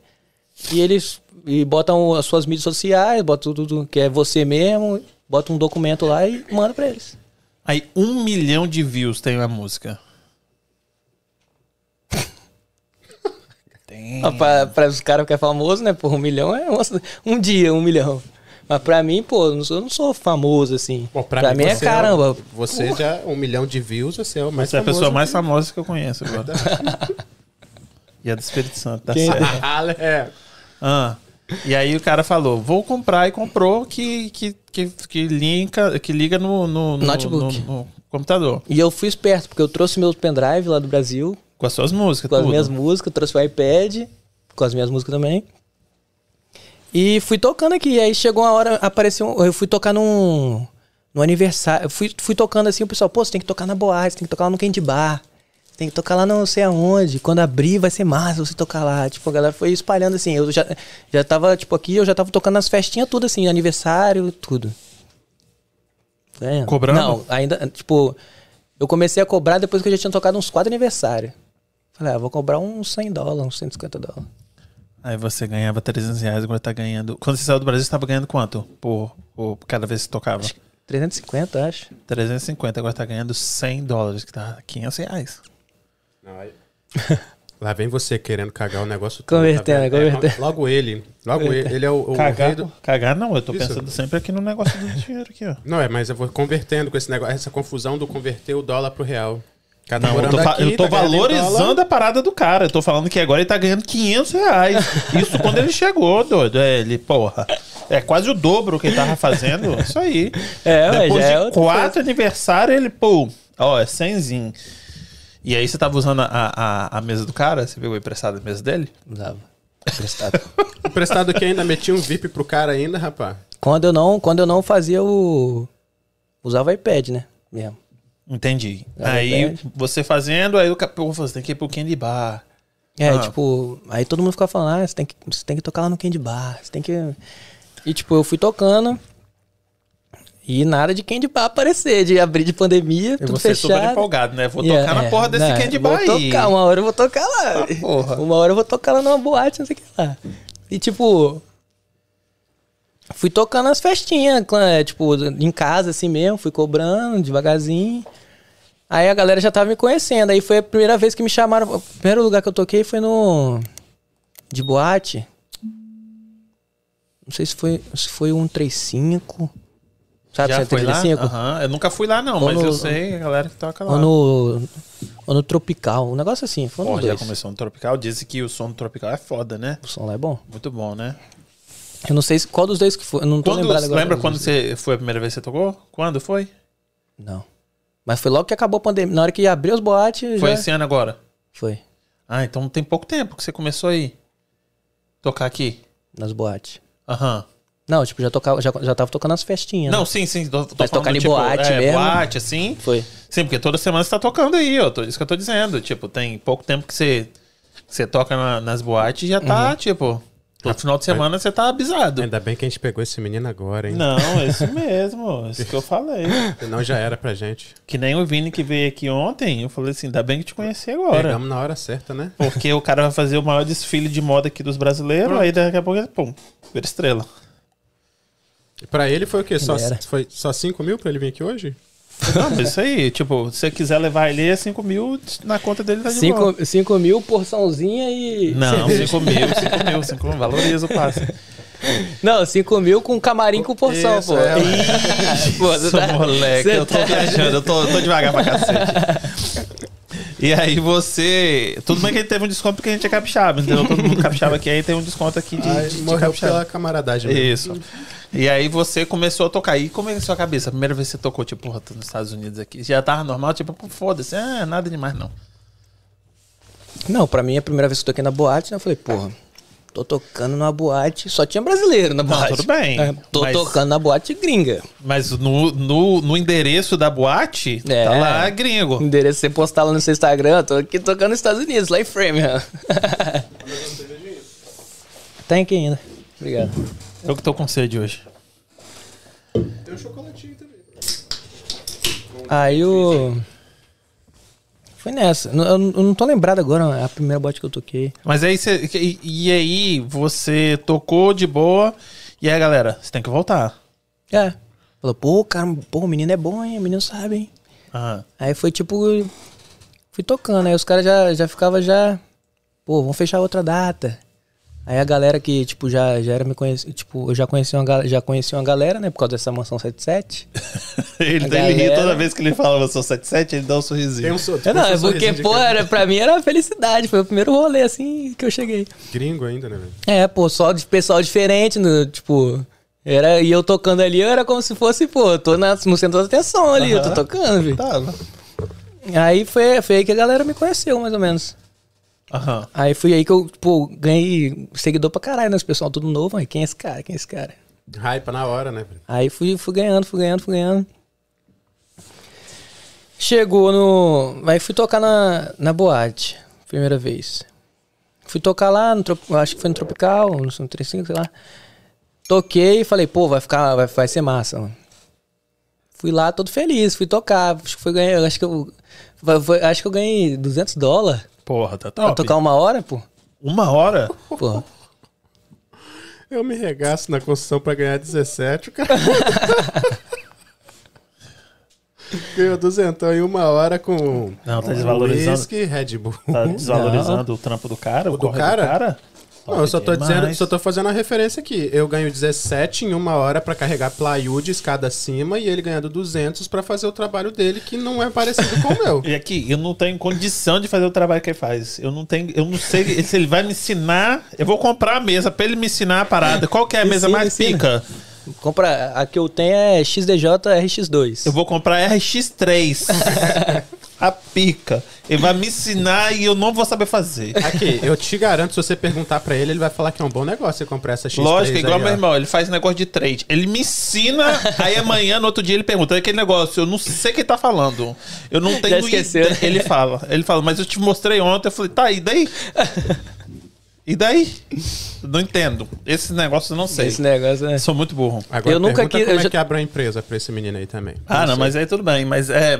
E eles e botam as suas mídias sociais, botam tudo que é você mesmo, bota um documento lá e manda pra eles. Aí um milhão de views tem a música. Pra, pra os caras que é famoso, né? Por um milhão é um, um dia, um milhão. Mas pra mim, pô, eu não sou, eu não sou famoso assim. Bom, pra, mim, é você caramba. você já, um milhão de views, você é o mais Você é a pessoa mais famosa que eu conheço agora. [LAUGHS] e é do Espírito Santo, tá Quem- certo. [LAUGHS] É. Ah, e aí o cara falou, vou comprar e comprou que, que, que, que, linka, que liga no, no, no- Notebook. no- no computador. E eu fui esperto, porque eu trouxe meus pendrive lá do Brasil, Com as suas músicas, com as tudo. minhas músicas, trouxe o iPad, com as minhas músicas também. E fui tocando aqui. Aí chegou uma hora, apareceu. Eu fui tocar num. No aniversário. Fui, fui tocando assim, o pessoal, pô, você tem que tocar na boate, você tem que tocar lá no Candy Bar. Tem que tocar lá não sei aonde. Quando abrir, vai ser massa você tocar lá. Tipo, a galera foi espalhando assim. Eu já, já tava, tipo, aqui, eu já tava tocando nas festinhas tudo assim, aniversário, tudo. Tá? Cobrando? Não, ainda, tipo, eu comecei a cobrar depois que eu já tinha tocado uns quatro aniversários. Falei, ah, vou cobrar uns 100 dólares, uns 150 dólares. Aí você ganhava 300 reais, agora tá ganhando... Quando você saiu do Brasil, você tava ganhando quanto? Por, por cada vez que tocava? 350, acho. 350, agora tá ganhando 100 dólares, que tá 500 reais. Não, aí- [LAUGHS] Lá vem você querendo cagar o negócio todo, Convertendo, tá convertendo. É, logo ele. Logo ele. Ele é o, o rei Cagar, do... cagar não, eu tô Isso. pensando sempre aqui no negócio do dinheiro aqui, ó. Não, é, mas eu vou convertendo com esse negócio, essa confusão do converter o dólar pro real. Cada Não, eu tô, aqui, eu tô tá valorizando a parada do cara. Eu tô falando que agora ele tá ganhando 500 reais. Isso quando ele chegou, doido. É, ele, porra. É quase o dobro que ele tava fazendo. Isso aí. É, Depois é de outra quatro aniversários, ele, pô, ó, é 100 E aí você tava usando a, a, a mesa do cara? Você pegou emprestado a mesa dele? Usava. Emprestado. [LAUGHS] Emprestado que ainda metia um VIP pro cara ainda, rapaz. quando, eu não, quando eu não fazia o. Usava o iPad, né? Mesmo. Entendi. É aí verdade. você fazendo, aí o capô falou, você tem que ir pro Candy Bar. É, Ah. tipo, aí todo mundo ficava falando, ah, você tem que, você tem que tocar lá no Candy Bar, você tem que. E tipo, eu fui tocando. E nada de Candy Bar aparecer, de abrir de pandemia, E tudo você super fechado. empolgado, né? Vou Yeah, tocar na é, porra desse né, Candy Bar Vou aí. tocar, uma hora eu vou tocar lá. Ah, porra. Uma hora eu vou tocar lá numa boate, não sei o que lá. E tipo. Fui tocando as festinhas, é, tipo, em casa assim mesmo, fui cobrando devagarzinho. Aí a galera já tava me conhecendo. Aí foi a primeira vez que me chamaram. O primeiro lugar que eu toquei foi no. De boate. Não sei se foi, se foi um 35. Sabe, Já foi lá? 135? Aham. Eu nunca fui lá, não, Ou mas no- eu sei a galera que toca lá. Ou no. Ou no Tropical. Um negócio assim. Foi Pô, já começou no Tropical. Dizem que o som do Tropical é foda, né? O som lá é bom. Muito bom, né? Eu não sei se- qual dos dois que foi. Eu não tô Quando, lembrado agora. lembra quando você foi a primeira vez que você tocou? Quando foi? Não. Mas foi logo que acabou a pandemia. Na hora que abriu os boates. Foi já... esse ano agora? Foi. Ah, então tem pouco tempo que você começou aí. Tocar aqui. Nas boates. Aham. Não, tipo, já, tocava, já, já tava tocando nas festinhas. Não, né? sim, sim. Tô, tô Mas tocar em tipo, boate é, mesmo? boate, assim. Foi. Sim, porque toda semana você tá tocando aí, ó. Isso que eu tô dizendo. Tipo, tem pouco tempo que você, que você toca na- nas boates e já tá, Uhum. tipo. Todo final de semana você tá abisado. Ainda bem que a gente pegou esse menino agora, hein? Não, é isso mesmo. Isso que eu falei. [LAUGHS] Senão já era pra gente. Que nem o Vini que veio aqui ontem. Eu falei assim, ainda bem que te conheci agora. Pegamos na hora certa, né? Porque o cara vai fazer o maior desfile de moda aqui dos brasileiros, aí daqui a pouco, pum, vira estrela. E pra ele foi o quê? Só, foi só 5 mil pra ele vir aqui hoje? Não, mas isso aí, tipo, se você quiser levar ele, é 5 mil na conta dele tá de boa. 5 cinco mil, porçãozinha e. Não, [LAUGHS] 5 mil, 5 mil, 5 mil, valoriza o passe. Não, 5 mil com camarim com porção, Isso, pô. é. Pô, você Sou tá- moleque, você eu tô tá- viajando, eu tô, eu tô devagar pra cacete. E aí você. Tudo bem que ele teve um desconto porque a gente é capixaba, entendeu? Todo mundo capixaba aqui, aí tem um desconto aqui de, Ai, de, de morreu capixaba. pela camaradagem. mesmo. Isso. E aí você começou a tocar. E como é que é sua cabeça? A primeira vez que você tocou, tipo, porra, tô nos Estados Unidos aqui. Já tava normal, tipo, foda-se, ah, nada demais não. Não, pra mim, a primeira vez que eu toquei na boate, né, eu falei, porra, tô tocando numa boate, só tinha brasileiro na boate. tudo bem, É, tô mas- tocando na boate gringa. Mas no, no, no endereço da boate, É. tá lá gringo. Endereço você postar lá no seu Instagram, tô aqui tocando nos Estados Unidos, lá em Framingham. [LAUGHS] Tem aqui ainda. Obrigado. Eu que tô com sede hoje. Tem um chocolatinho também. Aí o. Foi nessa. Eu, eu não tô lembrado agora a primeira boate que eu toquei. Mas aí você. E, e aí você tocou de boa. E aí, galera, você tem que voltar. É. Falou, pô, cara, pô, o menino é bom, hein? O menino sabe, hein? Aham. Aí foi tipo. Fui tocando, aí os caras já, já ficavam já. Pô, vamos fechar outra data. Aí a galera que, tipo, já, já era me conhecia. Tipo, eu já conhecia uma, já conhecia uma galera, né? Por causa dessa mansão 77. [LAUGHS] Ele, A ele ri galera- toda vez que ele fala eu sou 77, ele dá um sorrisinho. Tem um, É, não, um é porque, pô, era, pra mim era uma felicidade. Foi o primeiro rolê, assim, que eu cheguei. Gringo ainda, né, velho? É, pô, só de pessoal diferente, no, tipo. Era, e eu tocando ali, eu era como se fosse, pô, tô na- no centro da atenção ali, eu tô tocando, viu? Tava. Aí foi, foi aí que a galera me conheceu, mais ou menos. Aham. Aí foi aí que eu, pô, ganhei seguidor pra caralho, né? Esse pessoal tudo novo. Aí, quem é esse cara? Quem é esse cara? Hype na hora, né? Aí fui, fui ganhando, fui ganhando, fui ganhando. Chegou no. Aí fui tocar na, na boate, primeira vez. Fui tocar lá, no, acho que foi no Tropical, no 35, sei lá. Toquei e falei, pô, vai ficar, vai, vai ser massa, mano. Fui lá todo feliz, fui tocar. Acho que foi acho que eu. foi- acho que eu ganhei 200 dólares Porra, tá pra top. tocar uma hora, pô. Uma hora? [LAUGHS] Pô. Eu me regaço na construção pra ganhar 17, o cara. [LAUGHS] Ganhou duzentão em uma hora com. Não, tá desvalorizando. Whisky, Red Bull. Tá desvalorizando o trampo do cara, o, O do corre cara? Não, eu só tô demais. dizendo, só tô fazendo a referência aqui. Eu ganho 17 em uma hora pra carregar plywood escada acima e ele ganhando 200 pra fazer o trabalho dele que não é parecido com o [LAUGHS] meu. E aqui, eu não tenho condição de fazer o trabalho que ele faz. Eu não tenho, eu não sei se ele vai me ensinar. Eu vou comprar a mesa pra ele me ensinar a parada. Qual que é a mesa Ensina, mais ensina. pica? Compra, a que eu tenho é XDJ RX2. Eu vou comprar a [LAUGHS] RX3. A pica. Ele vai me ensinar e eu não vou saber fazer. Aqui, eu te garanto, se você perguntar pra ele, ele vai falar que é um bom negócio você comprar essa X3 Lógico, igual aí, meu ó. irmão, ele faz negócio de trade. Ele me ensina, aí amanhã, no outro dia, ele pergunta: "É aquele negócio, eu não sei o que ele tá falando. Eu não tenho esqueceu, ideia." né? Ele fala, ele fala, mas eu te mostrei ontem. Eu falei, tá, e daí? E daí? Não entendo. Esse negócio eu não sei. Esse negócio é. Sou muito burro. Agora Eu nunca quis- como eu é já- que abre uma empresa pra esse menino aí também. Ah, não, mas aí tudo bem. Mas é.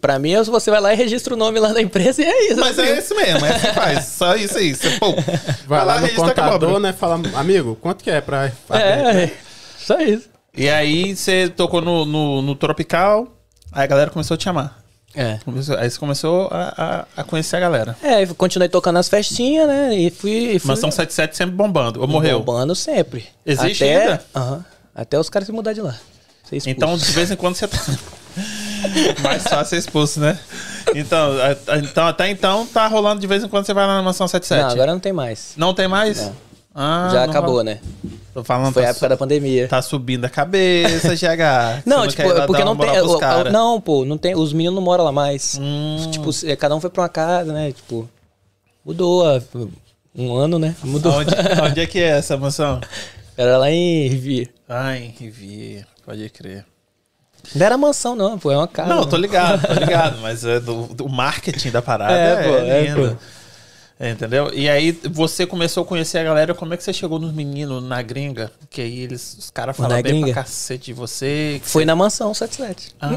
Pra mim, você vai lá e registra o nome lá da empresa e é isso. Mas assim. é esse mesmo, é assim que faz. Só isso aí. Você, pô, Vai lá no registra que eu contador, né? Fala, amigo, quanto que é pra... É, é, só isso. E aí você tocou no, no, no Tropical, aí a galera começou a te chamar. É. Começou- aí você começou a, a, a conhecer a galera. É, eu continuei tocando nas festinhas, né? E fui. E fui Mas são 77 sempre bombando. Ou morreu? Bombando sempre. Existe até, ainda? Aham. até os caras se mudar de lá. Então, de vez em quando você tá. [LAUGHS] Mais fácil ser expulso, né? Então, a- a- então, até então, tá rolando de vez em quando você vai lá na mansão 77. Não, agora não tem mais. Não tem mais? Não. Ah, já não acabou, rola. né? Tô falando, Foi a tá, época da pandemia. tá subindo a cabeça, GH. [LAUGHS] Não, tipo, quer ir lá porque dar não uma tem. moral pros o- cara. Não, pô, não tem. Os meninos não moram lá mais. Hum. Tipo, se- cada um foi pra uma casa, né? Tipo, mudou a- um ano, né? Mudou. Onde, [LAUGHS] onde é que é essa mansão? Era lá em Rivier. Ai, Rivier, pode crer. Não era mansão, não, pô, é uma casa. Não, tô ligado, tô ligado, mas é do, do marketing da parada É, é, pô, é, lindo. É, Entendeu? E aí você começou a conhecer a galera, como é que você chegou nos meninos na gringa? Que aí eles, os caras Na falam bem gringa? pra cacete de você. Foi você- na mansão 77. Ah,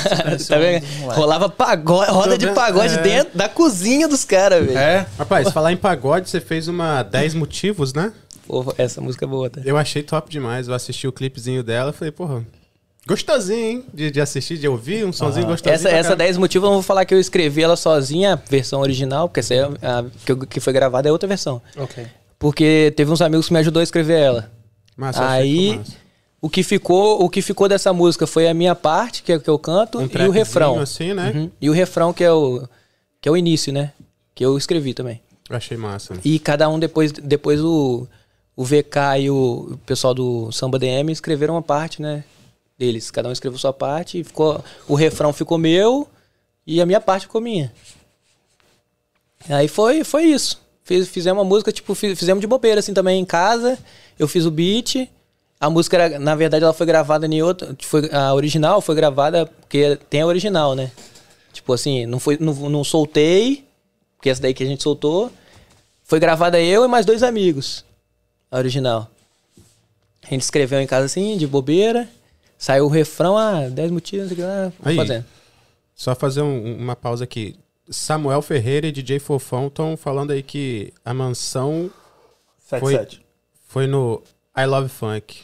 [LAUGHS] tá vendo? um. Rolava pagode, roda de pagode É. dentro da cozinha dos caras, velho. É? Rapaz, falar em pagode, você fez uma 10 motivos, né? Pô, essa música é boa, tá? Eu achei top demais. Eu assisti o clipezinho dela e falei, porra, gostosinho, hein? De, de assistir, de ouvir, um sonzinho gostosinho. Essa, pra essa caramba. 10 motivos eu não vou falar que eu escrevi ela sozinha, a versão original, porque essa é a, que, que foi gravada é outra versão. Ok. Porque teve uns amigos que me ajudou a escrever ela. Massa, Aí massa. o que ficou, o que ficou dessa música foi a minha parte, que é que eu canto, Um e o refrão. assim, né? Uhum. E o refrão que é o que é o início, né? Que eu escrevi também. Eu achei massa. E cada um depois depois o o VK e o, o pessoal do Samba DM escreveram uma parte, né? Deles. Cada um escreveu sua parte e ficou o refrão ficou meu e a minha parte ficou minha. Aí foi foi isso. Fiz, fizemos uma música, tipo, fiz- fizemos de bobeira assim também em casa. Eu fiz o beat. A música, era, na verdade, ela foi gravada em outra. Foi, a original foi gravada porque tem a original, né? Tipo assim, não, foi, não, não soltei, porque essa daí que a gente soltou. Foi gravada eu e mais dois amigos. A original. A gente escreveu em casa assim, de bobeira. Saiu o refrão, ah, 10 motivos, não sei o que lá, Aí. vou fazendo. Só fazer um- uma pausa aqui. Samuel Ferreira e DJ Fofão estão falando aí que a mansão 77. foi no I Love Funk.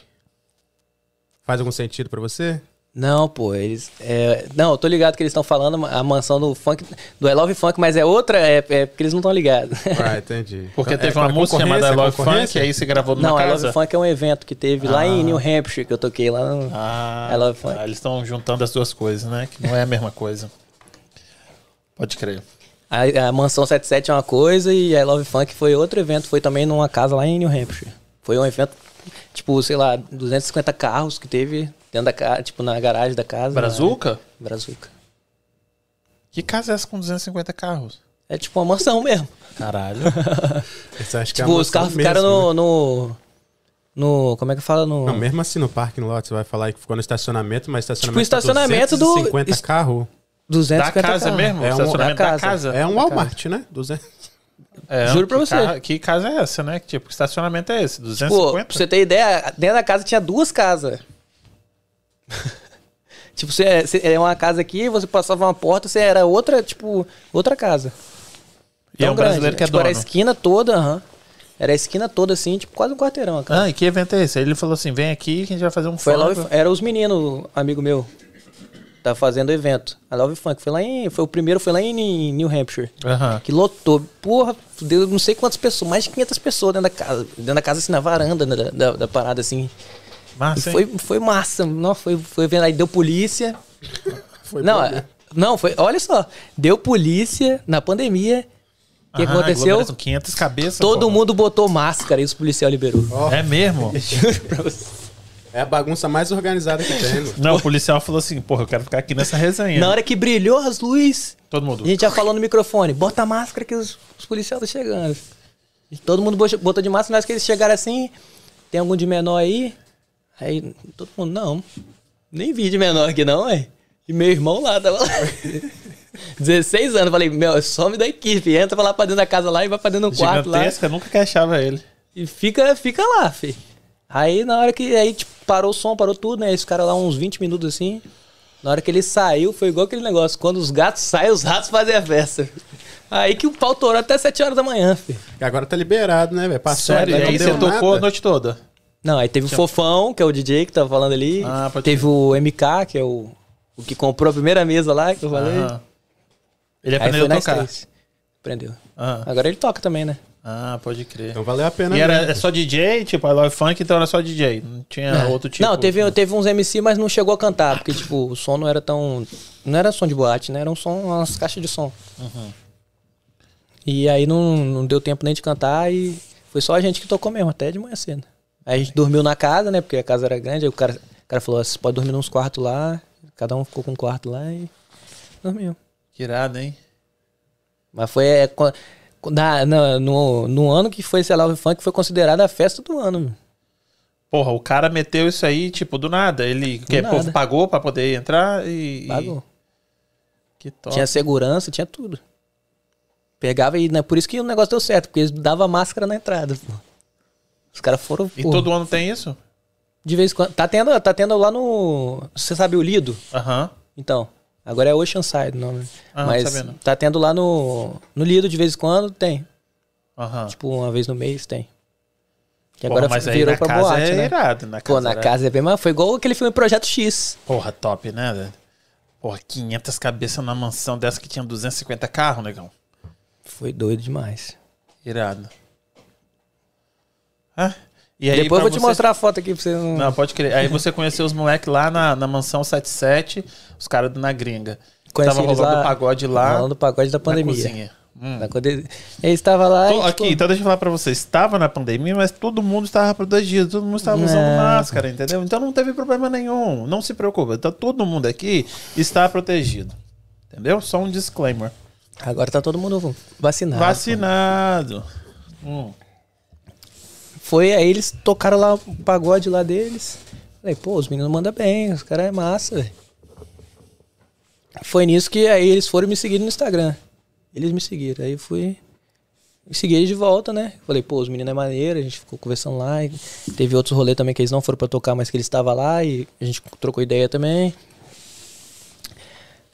Faz algum sentido pra você? Não, pô, eles. é, não, eu tô ligado que eles estão falando a mansão do funk, do I Love Funk, mas é outra, é, é porque eles não estão ligados. Ah, entendi. [LAUGHS] Porque É, teve é uma música chamada concorrência, Love Funk, aí você gravou numa não, I casa. Love Funk é um evento que teve lá em New Hampshire, que eu toquei lá no. Ah, I Love Funk. tá, eles estão juntando as duas coisas, né? Que não é a mesma coisa. Pode crer. A, a Mansão 77 é uma coisa e a I Love Funk foi outro evento, foi também numa casa lá em New Hampshire. Foi um evento, tipo, sei lá, 250 carros que teve dentro da casa, tipo, na garagem da casa. Brazuca? Na, Brazuca. Que casa é essa com 250 carros? É tipo uma mansão mesmo. Caralho. [LAUGHS] Acho que é tipo, os mansão carros mesmo, ficaram né? no, no. no- Como é que fala? No, Não, mesmo assim no parque, no lote, você vai falar que ficou no estacionamento, mas estacionamento Tipo, estacionamento do- 250 es- carros. 250 da casa carros. mesmo? É um- estacionamento da da casa. casa? É um Walmart, né? 200. É, Juro pra você. ca- que casa é essa, né? Que tipo, que estacionamento é esse? Pô, 250? pra você ter ideia, dentro da casa tinha duas casas. [LAUGHS] tipo, você, você é uma casa aqui, você passava uma porta, você era outra, tipo, outra casa. e é Tão um brasileiro que é tipo, dono. Era a esquina toda, aham. Era a esquina toda, assim, tipo, quase um quarteirão. Ah, e que evento é esse? Aí ele falou assim: vem aqui que a gente vai fazer um Foi funk. era os meninos, amigo meu, tá fazendo o evento. A Love Funk. Foi lá em. Foi o primeiro, foi lá em, New Hampshire. Aham. Que lotou. Porra, deu não sei quantas pessoas, mais de 500 pessoas dentro da casa. Dentro da casa, assim, na varanda né, da, da, da parada, assim. Massa, foi, foi massa. Não, foi, foi vendo aí, deu polícia. [LAUGHS] Foi não, não, foi. Olha só. Deu polícia na pandemia. O que Aham, aconteceu? aglomeração, 500 cabeças. Todo pô. mundo botou máscara e os policial liberou. É mesmo? Juro [LAUGHS] pra você. É a bagunça mais organizada que tem. [LAUGHS] Não, o policial falou assim: porra, eu quero ficar aqui nessa resenha. Na hora que brilhou as luzes, Todo mundo. a gente já falou no microfone: bota a máscara que os, os policiais estão chegando. E todo mundo bo- botou de máscara, na hora que eles chegaram assim, tem algum de menor aí? Aí todo mundo, não. Nem vi de menor aqui não, ué. E meu irmão lá, tava lá. [LAUGHS] 16 anos, falei, meu, some da equipe, entra lá pra dentro da casa lá e vai pra dentro do quarto lá. Gigantesca, nunca que achava ele. E fica, fica lá, fi. Aí na hora que aí, tipo, parou o som, parou tudo, né? Esse cara lá uns 20 minutos assim. Na hora que ele saiu, foi igual aquele negócio. Quando os gatos saem, os ratos fazem a festa. Aí que o pau torou até 7 horas da manhã, fi. E agora tá liberado, né, velho? Passou Sério? ali, E não aí você tocou a nada. noite toda. Não, aí teve o Fofão, que é o DJ que tava falando ali. Ah, pode teve o MK, que é o, o que comprou a primeira mesa lá, que eu falei. Aham. Ele Aí aprendeu foi a tocar. Aprendeu. Ah. Agora ele toca também, né? Ah, pode crer. Então valeu a pena. E era mesmo. é só DJ, tipo, I Love Funk, então era só DJ. Não tinha outro tipo. É. Não, teve, teve uns MC, mas não chegou a cantar, porque, tipo, o som não era tão. Não era som de boate, né? Era um som, umas caixas de som. Uhum. E aí não, não deu tempo nem de cantar e foi só a gente que tocou mesmo, até de manhã cedo. Aí a gente dormiu na casa, né? Porque a casa era grande. Aí o cara, o cara falou: você pode dormir nos quartos lá. Cada um ficou com um quarto lá e dormiu. Que irado, hein? Mas foi é, na, na- no, no ano que foi, lá, o funk foi considerada a festa do ano. meu. Porra, o cara meteu isso aí, tipo, do nada. Ele que, nada. pô, pagou pra poder entrar e. Pagou. Que top. Tinha segurança, tinha tudo. Pegava e, né, por isso que o negócio deu certo, porque eles davam máscara na entrada. pô. Os caras foram. E pô, todo ano tem isso? De vez em quando. Tá tendo, tá tendo lá no. Você sabe o Lido? Aham. Então. Agora é Oceanside o nome. Ah, não Mas tá tendo lá no. No Lido de vez em quando, tem. Aham. Tipo, uma vez no mês tem. Que Porra, agora mas aí virou na pra casa boate, é né? irado. Na Pô, casa na era- casa é bem mais. Foi igual aquele filme Projeto X. Porra, top, né, velho? Porra, 500 cabeças na mansão dessa que tinha 250 carros, negão. Foi doido demais. Irado. Ah, e aí, Depois eu vou te você- mostrar a foto aqui pra você. Não... Não, pode crer. Aí você conheceu os moleques lá na, na mansão 77, os caras Na Gringa. Conheci Tava rolando lá- o pagode lá Rolando pagode da na pandemia. cozinha. Hum. Na ele estava lá. Tô- e, tipo, aqui, então deixa eu falar pra você. Estava na pandemia, mas todo mundo estava protegido, todo mundo estava usando É. máscara, entendeu? Então não teve problema nenhum. Não se preocupa. Então todo mundo aqui está protegido. Entendeu? Só um disclaimer. Agora tá todo mundo vacinado. Vacinado. Hum. Foi, aí eles tocaram lá o pagode lá deles. Falei, pô, os meninos mandam bem, os caras é massa, velho. Foi nisso que aí eles foram me seguir no Instagram. Eles me seguiram. Aí eu fui. E segui eles de volta, né? Falei, pô, os meninos é maneiro, a gente ficou conversando lá. E teve outros rolês também que eles não foram pra tocar, mas que eles estavam lá e a gente trocou ideia também.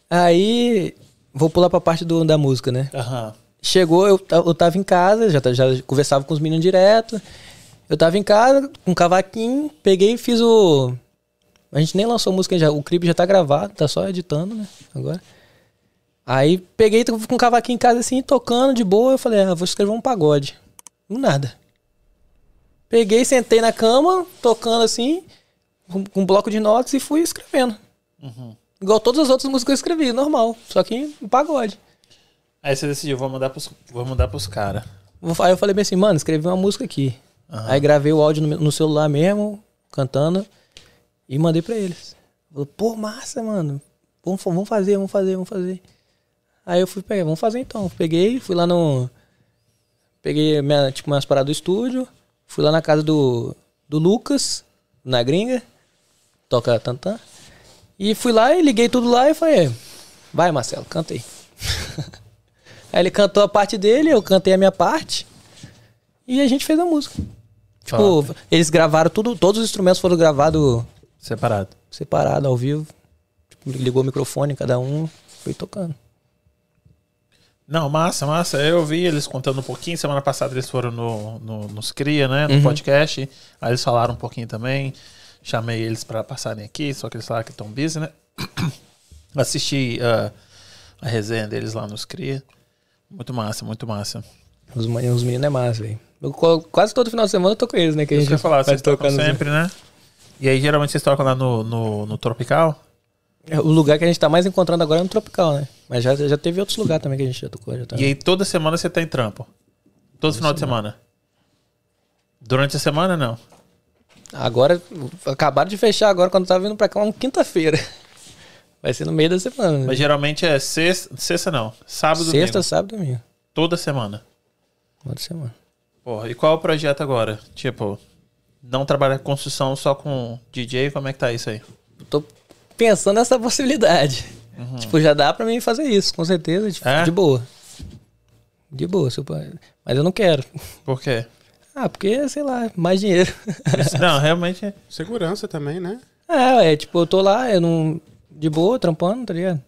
Aí, vou pular pra parte do, da música, né? Aham. Chegou, eu, eu tava em casa, já, já conversava com os meninos direto. Eu tava em casa, com um cavaquinho, peguei e fiz o. A gente nem lançou música, já, o clipe já tá gravado, tá só editando, né? Agora. Aí peguei com um cavaquinho em casa assim, tocando de boa. Eu falei, ah, vou escrever um pagode. Do nada. Peguei, sentei na cama, tocando assim, com, um bloco de notas e fui escrevendo. Igual todas as outras músicas que eu escrevi, normal. Só que um pagode. Aí você decidiu, vou mandar pros, vou mandar pros caras. Aí eu falei bem assim, mano, escrevi uma música aqui. Aí gravei o áudio no, no celular mesmo, cantando, e mandei pra eles. Falei, pô, massa, mano. Vamos, vamos fazer, vamos fazer, vamos fazer. Aí eu fui pegar, vamos fazer então. Peguei, fui lá no. Peguei minha, tipo, minhas paradas do estúdio. Fui lá na casa do, do Lucas, na gringa. Toca tantã. E fui lá e liguei tudo lá e falei, vai Marcelo, canta aí. [LAUGHS] Aí ele cantou a parte dele, eu cantei a minha parte. E a gente fez a música. Tipo, eles gravaram tudo, todos os instrumentos foram gravados Separado. separado, ao vivo. Tipo, ligou o microfone, cada um foi tocando. Não, massa, massa. Eu vi eles contando um pouquinho. Semana passada eles foram no, no, nos Cria, né? No Uhum. podcast. Aí eles falaram um pouquinho também. Chamei eles pra passarem aqui, só que eles falaram que estão busy, né? [COUGHS] Assisti ah, a resenha deles lá nos Cria. Muito massa, muito massa. Os, os meninos é massa, velho. Eu Quase todo final de semana eu tô com eles, né? Que a gente falar, vai vocês tocam sempre, né? E aí geralmente vocês tocam lá no, no, no Tropical? É, O lugar que a gente tá mais encontrando agora é no Tropical, né? Mas já, já teve outros lugares também que a gente já tocou. Já tá... E aí toda semana você tá em trampo? Todo final de semana? Durante a semana, não? Agora, acabaram de fechar agora quando tava vindo pra cá, uma quinta-feira. [LAUGHS] Vai ser no meio da semana. né? Mas geralmente é sexta, sexta não, sábado, Sexta, domingo. sábado e domingo. Toda semana. Toda semana. Porra, e qual é o projeto agora? Tipo, não trabalhar com construção só com DJ, como é que tá isso aí? Tô pensando nessa [LAUGHS] possibilidade. Tipo, já dá pra mim fazer isso, com certeza. Tipo, É? De boa. De boa, seu pai. Mas eu não quero. Por quê? Ah, porque, sei lá, mais dinheiro. não, realmente. Segurança também, né? É, é, tipo, eu tô lá, eu não. De boa, trampando, tá ligado?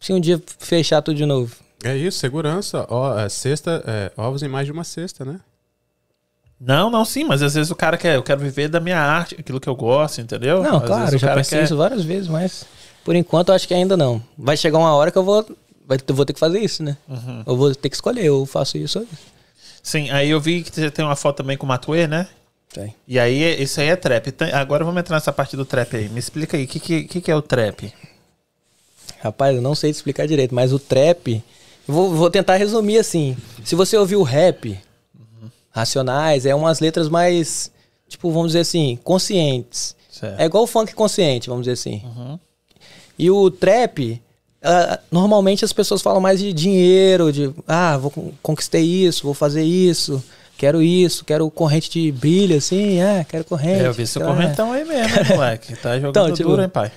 Se um dia fechar tudo de novo. É isso, segurança. Ó, é, cesta, é, ovos em mais de uma cesta, né? Não, não, sim, mas às vezes o cara quer, eu quero viver da minha arte, aquilo que eu gosto, entendeu? Não, Às claro, eu já pensei quer- isso várias vezes, mas por enquanto eu acho que ainda não. Vai chegar uma hora que eu vou. Vai, eu vou ter que fazer isso, né? Uhum. Eu vou ter que escolher, eu faço isso ou isso. Sim, aí eu vi que você tem uma foto também com o Matuê, né? Tem. E aí, isso aí é trap. Agora vamos entrar nessa parte do trap aí. Me explica aí, o que, que, que que é o trap? Rapaz, eu não sei te explicar direito, mas o trap. Vou, vou tentar resumir assim. Se você ouvir o rap, Racionais, é umas letras mais, tipo, vamos dizer assim, conscientes. Certo. É igual o funk consciente, vamos dizer assim. E o trap, ah, normalmente as pessoas falam mais de dinheiro, de ah, vou con- conquistei isso, vou fazer isso, quero isso, quero corrente de brilho, assim, ah, quero corrente. É, eu vi seu lá. correntão aí mesmo, moleque. Tá [LAUGHS] jogando Então, tipo, duro, hein, pai?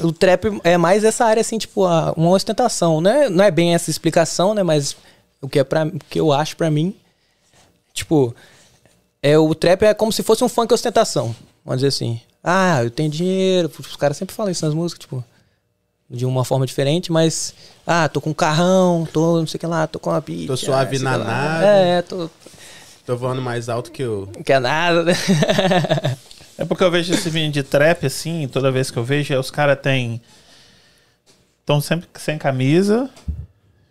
O trap é mais essa área, assim, tipo, uma ostentação. Não é, não é bem essa explicação, né? Mas o que, é pra, o que eu acho pra mim, tipo, é, o trap é como se fosse um funk ostentação. Vamos dizer assim. Ah, eu tenho dinheiro. Os caras sempre falam isso nas músicas, tipo, de uma forma diferente, mas. Ah, tô com um carrão, tô não sei o que lá, tô com uma pizza. Tô suave ah, sei na nave. É, tô. Tô voando mais alto que o. Não quer nada, né? [LAUGHS] É porque eu vejo esse vídeo de trap, assim, toda vez que eu vejo, é os caras têm. Estão sempre sem camisa,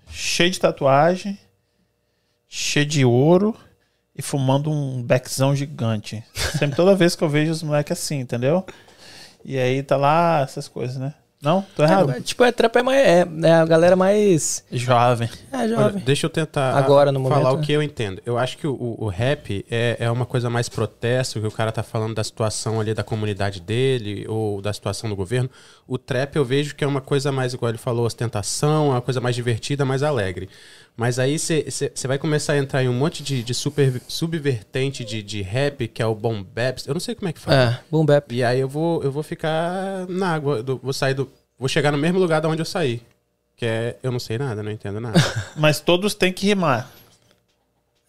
cheio de tatuagem, cheio de ouro e fumando um beckzão gigante. Sempre toda vez que eu vejo os moleques assim, entendeu? E aí tá lá essas coisas, né? Não? Tô errado? É, tipo, é trap é, mais, é, é a galera mais. Jovem. É, Olha, jovem. deixa eu tentar Agora, no falar momento, o que eu entendo. Eu acho que o, o- o rap é, é uma coisa mais protesto, que o cara tá falando da situação ali da comunidade dele, ou da situação do governo. O trap eu vejo que é uma coisa mais, igual ele falou, ostentação, é uma coisa mais divertida, mais alegre. Mas aí você vai começar a entrar em um monte de, de super, subvertente de, de rap, que é o bom bap. Eu não sei como é que fala. É, boom bap. E aí eu vou, eu vou ficar na água. do- vou sair do. Vou chegar no mesmo lugar da onde eu saí. Que é. Eu não sei nada, não entendo nada. [LAUGHS] Mas todos têm que rimar.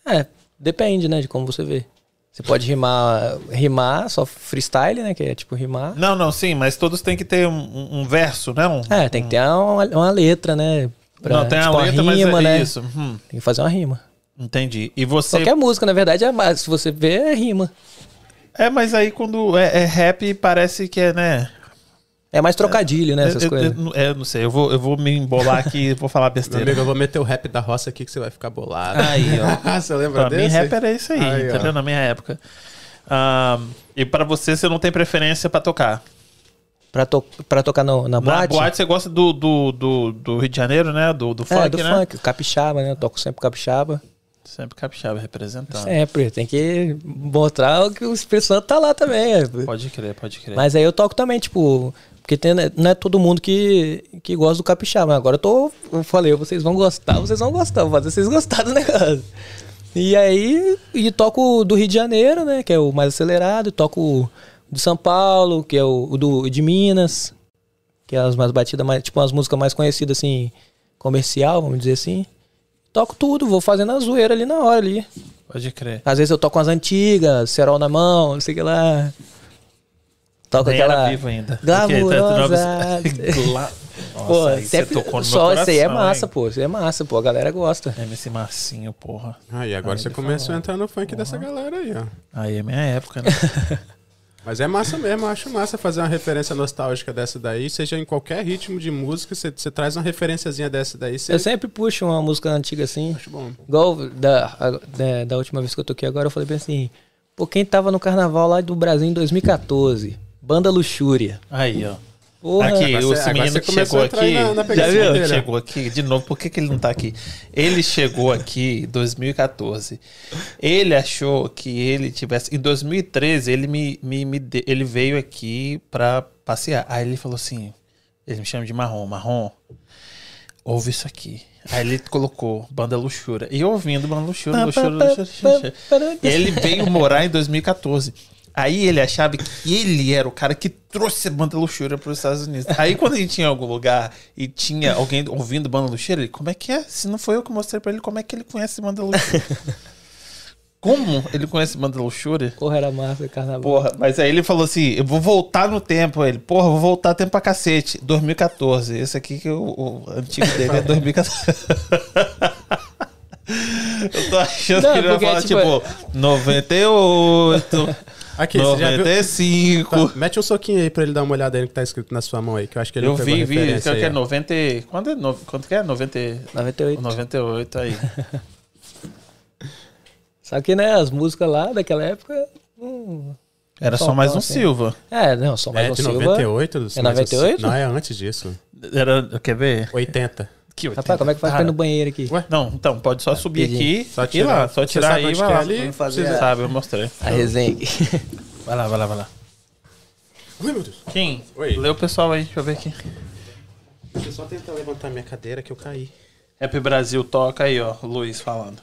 É, depende, né, de como você vê. Você pode rimar, rimar só freestyle, né, que é tipo rimar. Não, não, sim, mas todos têm que ter um, um- um verso, né? Um, É, tem que ter uma, uma letra, né? Pra- não, tem tipo, a letra, uma rima, mas é né? isso. Hum, Tem que fazer uma rima. entendi. E você. Qualquer música, na verdade, é mais, se você vê, é rima. É, mas aí quando é, é rap, parece que é, né? É mais trocadilho, né, essas eu, coisas. Eu, eu não sei, eu vou, eu vou me embolar aqui e vou falar Meu besteira. amigo, eu vou meter o rap da roça aqui que você vai ficar bolado. Aí, ó. [LAUGHS] você lembra Pra mim, desse? rap era isso aí, Aí, ó. entendeu? Na minha época. Ah, e pra você, você não tem preferência pra tocar? Pra, to pra tocar no, na Na boate. boate, você gosta do, do, do, do Rio de Janeiro, né? Do, do é, funk, do né? funk, capixaba, né? Eu toco sempre capixaba. Sempre capixaba representando. Sempre, tem que mostrar que o Espírito Santo tá lá também. é. Pode crer, pode crer. Mas aí eu toco também, tipo, porque tem- não é todo mundo que, que gosta do capixaba. Agora eu tô. Eu falei, vocês vão gostar, vocês vão gostar, vou fazer vocês gostarem do [LAUGHS] negócio. E aí, e toco do Rio de Janeiro, né? Que é o mais acelerado, toco de São Paulo, que é o, o do, de Minas, que é as mais batidas, mais, tipo, umas músicas mais conhecidas, assim, comercial, vamos dizer assim. Toco tudo, vou fazendo a zoeira ali na hora ali. Pode crer. Às vezes eu toco umas antigas, cerol na mão, não sei o que lá. Toco Nem aquela. era vivo ainda. [LAUGHS] Glamurosa. [LAUGHS] Gla... Nossa, Pô, aí você sempre- tocou no meu só isso aí é massa, hein? pô. Isso aí é massa, pô. A galera gosta. MC Marcinho, porra. Ah, e agora você começou a entrar no funk dessa galera aí, ó. Aí é minha época, né? [LAUGHS] Mas é massa mesmo, eu acho massa fazer uma referência nostálgica dessa daí, seja em qualquer ritmo de música, você, traz uma referenciazinha dessa daí, você Eu sempre puxo uma música antiga assim. acho bom. Igual da, a- da, da última vez que eu toquei agora, eu falei bem assim. Pô, quem tava no carnaval lá do Brasil em 2014? Banda Luxúria. Aí, ó. Porra. Aqui, Agora esse menino que chegou aqui. na- na já viu? dele. Chegou aqui, de novo, por que, que ele não tá aqui? Ele chegou aqui em 2014. Ele achou que ele tivesse. Em 2013, ele, me, me, me de- ele veio aqui pra passear. Aí ele falou assim: ele me chama de marrom, marrom. Ouve isso aqui. Aí ele colocou Banda Luxúria. E ouvindo Banda Luxúria, Luxúria, Luxúria. E ele veio morar em 2014. Aí ele achava que ele era o cara que trouxe a banda Luxúria para os Estados Unidos. Aí quando a gente em algum lugar e tinha alguém ouvindo banda Luxúria, ele, como é que é? Se não foi eu que mostrei para ele, como é que ele conhece banda Luxúria? [LAUGHS] como ele conhece banda Luxúria? Porra, era massa, carnaval. Porra, mas aí ele falou assim: eu vou voltar no tempo. Ele, porra, vou voltar tempo pra cacete. 2014. Esse aqui que o, o antigo dele é 2014. [LAUGHS] eu tô achando Não, que ele vai falar, tipo, tipo, 98, Aqui, você já viu? 95. Tá, mete um soquinho aí pra ele dar uma olhada aí no que tá escrito na sua mão aí, que eu acho que ele Eu vi, vi. Qual que é aí, ó. 90. Quando é, no, quanto que é? 90, 98. 98 aí. [LAUGHS] Só que, né, as músicas lá daquela época. hum, Era só Só mais um assim. Silva. É, não, só mais É um de Silva. 98? dos- É mas 98? Não, é antes disso. Era, quer ver? 80. Que Rapaz, como é que faz pra ir no banheiro aqui? Ué? Não, então, pode só subir Entendi. aqui Só e tirar. lá. Só tirar aí vai lá. ali? Vamos fazer Você a- sabe, eu mostrei. A resenha aqui. [LAUGHS] Vai lá, vai lá, vai lá. Ui, meu Deus. Kim, Oi. lê o pessoal aí, deixa eu ver aqui. Deixa eu só tentar levantar minha cadeira que eu caí. Rap Brasil toca aí, ó, o Luiz falando.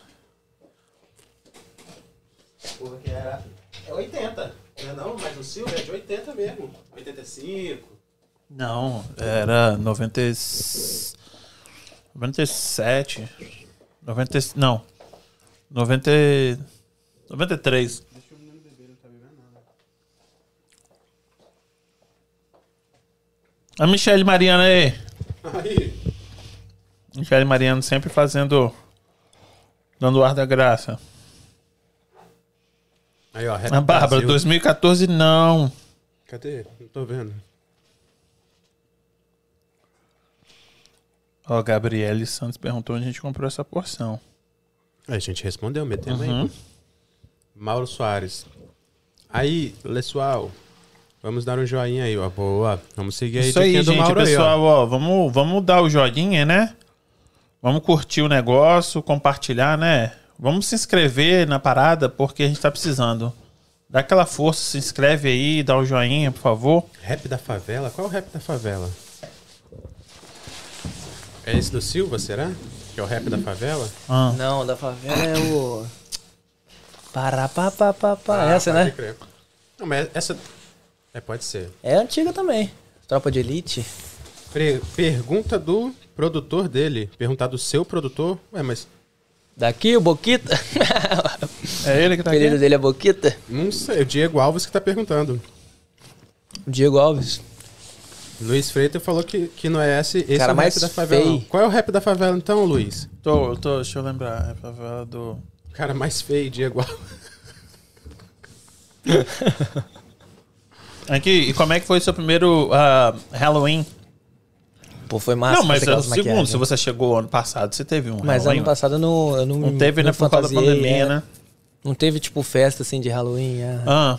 Porra, que era. É 80. Não, é não, mas o Silvio é de 80 mesmo. 85. Não, era 90... e- 97. 90... e- Não. 90... e- 93. A Michelle Mariana aí. Aí. Michelle Mariano sempre fazendo. Dando o ar da graça. Aí, ó. A Bárbara, Brasil. 2014 não. Cadê? Não tô vendo. Ó, Gabriele Santos perguntou onde a gente comprou essa porção. A gente respondeu, metemos Uhum. aí. Mauro Soares. Aí, pessoal. Vamos dar um joinha aí, ó. Boa. Vamos seguir aí Isso aí, do gente, Mauro pessoal, aí, ó. ó. vamos, vamos dar o joinha, né? Vamos curtir o negócio, compartilhar, né? Vamos se inscrever na parada, porque a gente tá precisando. Dá aquela força, se inscreve aí, dá o joinha, por favor. Rap da favela? Qual é o rap da favela? É esse do Silva, será? Que é o rap da favela? Ah, Não, da favela é o. Pará, pá, pá, pá, pá. Ah, Essa, pode né? crer. Não, mas essa. É, pode ser. É antiga também. Tropa de Elite. Pre- pergunta do produtor dele. Perguntar do seu produtor. Ué, mas. Daqui o Boquita. [LAUGHS] é ele que o tá apelido aqui? dele é Boquita. Não sei, o Diego Alves que tá perguntando. Diego Alves. Luiz Freitas falou que, que não é esse, esse Cara é o rap mais da favela. feio. Qual é o rap da favela então, Luiz? Tô, eu tô, deixa eu lembrar. É a favela do. O cara mais feio, Diego Alves. [LAUGHS] Aqui, e como é que foi o seu primeiro ah, Halloween? Pô, foi massa. não, mas é o aquelas segundo. maquiagens. Se você chegou ano passado, você teve um Mas Halloween? ano passado eu não, eu não Não teve, né? não Por causa da pandemia, é. né? Não teve, tipo, festa assim de Halloween. é. Ah,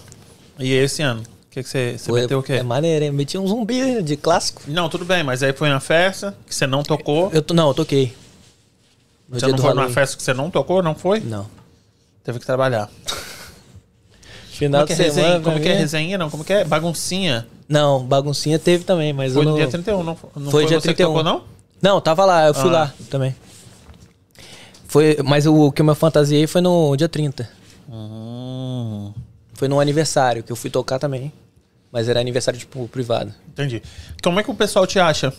e esse ano? Que, que você, você Foi- meteu o quê? É maneiro, hein? Meti um zumbi de clássico. Não, tudo bem, mas aí foi na festa que você não tocou. Eu, não, eu toquei. No você não foi numa festa que você não tocou, não foi? Não. Teve que trabalhar. Final como que de é semana. resenha? Como que é mim- resenha? Não, como que é? Baguncinha. Não, baguncinha teve também, mas Foi eu no não... dia 31, não, não Foi foi, dia você que 31. tocou, não? Não, tava lá, eu fui Ah. lá também. Foi, mas o que eu me fantasiei foi no dia 30. Hum, Foi no aniversário, que eu fui tocar também. Mas era aniversário, tipo, privado. entendi. Como é que o pessoal te acha?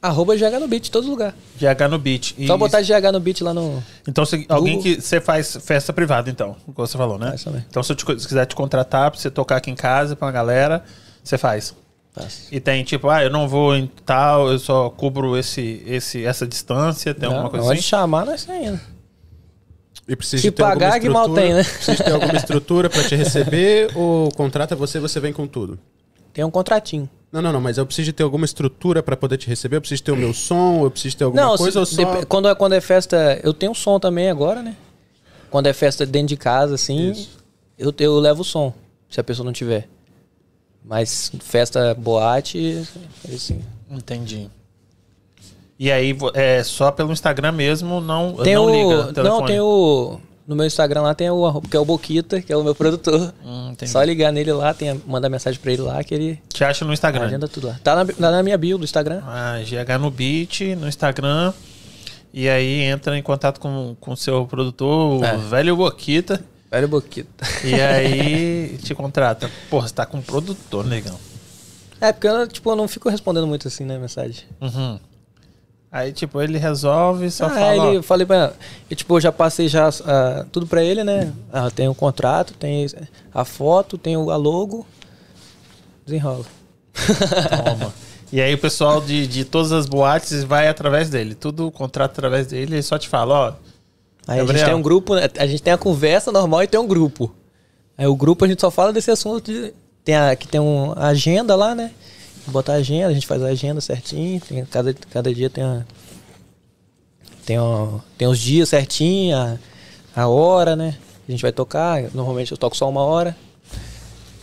Arroba GH no beat, todo lugar. GH no beat. E- Só botar GH no beat lá no... Então, se, alguém Google. que você faz festa privada, então, como você falou, né? Também. Então, se eu te, se quiser te contratar pra você tocar aqui em casa pra uma galera, você faz. Faço. E tem tipo, ah, eu não vou em tal, eu só cubro esse, esse, essa distância, tem alguma Não, coisa pode assim? chamar, nós saindo. E precisa Se de ter pagar, que mal tem, né? Precisa ter alguma estrutura pra te receber [LAUGHS] ou contrata você você vem com tudo? Tem um contratinho. Não, não, não, mas eu preciso de ter alguma estrutura pra poder te receber, eu preciso ter o meu som, eu preciso ter alguma Não, coisa se- ou só... quando, é, quando é festa, eu tenho som também agora, né? Quando é festa dentro de casa, assim, Isso. eu, eu levo o som, se a pessoa não tiver. Mas festa, boate, assim. Entendi. E aí, é só pelo Instagram mesmo, não, Tem não o. liga não, telefone. tem o. No meu Instagram lá tem o arroba, que é o Boquita, que é o meu produtor. Hum. Só ligar nele lá, tem, mandar mensagem pra ele lá que ele Te acha no Instagram. agenda tudo lá. Tá na, tá na minha bio do Instagram. Ah, GH no Beat, no Instagram. E aí entra em contato com o seu produtor, É. o velho Boquita. Velho Boquita. E aí te contrata. Porra, você tá com um produtor, negão. É, porque eu, tipo, eu não fico respondendo muito assim, né, mensagem. Uhum. Aí, tipo, ele resolve, só ah, fala. ele, eu falei pra e, tipo, eu já passei já ah, tudo pra ele, né? Ah, tem o contrato, tem a foto, tem o a logo. Desenrola. Toma. E aí o pessoal de, de todas as boates vai através dele. Tudo contrato através dele, ele só te fala, ó. Aí a gente Gabriel. tem um grupo, né? a gente tem a conversa normal e tem um grupo. Aí o grupo a gente só fala desse assunto. De, tem a, que tem uma agenda lá, né? Botar a agenda, a gente faz a agenda certinho. Tem, cada, cada dia tem a, tem, tem os dias certinho, a, a hora, né? A gente vai tocar. Normalmente eu toco só uma hora.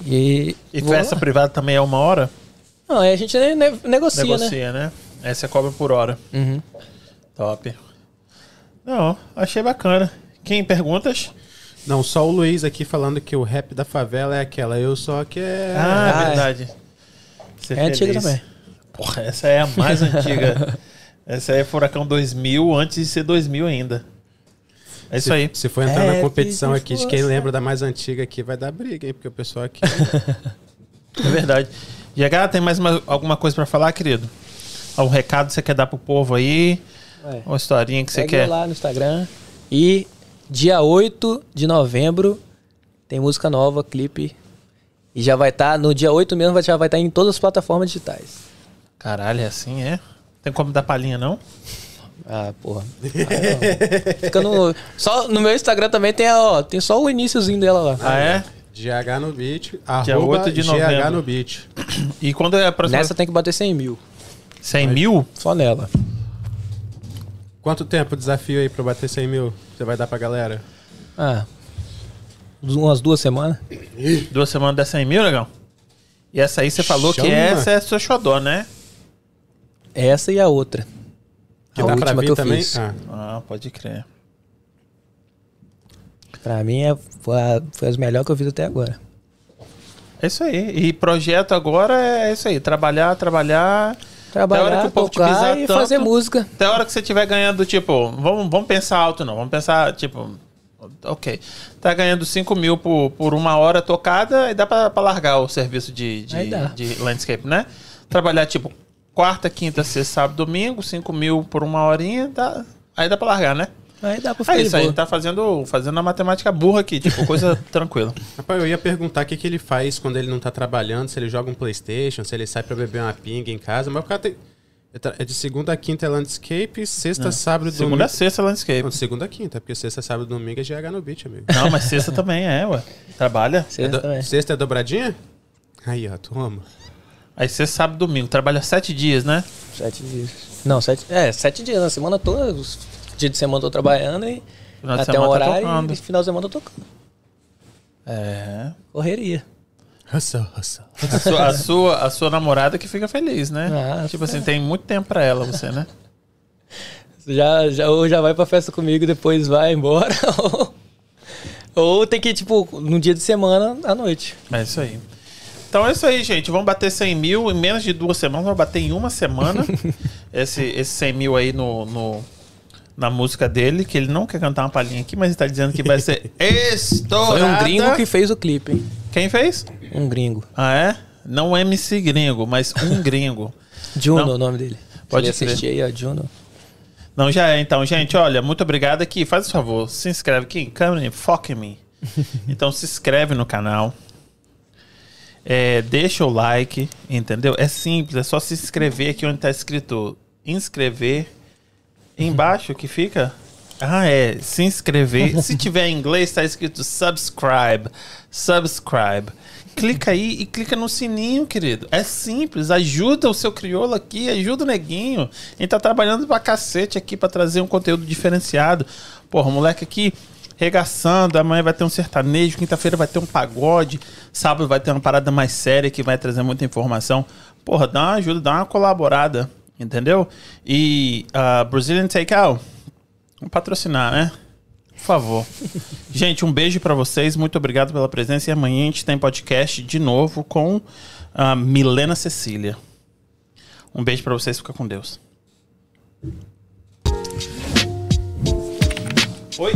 E, E festa lá. privada também é uma hora? Não, aí a gente ne- ne- negocia, né? Negocia, né? Aí você cobra por hora. Uhum. Top. Não, achei bacana. Quem perguntas? Não, só o Luiz aqui falando que o rap da favela é aquela. Eu só quero. Ah, Ah, é. Ser É antiga feliz. também. Porra, essa é a mais [LAUGHS] antiga. Essa aí é Furacão 2000, antes de ser 2000 ainda. É isso se, aí. Se for entrar É, na competição aqui de quem lembra da mais antiga aqui, vai dar briga, hein? Porque o pessoal aqui. [LAUGHS] É verdade. GH, tem mais uma- alguma coisa pra falar, querido? Algum recado que você quer dar pro povo aí? É. Uma historinha que você quer? lá no Instagram. E dia 8 de novembro tem música nova, clipe. E já vai estar, no dia 8 mesmo, vai- já vai estar em todas as plataformas digitais. Caralho, é assim, é? Tem como dar palhinha, não? Ah, porra. Ah. Fica no, só no meu Instagram também tem, a, ó, tem só o iníciozinho dela lá. Ah, é? GH no beat. Dia arroba 8 de GH novembro. no beat. [CLEARS THROAT] E quando é a próxima? Nessa tem que bater 100 mil. 100 mil? Só nela. Quanto tempo o desafio aí pra bater 100 mil? Você vai dar pra galera? Ah, umas duas semanas. Duas semanas dá 100 mil, legal? E essa aí você falou que Chama. essa é sua xodó, né? Essa e a outra. Que a dá pra última vir que eu também? fiz. Ah, Ah, pode crer. Pra mim é, foi, a- foi as melhores que eu fiz até agora. É isso aí. E projeto agora é isso aí. Trabalhar, trabalhar. Até a hora Trabalhar, que o povo te tocar pisar e tanto. fazer música. Até a hora que você estiver ganhando, tipo, vamos, vamos pensar alto, não. Vamos pensar, tipo, ok. Tá ganhando 5 mil por, por uma hora tocada e dá pra, pra largar o serviço de, de, de landscape, né? Trabalhar, tipo, quarta, quinta, sexta, sábado, domingo, 5 mil por uma horinha, dá, aí dá pra largar, né? Aí dá pra ficar É isso aí, boa. tá fazendo, fazendo a matemática burra aqui, tipo, coisa [LAUGHS] tranquila. Rapaz, eu ia perguntar o que, que ele faz quando ele não tá trabalhando, se ele joga um Playstation, se ele sai pra beber uma pinga em casa, mas o cara tem. É É de segunda a quinta é landscape, sexta, sábado e Segunda a domingo. sexta, landscape. Não, segunda a quinta, porque sexta, sábado e domingo é GH no beat, amigo. Não, mas sexta também é, ué. Trabalha. É Sexta do- também. Sexta é dobradinha? Aí, ó, toma. Aí sexta, sábado, domingo. Trabalha sete dias, né? Sete dias. Não, sete. É, sete dias na semana toda. Os dias de semana eu tô trabalhando e Final até um tá horário tocando. e final de semana eu tô tocando. É. Correria. Hustle, hustle. A sua, a sua, a sua namorada que fica feliz, né? Ah, tipo assim, tem muito tempo pra ela, você, né? [LAUGHS] Já, já, ou já vai pra festa comigo depois vai embora. [LAUGHS] Ou, ou tem que ir, tipo, no dia de semana à noite. É isso aí. Então é isso aí, gente. Vamos bater 100 mil em menos de duas semanas. Vamos bater em uma semana [LAUGHS] esse, esse 100 mil aí no, no- na música dele, que ele não quer cantar uma palhinha aqui, mas ele tá dizendo que vai ser [LAUGHS] estourada. Foi um gringo que fez o clipe, hein? Quem fez? Um gringo. Ah, é? Não MC gringo, mas um [LAUGHS] gringo. Juno Não. é o nome dele. Pode assistir aí, ó, Juno. Não, já é. Então, gente, olha, muito obrigado aqui. Faz o favor, se inscreve aqui. Câmera, foca em mim. Então, se inscreve no canal. É, deixa o like, entendeu? É simples, é só se inscrever aqui onde tá escrito inscrever. Embaixo que fica. Ah, é. Se inscrever. [LAUGHS] se tiver em inglês, tá escrito subscribe. Subscribe. Clica aí e clica no sininho, querido. É simples. Ajuda o seu crioulo aqui, ajuda o neguinho. A gente tá trabalhando pra cacete aqui pra trazer um conteúdo diferenciado. Porra, moleque aqui regaçando. Amanhã vai ter um sertanejo, quinta-feira vai ter um pagode, sábado vai ter uma parada mais séria que vai trazer muita informação. Porra, dá uma ajuda, dá uma colaborada, entendeu? E a Brazilian Takeout, vamos patrocinar, né? Por favor. [LAUGHS] gente, um beijo pra vocês, muito obrigado pela presença e amanhã a gente tem podcast de novo com a Milena Cecília. Um beijo pra vocês, fica com Deus. Oi.